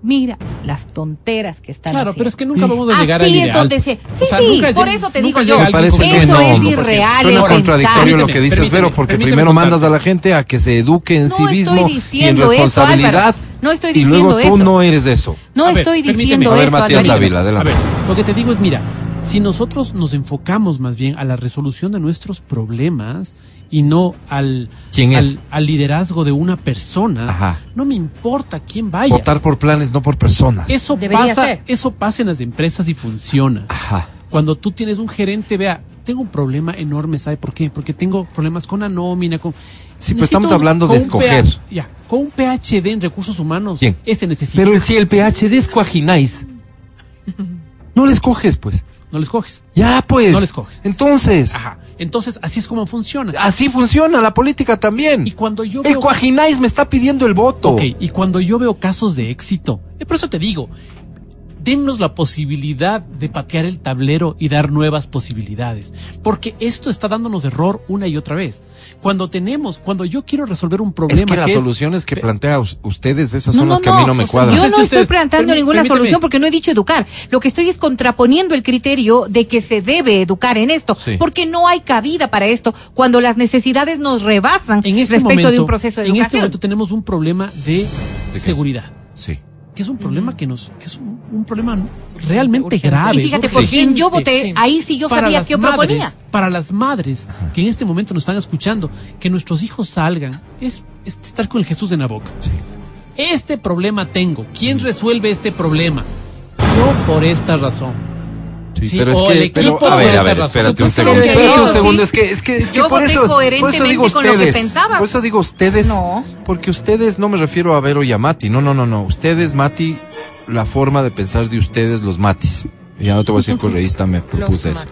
Mira las tonteras que están Claro, haciendo. pero es que nunca vamos a llegar al Así ideal. es donde se... Sí, O sea, sí, por eso te digo yo. llega Me parece alguien que eso no. es irreal. Suena el contradictorio lo que dices, Vero, porque primero mandas a la gente a que se eduque en No sí estoy mismo y en diciendo eso, responsabilidad. Álvaro. No estoy y luego diciendo tú eso. no eres eso. No A ver, estoy permíteme. diciendo A ver, eso, Matías. Dávila, adelante. A ver, lo que te digo es, mira, si nosotros nos enfocamos más bien a la resolución de nuestros problemas y no al, ¿Quién es? al, al liderazgo de una persona, Ajá. no me importa quién vaya. Votar por planes, no por personas. Eso Debería pasa, ser. eso pasa en las empresas y funciona. Ajá. Cuando tú tienes un gerente, vea, tengo un problema enorme, ¿sabe por qué? Porque tengo problemas con la nómina, con... Sí, pero Necesito estamos hablando de escoger. PH ya, con un PhD en recursos humanos. ¿Quién? Este necesita. Pero el, si el PhD es cuajináis, no les coges, pues. No les coges. Ya, pues. No les coges. Entonces, Ajá. Entonces, así es como funciona. así funciona la política también. Y cuando yo El veo... cuajináis me está pidiendo el voto. Ok, y cuando yo veo casos de éxito, eh, por eso te digo, dennos la posibilidad de patear el tablero y dar nuevas posibilidades, porque esto está dándonos error una y otra vez. Cuando tenemos, cuando yo quiero resolver un problema Es que las es- soluciones que plantea us- ustedes, esas No, son no, las que a mí no me cuadran. Yo no estoy ustedes- planteando permí- ninguna permíteme. solución porque no he dicho educar. Lo que estoy es contraponiendo el criterio de que se debe educar en esto, Sí. porque no hay cabida para esto cuando las necesidades nos rebasan en este respecto momento, de un proceso de en este educación. momento tenemos un problema de, seguridad, Sí. que es un problema que nos, que es un, un problema realmente Urgente. grave. Y fíjate, por quien yo voté, ahí sí yo sabía las qué madres, proponía. Para las madres que en este momento nos están escuchando, que nuestros hijos salgan, es, es estar con el Jesús en la boca. Sí. Este problema tengo. ¿Quién resuelve este problema? Yo por esta razón. Sí, Sí, pero es que, pero, a ver, a ver, espérate un segundo, Pero espérate un sí- segundo, es que, es que, es que yo por voté eso, por eso digo coherentemente con lo que ustedes, pensaba. por eso digo ustedes, No. porque ustedes, no me refiero a Vero y a Mati, no, no, no, no, ustedes, Mati, la forma de pensar de ustedes, los Matis, ya no te voy a decir correísta, me propuse eso,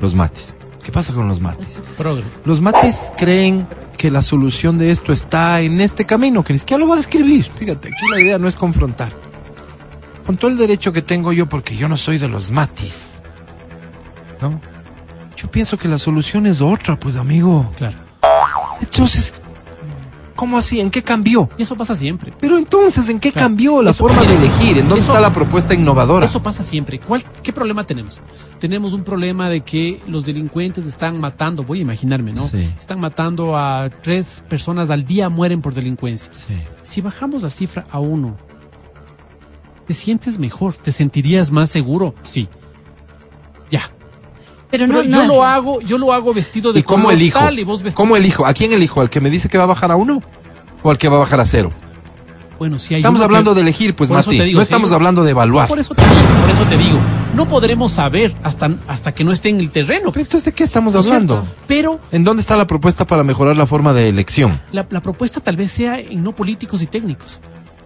los Matis, ¿qué pasa con los Matis? Progres. Los Matis creen que la solución de esto está en este camino, que ni siquiera lo va a describir, fíjate, aquí la idea no es confrontar, con todo el derecho que tengo yo, porque yo no soy de los Matis, ¿no? Yo pienso que la solución es otra, pues amigo. Claro. Entonces, ¿cómo así? ¿En qué cambió? Y eso pasa siempre. Pero entonces, ¿en qué Claro. cambió la Eso- forma de elegir? ¿En dónde eso- está la propuesta innovadora? Eso pasa siempre. ¿Cuál, ¿Qué problema tenemos? Tenemos un problema de que los delincuentes están matando, voy a imaginarme, ¿no? Sí. Están matando a tres personas al día, mueren por delincuencia. Sí. Si bajamos la cifra a uno, ¿te sientes mejor? ¿Te sentirías más seguro? Sí. Ya. Pero Pero no, yo no. lo hago, yo lo hago vestido de ¿Y cómo color elijo? tal y vos vestido- ¿Cómo elijo? ¿A quién elijo? ¿Al que me dice que va a bajar a uno? ¿O al que va a bajar a cero? Bueno, si hay Estamos uno hablando que- de elegir, pues, Por eso Mati. te digo, no si hay estamos uno- hablando de evaluar. Por eso te digo, por eso te digo, no podremos saber hasta, hasta que no esté en el terreno. Pero entonces, ¿de qué estamos ¿no es hablando? cierto? Pero ¿En dónde está la propuesta para mejorar la forma de elección? la, la propuesta tal vez sea en no políticos y técnicos.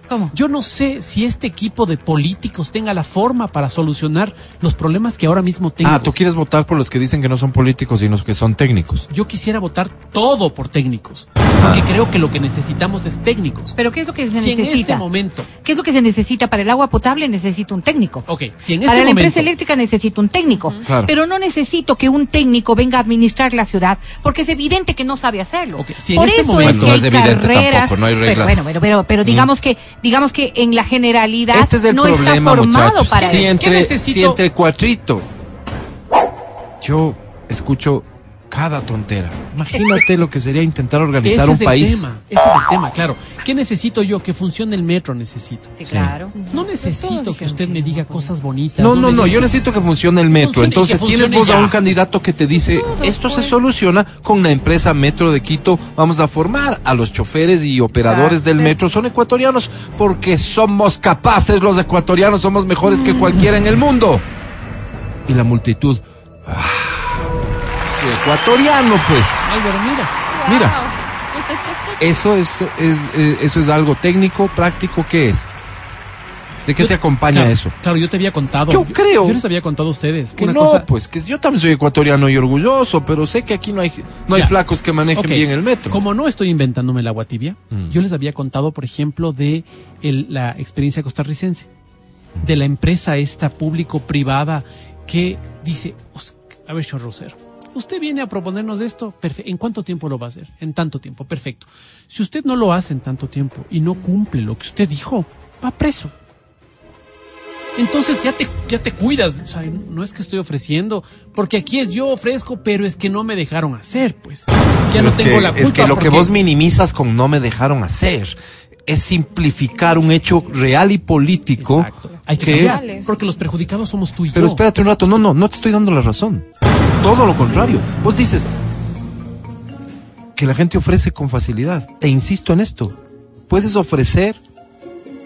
¿Cómo? Yo no sé si este equipo de políticos tenga la forma para solucionar los problemas que ahora mismo tengo. Ah, tú quieres votar por los que dicen que no son políticos, sino que son técnicos. Yo quisiera votar todo por técnicos, porque creo que lo que necesitamos es técnicos. Pero ¿qué es lo que se si en necesita? este momento, ¿Qué es lo que se necesita para el agua potable? Necesito un técnico. ok, si en este Para la empresa eléctrica necesito un técnico, Claro. pero no necesito que un técnico venga a administrar la ciudad, porque es evidente que no sabe hacerlo. Ok, si en Por este eso momento- es que No hay es carreras. tampoco, no hay Pero reglas. bueno, pero, pero, pero digamos que digamos que en la generalidad Este es el no problema, está formado muchachos. para si eso. entre, ¿Qué necesito? si entre cuatrito. Yo escucho cada tontera. Imagínate lo que sería intentar organizar ese un es el país. tema, ese es el tema, claro. ¿Qué necesito yo? Que funcione el metro necesito. Sí, claro. No necesito que usted me diga cosas bonitas. No, no, no, diga- yo necesito que funcione el metro. Funcione Entonces tienes vos a un candidato que te dice, esto se soluciona con la empresa Metro de Quito. Vamos a formar a los choferes y operadores del metro. Son ecuatorianos porque somos capaces, los ecuatorianos somos mejores que cualquiera en el mundo. Y la multitud, ah, ecuatoriano pues. Álvaro, mira. Mira, eso es, es, eh, eso es algo técnico, práctico, ¿qué es? ¿De qué Yo- se acompaña claro, eso? Claro, yo te había contado. Yo creo Yo les había contado a ustedes. Que una no, cosa, pues que yo también soy ecuatoriano y orgulloso, pero sé que aquí no hay, no hay flacos que manejen bien el metro. Como no estoy inventándome el agua tibia, Mm. yo les había contado, por ejemplo, de el- la experiencia costarricense, de la empresa esta público-privada que dice, "Os- a ver, chorrocero, usted viene a proponernos esto, perfecto. ¿En cuánto tiempo lo va a hacer? En tanto tiempo, perfecto. Si usted no lo hace en tanto tiempo y no cumple lo que usted dijo, va preso. Entonces ya te, ya te cuidas. O sea, no es que estoy ofreciendo, porque aquí es yo ofrezco, pero es que no me dejaron hacer, pues. Ya Pero no tengo que, la culpa. Es que lo que vos minimizas con no me dejaron hacer es simplificar un hecho real y político Exacto. Hay que, que... cambiar, porque los perjudicados somos tú y Pero yo. espérate un rato, no, no, no te estoy dando la razón. Todo lo contrario. Vos dices que la gente ofrece con facilidad. Te insisto en esto. Puedes ofrecer,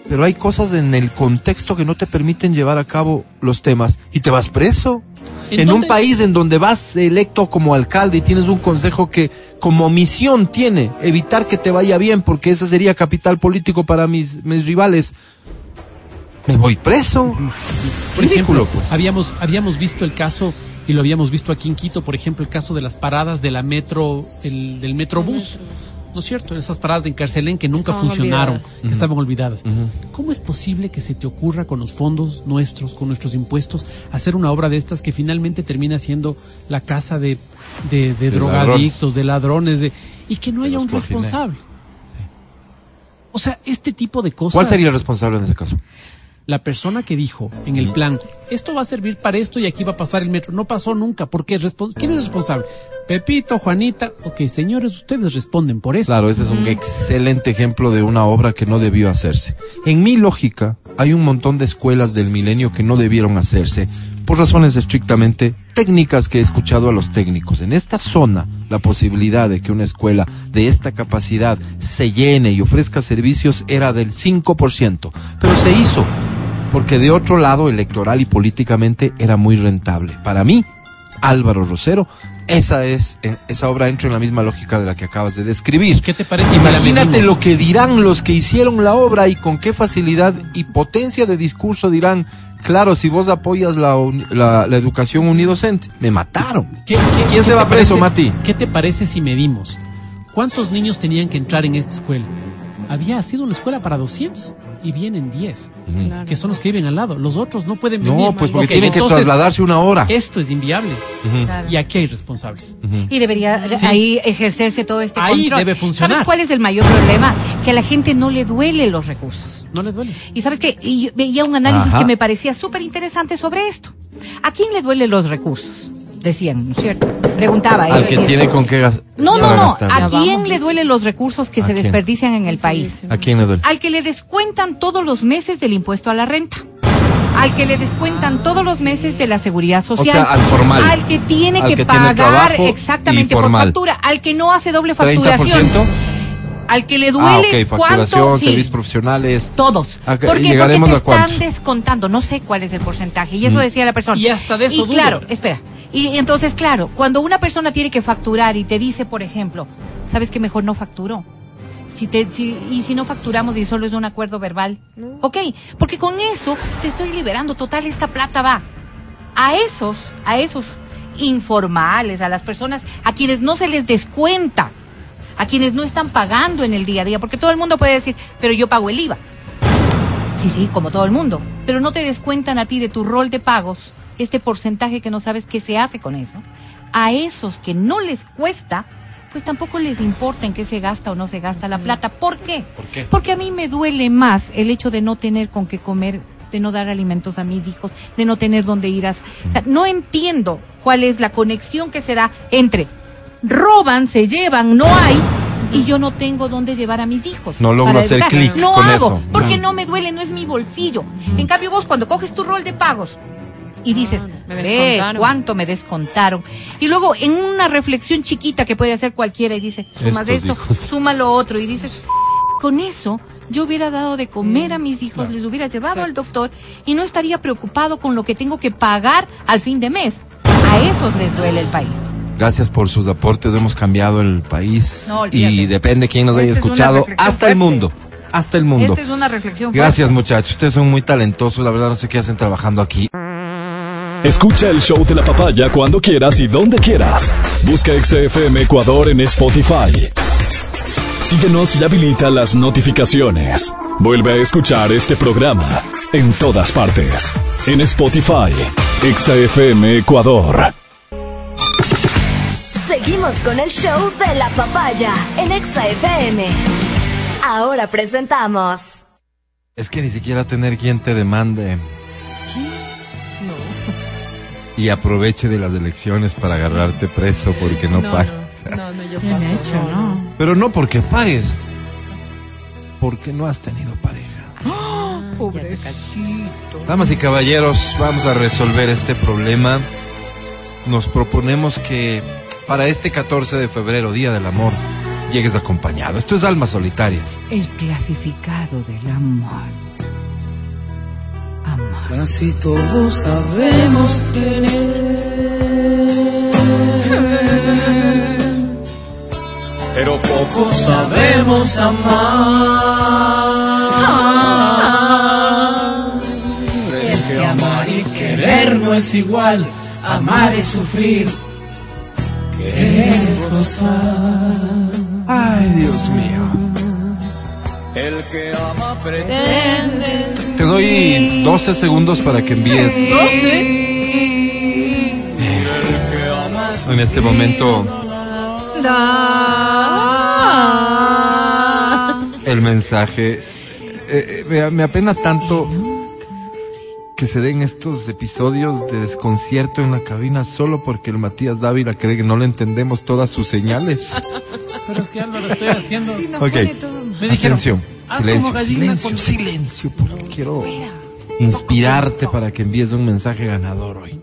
pero hay cosas en el contexto que no te permiten llevar a cabo los temas y te vas preso. En, un país en donde vas electo como alcalde y tienes un consejo que como misión tiene evitar que te vaya bien porque ese sería capital político para mis, mis rivales, me voy preso. Por Ridículo, ejemplo, pues. habíamos, habíamos visto el caso, y lo habíamos visto aquí en Quito, por ejemplo, el caso de las paradas de la metro, el- del metrobús. ¿No es cierto? Esas paradas de Encarcelén que nunca Estaban funcionaron, olvidadas. que estaban olvidadas. ¿Cómo es posible que se te ocurra con los fondos nuestros, con nuestros impuestos, hacer una obra de estas que finalmente termina siendo la casa de, de, de drogadictos, de ladrones, de, y que no De haya un responsable? O sea, este tipo de cosas. ¿Cuál sería el responsable en ese caso? La persona que dijo en el plan, esto va a servir para esto y aquí va a pasar el metro, no pasó nunca, ¿por qué? Respons- ¿Quién es responsable? Pepito, Juanita, ok, señores, ustedes responden por esto. Claro, ese es un excelente ejemplo de una obra que no debió hacerse. En mi lógica, hay un montón de escuelas del milenio que no debieron hacerse por razones estrictamente técnicas que he escuchado a los técnicos. En esta zona, la posibilidad de que una escuela de esta capacidad se llene y ofrezca servicios era del 5%, pero se hizo porque de otro lado, electoral y políticamente, era muy rentable. Para mí, Álvaro Rosero, esa es, eh, esa obra entra en la misma lógica de la que acabas de describir. ¿Qué te parece Imagínate lo que dirán los que hicieron la obra y con qué facilidad y potencia de discurso dirán, claro, si vos apoyas la, la, la educación unidocente, me mataron. ¿Qué- qué- ¿Quién se va preso, parece- Mati? ¿Qué te parece si medimos? ¿Cuántos niños tenían que entrar en esta escuela? Había sido una escuela para 200 y vienen 10, que son los que viven al lado. Los otros no pueden vivir. No, pues porque tienen que entonces, trasladarse una hora. Esto es inviable. Claro. Y aquí hay responsables. Y debería Sí. ahí ejercerse todo este Ahí control. debe funcionar. ¿Sabes cuál es el mayor problema? Que a la gente no le duele los recursos. No les duele. Y sabes que veía un análisis Ajá. que me parecía súper interesante sobre esto. ¿A quién le duelen los recursos? Decían, ¿no es cierto? Preguntaba. Al eh, que tiene con qué gas- No, no, no. gastar. ¿A quién le duelen los recursos que ¿A se quién? desperdician en el país? ¿A quién le duele? Al que le descuentan todos los meses del impuesto a la renta. Al que le descuentan todos los meses de la seguridad social. sea, al formal. Al que tiene Al que, que tiene pagar trabajo exactamente por factura. Al que no hace doble facturación. ¿30%? Al que le Ah, duele ok, facturación, cuánto sí. servicios profesionales. Todos. ¿A qué- ¿Por qué? llegaremos Porque te a están descontando. No sé cuál es el porcentaje. Y eso decía la persona. Y hasta de eso Y dudo. claro, espera. Y entonces, claro, cuando una persona tiene que facturar y te dice, por ejemplo, ¿sabes que mejor no facturó? Si te, si, y si no facturamos y solo es un acuerdo verbal. Ok, porque con eso te estoy liberando. Total, esta plata va a esos, a esos informales, a las personas a quienes no se les descuenta, a quienes no están pagando en el día a día, porque todo el mundo puede decir, pero yo pago el IVA. Sí, sí, como todo el mundo, pero no te descuentan a ti de tu rol de pagos este porcentaje que no sabes qué se hace con eso. A esos que no les cuesta, pues tampoco les importa en qué se gasta o no se gasta la plata. ¿Por qué? Porque a mí me duele más el hecho de no tener con qué comer, de no dar alimentos a mis hijos, de no tener dónde ir a... O sea, no entiendo cuál es la conexión que se da entre roban, se llevan, no hay, y yo no tengo dónde llevar a mis hijos. No logro hacer clic No con hago, eso. porque Mm. no me duele, no es mi bolsillo. En cambio vos cuando coges tu rol de pagos y dices, me ve descontaron". cuánto me descontaron. Y luego en una reflexión chiquita que puede hacer cualquiera y dice, sumas Estos esto, hijos. suma lo otro y dices, con eso yo hubiera dado de comer a mis hijos, les hubiera llevado al doctor y no estaría preocupado con lo que tengo que pagar al fin de mes. A esos les duele el país. Gracias por sus aportes, hemos cambiado el país No, y depende quién nos haya escuchado, hasta el mundo, hasta el mundo. Esta es una reflexión fuerte. Gracias muchachos, ustedes son muy talentosos, la verdad no sé qué hacen trabajando aquí. Escucha el show de la papaya cuando quieras y donde quieras. Busca XFM Ecuador en Spotify. Síguenos y habilita las notificaciones. Vuelve a escuchar este programa en todas partes. En Spotify, XFM Ecuador. Seguimos con el show de la papaya en Exa FM. Ahora presentamos Es que ni siquiera tener quien te demande y aproveche de las elecciones para agarrarte preso porque no, pagas. No, no, yo Bien paso, hecho, ¿no? Pero no porque pagues, porque no has tenido pareja. Pobrecito. Damas y caballeros, vamos a resolver este problema. Nos proponemos que para este 14 de febrero, Día del Amor, llegues acompañado. Esto es Almas Solitarias. El clasificado del amor. Casi todos sabemos querer, pero pocos sabemos amar. Es que amar y querer no es igual, amar es sufrir, querer es gozar. Ay, Dios mío. El que ama pretende. Te doy 12 segundos para que envíes en este momento el mensaje. Eh, eh, me, me apena tanto que se den estos episodios de desconcierto en la cabina solo porque el Matías Dávila cree que no le entendemos todas sus señales. Pero es que Álvaro, estoy haciendo. Ok, Me dijeron, atención. Haz como Silencio, gallina silencio, con- silencio, porque quiero inspirarte para que envíes un mensaje ganador hoy.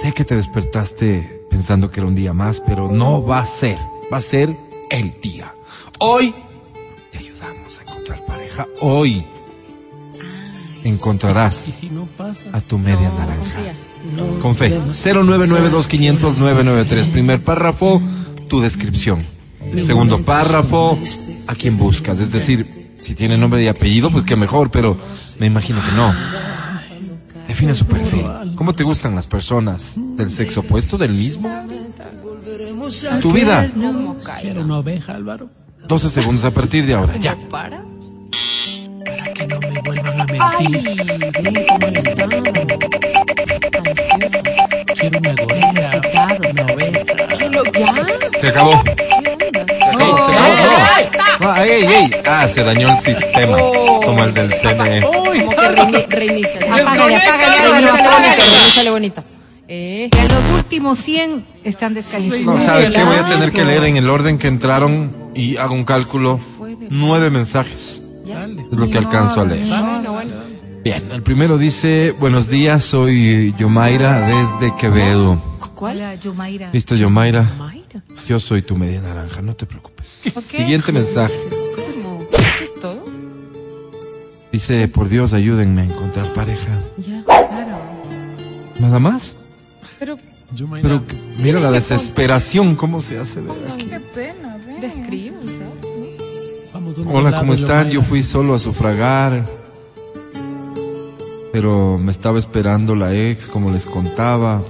Sé que te despertaste pensando que era un día más, pero no va a ser. Va a ser el día. Hoy te ayudamos a encontrar pareja. Hoy ¿Y encontrarás si no pasa? a tu media No, naranja. Con fe. 0992500 Primer párrafo, tu descripción. Segundo párrafo, a quién buscas. Es decir, si tiene nombre y apellido, pues qué mejor, pero me imagino que no. Define su perfil. ¿Cómo te gustan las personas? ¿Del sexo opuesto? ¿Del mismo? Tu vida. Quiero una oveja, Álvaro. 12 segundos a partir de ahora. Ya. Para. Para que no me vuelvan a mentir. Quiero una gorila. Una oveja. Ya. Se acabó. Se acabó, se acabó. No. No, ey, ey. Ah, se dañó el sistema. Como el del CNE. ¡Uy, Como que reini- reinicia. Apágale, apágale, bonito, bonito. Eh, Que los últimos 100 están descalificados. No, ¿sabes qué? Voy a tener que leer en el orden que entraron y hago un cálculo. Nueve mensajes. Es lo que alcanzo a leer. Bien, el primero dice, buenos días, soy Yomaira desde Quevedo. ¿Cuál? Hola, Yumaira. ¿Listo, Yomaira? Yo soy tu media naranja, no te preocupes. Siguiente mensaje. Eso es, eso es todo. Dice, por Dios, ayúdenme a encontrar pareja. Ya. Claro. ¿Nada más? Pero Yo, Mayra, Pero que- mira la desesperación, cómo se hace ver aquí. Qué pena, ¿sabes? vamos Hola, ¿cómo están? Yo fui solo a sufragar. Pero me estaba esperando la ex, como les contaba.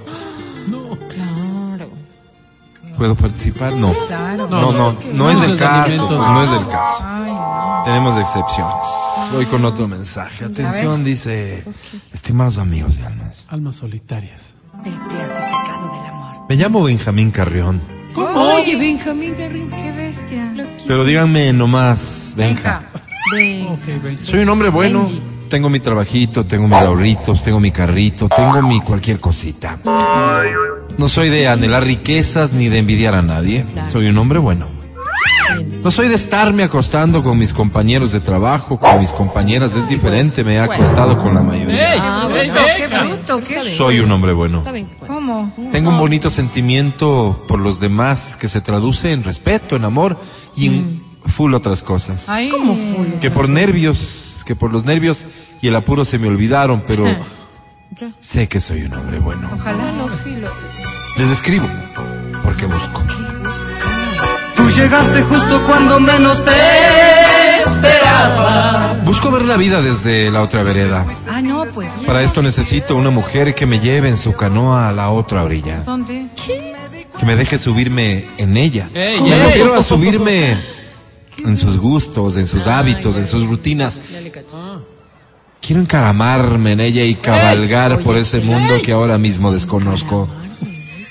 No. ¿Puedo participar? No. Claro. No, no, no es el caso. pues, no es el caso. Ay, no. Tenemos excepciones. Voy con otro mensaje. Atención, dice, estimados amigos de almas. Almas solitarias. El clasificado del amor. Me llamo Benjamín Carrión, Oye, Benjamín Garrin. Qué bestia. pero díganme nomás, Benja. Ven. Soy un hombre bueno. Benji. Tengo mi trabajito, tengo mis ahorritos, tengo mi carrito, tengo mi cualquier cosita. No soy de anhelar riquezas ni de envidiar a nadie. Soy un hombre bueno. No soy de estarme acostando con mis compañeros de trabajo, con mis compañeras. Es diferente, me he acostado con la mayoría. ¡Ey! Ah, ¡Ey, bueno. Qué bruto, qué. Soy un hombre bueno. Cuente. ¿Cómo? Tengo un bonito sentimiento por los demás que se traduce en respeto, en amor y en full otras cosas. ¿Cómo full? Que por nervios, que por los nervios y el apuro se me olvidaron, pero sé que soy un hombre bueno. Ojalá. Bueno, sí, lo. Les escribo porque busco. Tú llegaste justo cuando menos te esperaba. Busco ver la vida desde la otra vereda. Ah, no, pues. Para esto necesito una mujer que me lleve en su canoa a la otra orilla. ¿Dónde? Que me deje subirme en ella. Me refiero a subirme en sus gustos, en sus hábitos, en sus rutinas. Quiero encaramarme en ella y cabalgar por ese mundo que ahora mismo desconozco.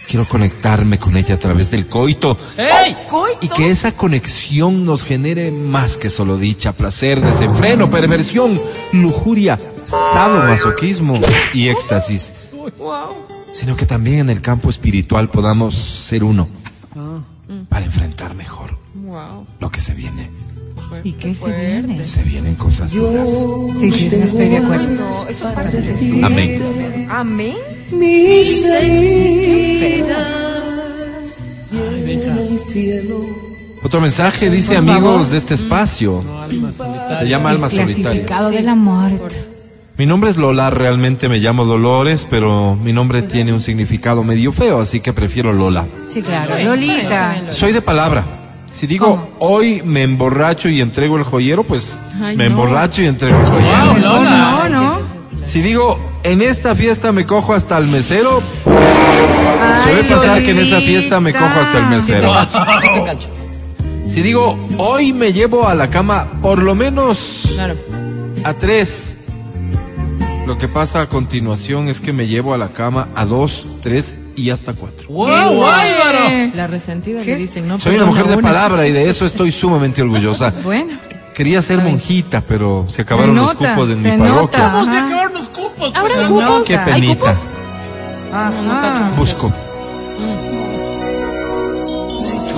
Quiero conectarme con ella a través del coito. ¡Ey! y que esa conexión nos genere más que solo dicha, placer, desenfreno, perversión, lujuria, sadomasoquismo y éxtasis, sino que también en el campo espiritual podamos ser uno para enfrentar mejor lo que se viene. ¿Y qué se viene? Se vienen cosas duras. Sí, sí, no estoy de acuerdo. No, eso parte de ti. Amén. Amén. Ay, deja. Otro mensaje dice amigos favor. de este espacio. No, alma solitaria. Se llama Almas Solitarias. De la muerte. Mi nombre es Lola, realmente me llamo Dolores, pero mi nombre tiene un significado medio feo, así que prefiero Lola. Sí, claro. Lolita. Soy de palabra. Si digo hoy me emborracho y entrego el joyero, pues me emborracho y entrego el joyero. Wow, Lola. No, no. Si digo en esta fiesta me cojo hasta el mesero, suele pasar que en esa fiesta me cojo hasta el mesero. Si digo hoy me llevo a la cama por lo menos a tres, lo que pasa a continuación es que me llevo a la cama a dos, tres y hasta cuatro. ¡Wow, bárbaro! La resentida ¿Qué? le dicen, no. Soy una mujer de una. palabra y de eso estoy sumamente orgullosa. Bueno. Quería ser monjita, pero se acabaron Se los nota, cupos en se mi nota. parroquia. Vamos a Ajá. acabar los cupos. ¿Habrá pues, cupos? ¿no? Qué ¿Hay penita. cupos? Ajá. Busco.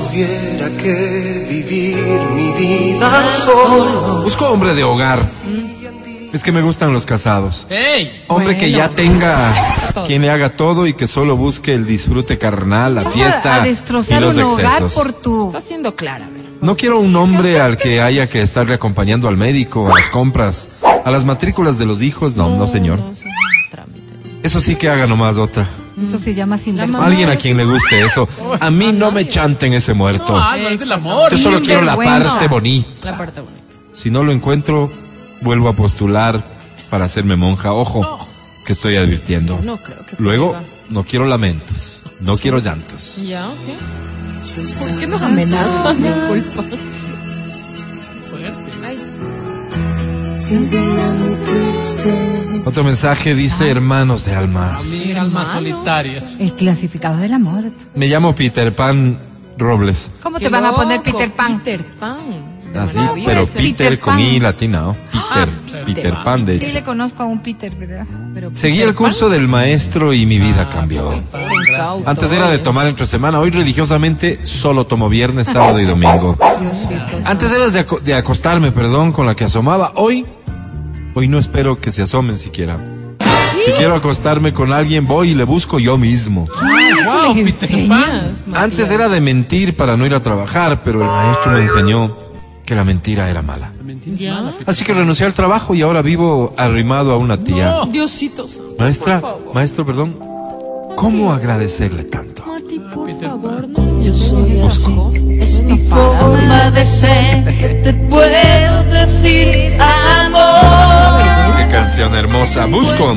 tuviera que vivir mi vida solo. Busco hombre de hogar. Es que me gustan los casados. ¡Ey! Hombre que ya tenga quien le haga todo y que solo busque el disfrute carnal, la a- fiesta y los un hogar excesos. por tu. Está siendo clara, ¿verdad? No quiero un hombre al que haya que estarle acompañando al médico, a las compras, a las matrículas de los hijos. No, no, señor. No, es un trámite. Eso sí que haga nomás otra. Eso se llama sinvergüenza. Alguien a quien le guste eso. A mí no me chanten ese muerto. No, es del amor. Yo solo quiero la parte bonita. La parte bonita. Si no lo encuentro, vuelvo a postular para hacerme monja. Ojo, que estoy advirtiendo. No creo que Luego, pueda. no quiero lamentos, no quiero llantos. ¿Ya? ¿Qué? ¿Por qué nos amenazan? Disculpa. Otro mensaje dice, hermanos de almas. Mira, almas solitarias. El clasificado de la muerte. Me llamo Peter Pan Robles. ¿Cómo te van a poner Peter Pan? Peter Pan. Así, pero Peter, Peter con. I latina, ¿no? Peter, Peter Pan, de Sí, le conozco a un Peter, ¿verdad? Pero Seguí Peter el curso del maestro y mi vida cambió. Pan, incauto, Antes era de tomar entre semana, hoy religiosamente solo tomo viernes, sábado y domingo. Diosito, Antes era de, aco- de acostarme, perdón, con la que asomaba. Hoy, hoy no espero que se asomen siquiera. Si quiero acostarme con alguien, voy y le busco yo mismo. Eso Wow, enseñas. Antes era de mentir para no ir a trabajar, pero el maestro me enseñó que la mentira era mala. La mentira es Ya. mala. Así que renuncié al trabajo y ahora vivo arrimado a una tía. No. Diosito Maestra, por favor. maestro, perdón. ¿Cómo agradecerle tanto? Mati, por Peter favor, no. Yo soy Busco. Es mi forma de ser, te puedo decir amor. Qué canción hermosa. Busco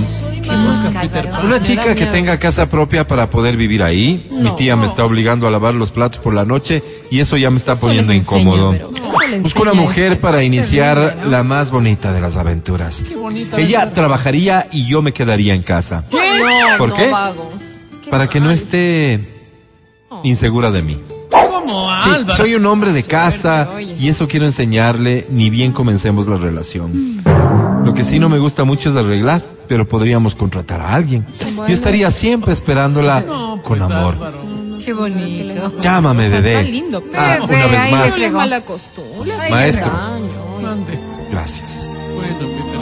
¿Qué buscas, Peter Pan? una chica que tenga casa propia para poder vivir ahí. Mi tía me está obligando a lavar los platos por la noche y eso ya me está poniendo enseña, incómodo. Busco una mujer para iniciar la más bonita de las aventuras. bonita Ella aventura. trabajaría y yo me quedaría en casa. No, ¿Por qué? vago. Para que no esté insegura de mí. ¿Cómo, Sí, soy un hombre de casa y eso quiero enseñarle ni bien comencemos la relación. Lo que sí no me gusta mucho es arreglar, pero podríamos contratar a alguien. Yo estaría siempre esperándola No, con pues, amor. Álvaro. Qué bonito. Llámame, O sea, bebé. Está lindo, Ah, una vez ahí más. le mala costumbre. es Maestro. Mande. Gracias. Bueno, Peter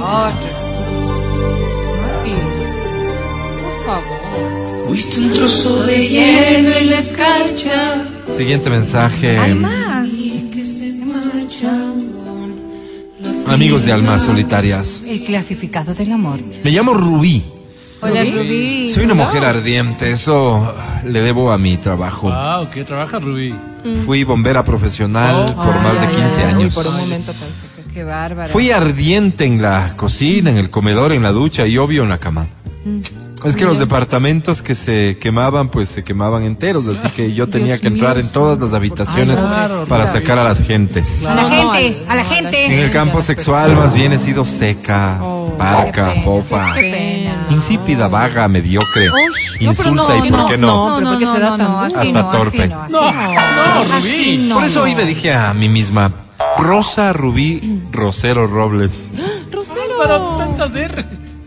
Por favor. Fuiste un trozo de hielo en la escarcha Siguiente mensaje. Hay más. que se marchan. Amigos de almas solitarias. El clasificado de la muerte. Me llamo Rubí. Hola, Rubí. Soy una mujer ardiente. Eso le debo a mi trabajo. Wow, ¿qué trabaja Rubí? Fui bombera profesional Oh. por más de Ay, 15 ay, ay. años. Uy, por un momento pensé que... Qué bárbara. Fui ardiente en la cocina, en el comedor, en la ducha y obvio en la cama. Es que los departamentos que se quemaban, pues se quemaban enteros, así que yo tenía Dios que entrar mío, en todas las habitaciones claro, para claro. sacar a las gentes. A la No, no, gente, a la gente. En el campo sexual más bien he sido seca, Oh, parca, pena, fofa, qué pena. insípida, vaga, mediocre, no, pero insulsa no, y por qué no. no, pero ¿por qué se da tan así Hasta no, así torpe. no, así No, no. no, Rubí. no, Por eso no. hoy me dije a mí misma, Rosa Rubí Rosero Robles. Álvaro, tantas R.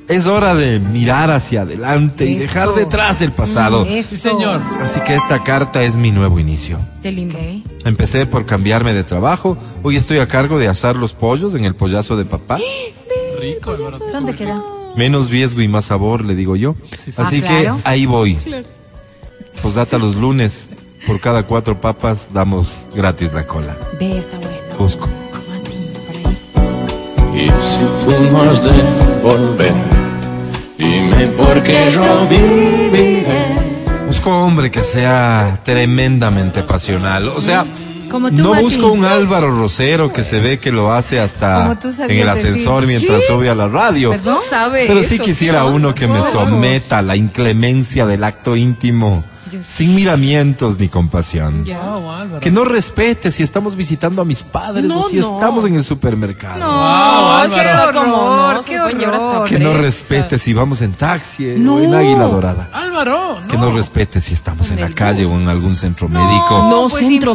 Es hora de mirar hacia adelante y dejar detrás el pasado. Eso. Sí, señor. Así que esta carta es mi nuevo inicio. Qué lindo. Empecé por cambiarme de trabajo. Hoy estoy a cargo de asar los pollos en el pollazo de papá. Rico, Álvaro. ¿Dónde queda? Menos riesgo y más sabor, le digo yo. Así Ah, que claro. ahí voy. Posdata los lunes. Por cada cuatro papas damos gratis la cola. Ve, está bueno. Busco. Mati, por ahí. Y si tú no has de volver, dime por qué yo viviré. Busco hombre que sea tremendamente pasional. O sea, Como tú, no busco un Álvaro Rosero que se ve que lo hace hasta en el decir. ascensor mientras ¿Sí? sube a la radio. ¿Perdón? ¿Sabe Pero sí eso? quisiera Qué uno que me someta a la inclemencia del acto íntimo, sin miramientos ni compasión. Wow, Álvaro. Que no respete si estamos visitando a mis padres No, o si no. estamos en el supermercado. Wow, No, qué horror, qué. Que no respete si vamos en taxi eh, o en Águila Dorada. Álvaro, no. Que no respete si estamos en la calle o en algún centro médico. No, pues centro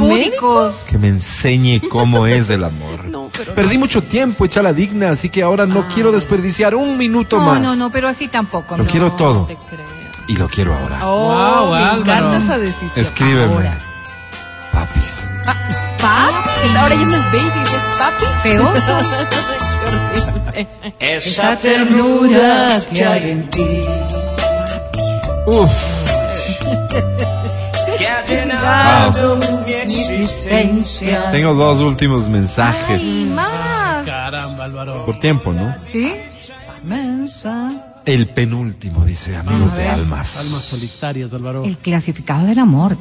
Que me enseñe cómo es el amor. No, pero Perdí mucho tiempo hecha la digna, así que ahora no quiero desperdiciar un minuto No, más. no, no, pero así tampoco. Lo no. quiero todo te creo. y lo quiero ahora. Oh, Wow, me Álvaro. encanta esa decisión. Escríbeme. Ahora. Papis. Papis. Ahora ya no es baby, es papis. Peor. Esa ternura que hay en ti, Uf. que ha llenado Wow. mi existencia. Tengo dos últimos mensajes. Y más. Caramba, Álvaro. Por tiempo, ¿no? ¿Sí? Mensa. El penúltimo, dice amigos de almas. Almas solitarias, Álvaro. El clasificado del amor.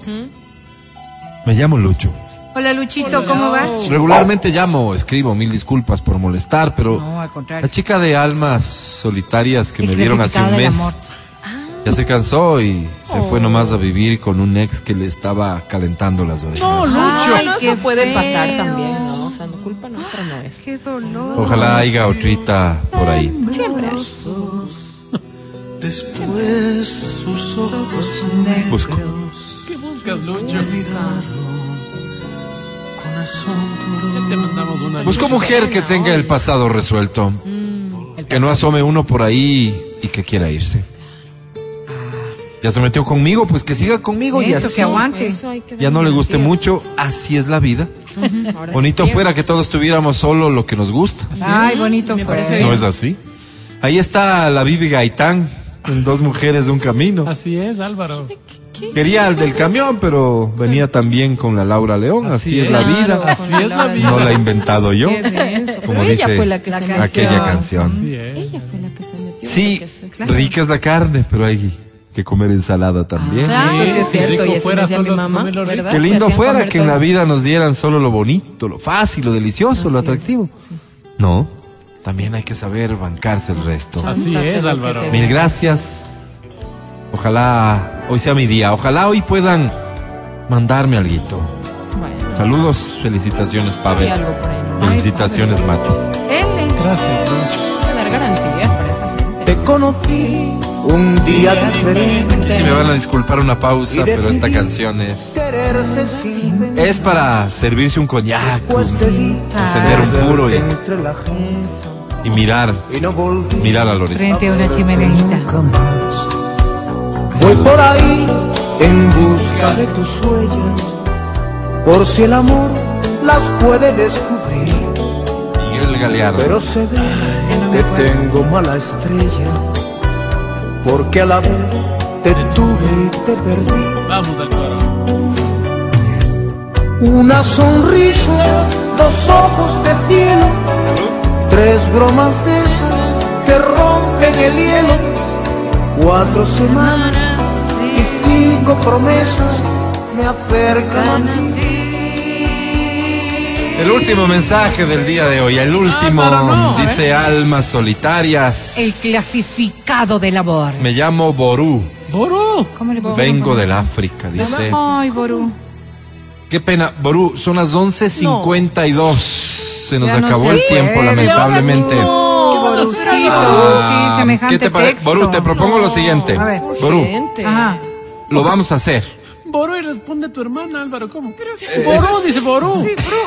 Me llamo Lucho. Hola, Luchito, ¿cómo vas? Regularmente llamo escribo, mil disculpas por molestar, pero No, al contrario. la chica de almas solitarias que El me dieron hace un mes amor. Ya se cansó y se fue nomás a vivir con un ex que le estaba calentando las orejas. No, Lucho. Ay, qué eso puede feo. pasar también, ¿no? O sea, no culpa nuestra no es. Qué dolor. Ojalá haya otrita por ahí. Siempre. Después sus ojos Busco. ¿Qué buscas, Lucho? con asombro. Ya te mandamos una. Busco mujer que tenga el pasado resuelto, que no asome uno por ahí y que quiera irse. Ya se metió conmigo, pues que siga conmigo y Eso, así. que aguante. Eso hay que Ya no le guste mucho, así es la vida. Ahora Bonito sí. fuera que todos tuviéramos solo lo que nos gusta. Ay, bonito Me fue. parece ¿No es así? Ahí está la Bibi Gaitán, en dos mujeres de un camino. Así es, Álvaro. Quería al del camión, pero venía también con la Laura León, así, Así es es. la vida. Así es la vida. No la he inventado yo, como Pero ella dice fue la que se metió. aquella canción. Así es. Ella fue la que se metió. Sí, rica es la carne, pero hay que comer ensalada también. Claro, eso sí es Sí, cierto. Y así fuera me decía mi mamá. Qué lindo fuera que en la todo. vida nos dieran solo lo bonito, lo fácil, lo delicioso, lo atractivo. No, también hay que saber bancarse el resto. Así es, Álvaro. Mil gracias. Ojalá hoy sea mi día. Ojalá hoy puedan mandarme algo. Bueno, Saludos, felicitaciones, Pavel. algo por ahí, ¿no? Felicitaciones, Mati. Es- Gracias, garantías para esa gente. Te conocí un día diferente. Si me van a disculpar una pausa, pero esta canción es es para servirse un coñac, encender un puro y, y mirar, mirar al horizonte. Frente a una chimeneita. Voy por ahí en busca de tus huellas, por si el amor las puede descubrir. Miguel Galeano. Pero se ve que tengo mala estrella, porque a la vez te tuve y te perdí. Vamos al coro. Una sonrisa, dos ojos de cielo, tres bromas de esas que rompen el hielo, cuatro semanas y cinco promesas me acercan a ti. El último mensaje del día de hoy, el último, Álvaro, no, ¿eh? dice almas solitarias. El clasificado del amor. Me llamo Ború, ¡Ború! ¿Cómo le vengo del África, dice. Ay, Ború. Qué pena, Ború, son las 11.52. Se nos Ya no acabó el tiempo, puede. lamentablemente. No, Ah, sí, semejante ¿Qué te parece? Ború, te propongo lo siguiente. A ver. Ború. Ajá. lo vamos a hacer. Ború y responde tu hermana, Álvaro, ¿cómo? Ború, dice Ború.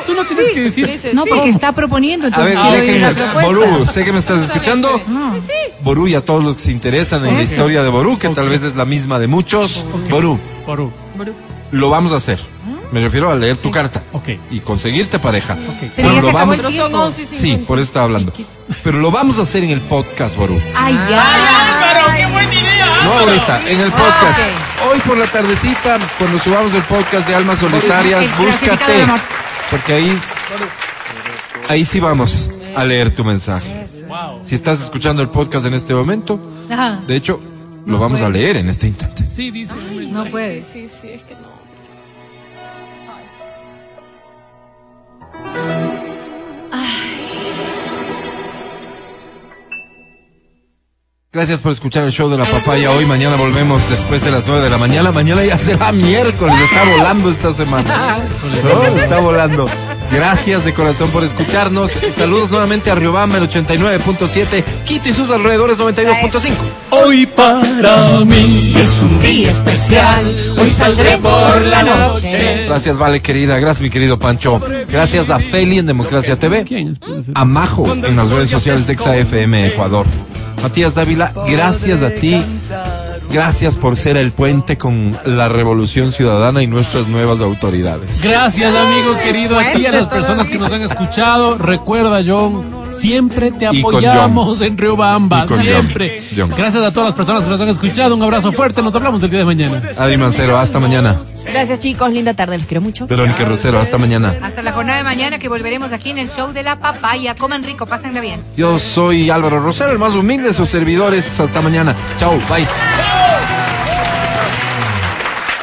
Tú no tienes que decir. Dice, No, sí. porque está proponiendo, A entonces ver, quiero oír la déjenme. propuesta. Ború, sé que me estás escuchando. Ború y a todos los que se interesan en la historia de Ború, que tal vez es la misma de muchos. Ború, Ború. lo vamos a hacer. Me refiero a leer tu carta. Y conseguirte pareja. Ok. Pero ya lo vamos- el Pero son tiempo. 11 y Sí, 50. por eso estaba hablando. Pero lo vamos a hacer en el podcast, Ború. Ay, ya. Álvaro, qué buena idea. No Álvaro. ahorita, en el podcast. Hoy por la tardecita, cuando subamos el podcast de Almas Solitarias, El búscate. Porque ahí, ahí sí vamos a leer tu mensaje. Wow. Si estás escuchando el podcast en este momento, Ajá. de hecho, lo vamos a leer en este instante. Sí, dice. No puede. Sí, sí, es que no. Gracias por escuchar el show de la papaya. Hoy, mañana volvemos después de las 9 de la mañana. Mañana ya será miércoles. Está volando esta semana. No, está volando. Gracias de corazón por escucharnos. Saludos nuevamente a Riobamba, el 89.7. Quito y sus alrededores, 92.5. Hoy para mí es un día especial. Hoy saldré por la noche. Gracias, Vale, querida. Gracias, mi querido Pancho. Gracias a Feli en Democracia TV. A Majo en las redes sociales de XAFM Ecuador. Matías Dávila, gracias a ti. Gracias por ser el puente con la revolución ciudadana y nuestras nuevas autoridades. Gracias, amigo querido, a ti y a las personas que nos han escuchado. Recuerda, John, siempre te apoyamos en Riobamba. John. Siempre. John. Gracias a todas las personas que nos han escuchado. Un abrazo fuerte. Nos hablamos el día de mañana. Adri Mancero, hasta mañana. Gracias, chicos. Linda tarde. Los quiero mucho. Verónica Rosero, hasta mañana. Hasta la jornada de mañana que volveremos aquí en el show de la papaya. Coman rico, pásenla bien. Yo soy Álvaro Rosero, el más humilde de sus servidores. Hasta mañana. Chao, bye.